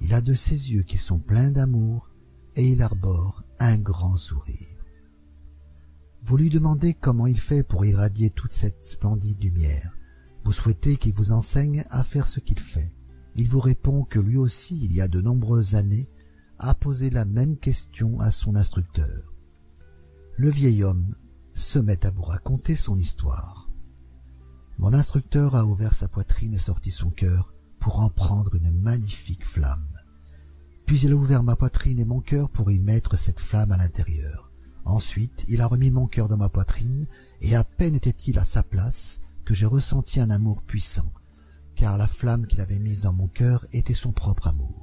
Il a de ses yeux qui sont pleins d'amour et il arbore un grand sourire. Vous lui demandez comment il fait pour irradier toute cette splendide lumière. Vous souhaitez qu'il vous enseigne à faire ce qu'il fait. Il vous répond que lui aussi, il y a de nombreuses années, a posé la même question à son instructeur. Le vieil homme se met à vous raconter son histoire. Mon instructeur a ouvert sa poitrine et sorti son cœur pour en prendre une magnifique flamme. Puis il a ouvert ma poitrine et mon cœur pour y mettre cette flamme à l'intérieur. Ensuite, il a remis mon cœur dans ma poitrine, et à peine était-il à sa place que j'ai ressenti un amour puissant, car la flamme qu'il avait mise dans mon cœur était son propre amour.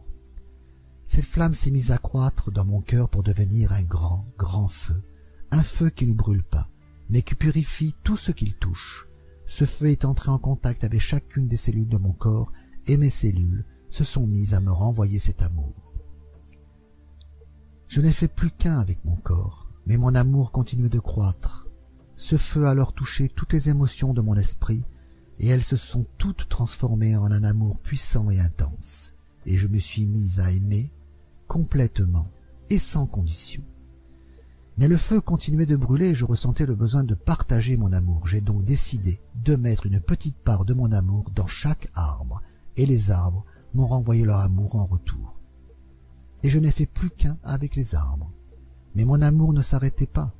Cette flamme s'est mise à croître dans mon cœur pour devenir un grand, grand feu, un feu qui ne brûle pas, mais qui purifie tout ce qu'il touche. Ce feu est entré en contact avec chacune des cellules de mon corps, et mes cellules se sont mises à me renvoyer cet amour. Je n'ai fait plus qu'un avec mon corps, mais mon amour continuait de croître. Ce feu a alors touché toutes les émotions de mon esprit, et elles se sont toutes transformées en un amour puissant et intense, et je me suis mise à aimer complètement et sans condition. Mais le feu continuait de brûler et je ressentais le besoin de partager mon amour. J'ai donc décidé de mettre une petite part de mon amour dans chaque arbre, et les arbres m'ont renvoyé leur amour en retour. Et je n'ai fait plus qu'un avec les arbres. Mais mon amour ne s'arrêtait pas.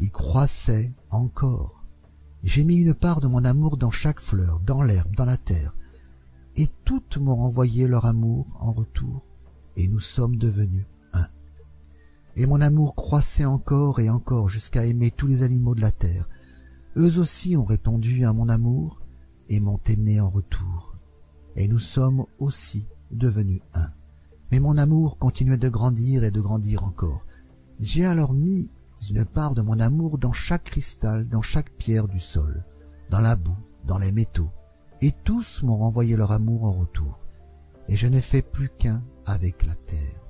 Il croissait encore. J'ai mis une part de mon amour dans chaque fleur, dans l'herbe, dans la terre, et toutes m'ont renvoyé leur amour en retour, et nous sommes devenus un. Et mon amour croissait encore et encore jusqu'à aimer tous les animaux de la terre. Eux aussi ont répondu à mon amour et m'ont aimé en retour. Et nous sommes aussi devenus un. Mais mon amour continuait de grandir et de grandir encore. J'ai alors mis une part de mon amour dans chaque cristal, dans chaque pierre du sol, dans la boue, dans les métaux, et tous m'ont renvoyé leur amour en retour, et je n'ai fait plus qu'un avec la terre.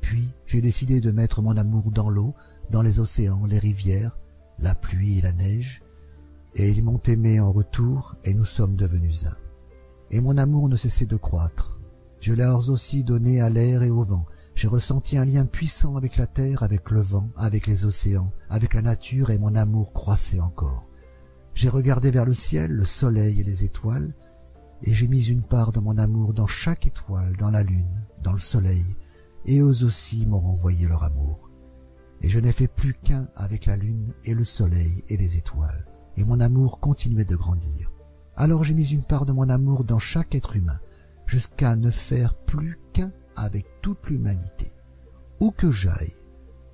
Puis j'ai décidé de mettre mon amour dans l'eau, dans les océans, les rivières, la pluie et la neige, et ils m'ont aimé en retour, et nous sommes devenus un. Et mon amour ne cessait de croître. Je leur aussi donné à l'air et au vent, j'ai ressenti un lien puissant avec la terre, avec le vent, avec les océans, avec la nature, et mon amour croissait encore. J'ai regardé vers le ciel, le soleil et les étoiles, et j'ai mis une part de mon amour dans chaque étoile, dans la lune, dans le soleil, et eux aussi m'ont renvoyé leur amour. Et je n'ai fait plus qu'un avec la lune et le soleil et les étoiles, et mon amour continuait de grandir. Alors j'ai mis une part de mon amour dans chaque être humain, jusqu'à ne faire plus qu'un avec toute l'humanité. Où que j'aille,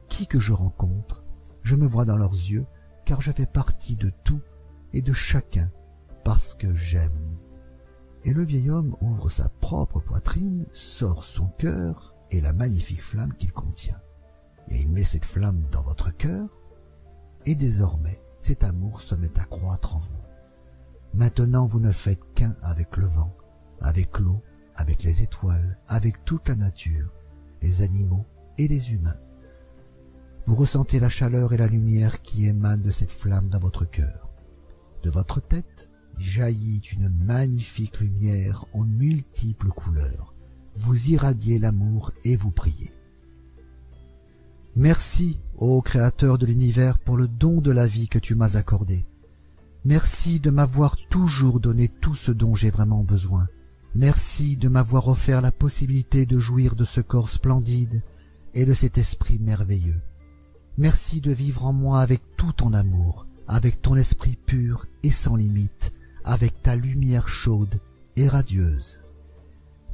qui que je rencontre, je me vois dans leurs yeux, car je fais partie de tout et de chacun, parce que j'aime. Et le vieil homme ouvre sa propre poitrine, sort son cœur et la magnifique flamme qu'il contient. Et il met cette flamme dans votre cœur, et désormais cet amour se met à croître en vous. Maintenant vous ne faites qu'un avec le vent, avec l'eau, avec les étoiles, avec toute la nature, les animaux et les humains. Vous ressentez la chaleur et la lumière qui émanent de cette flamme dans votre cœur. De votre tête jaillit une magnifique lumière en multiples couleurs. Vous irradiez l'amour et vous priez. Merci, ô Créateur de l'univers, pour le don de la vie que tu m'as accordé. Merci de m'avoir toujours donné tout ce dont j'ai vraiment besoin. Merci de m'avoir offert la possibilité de jouir de ce corps splendide et de cet esprit merveilleux. Merci de vivre en moi avec tout ton amour, avec ton esprit pur et sans limite, avec ta lumière chaude et radieuse.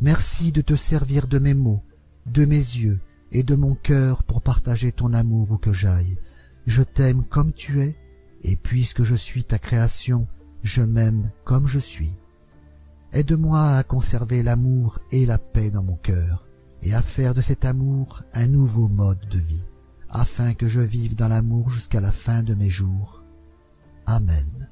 Merci de te servir de mes mots, de mes yeux et de mon cœur pour partager ton amour où que j'aille. Je t'aime comme tu es, et puisque je suis ta création, je m'aime comme je suis. Aide-moi à conserver l'amour et la paix dans mon cœur, et à faire de cet amour un nouveau mode de vie, afin que je vive dans l'amour jusqu'à la fin de mes jours. Amen.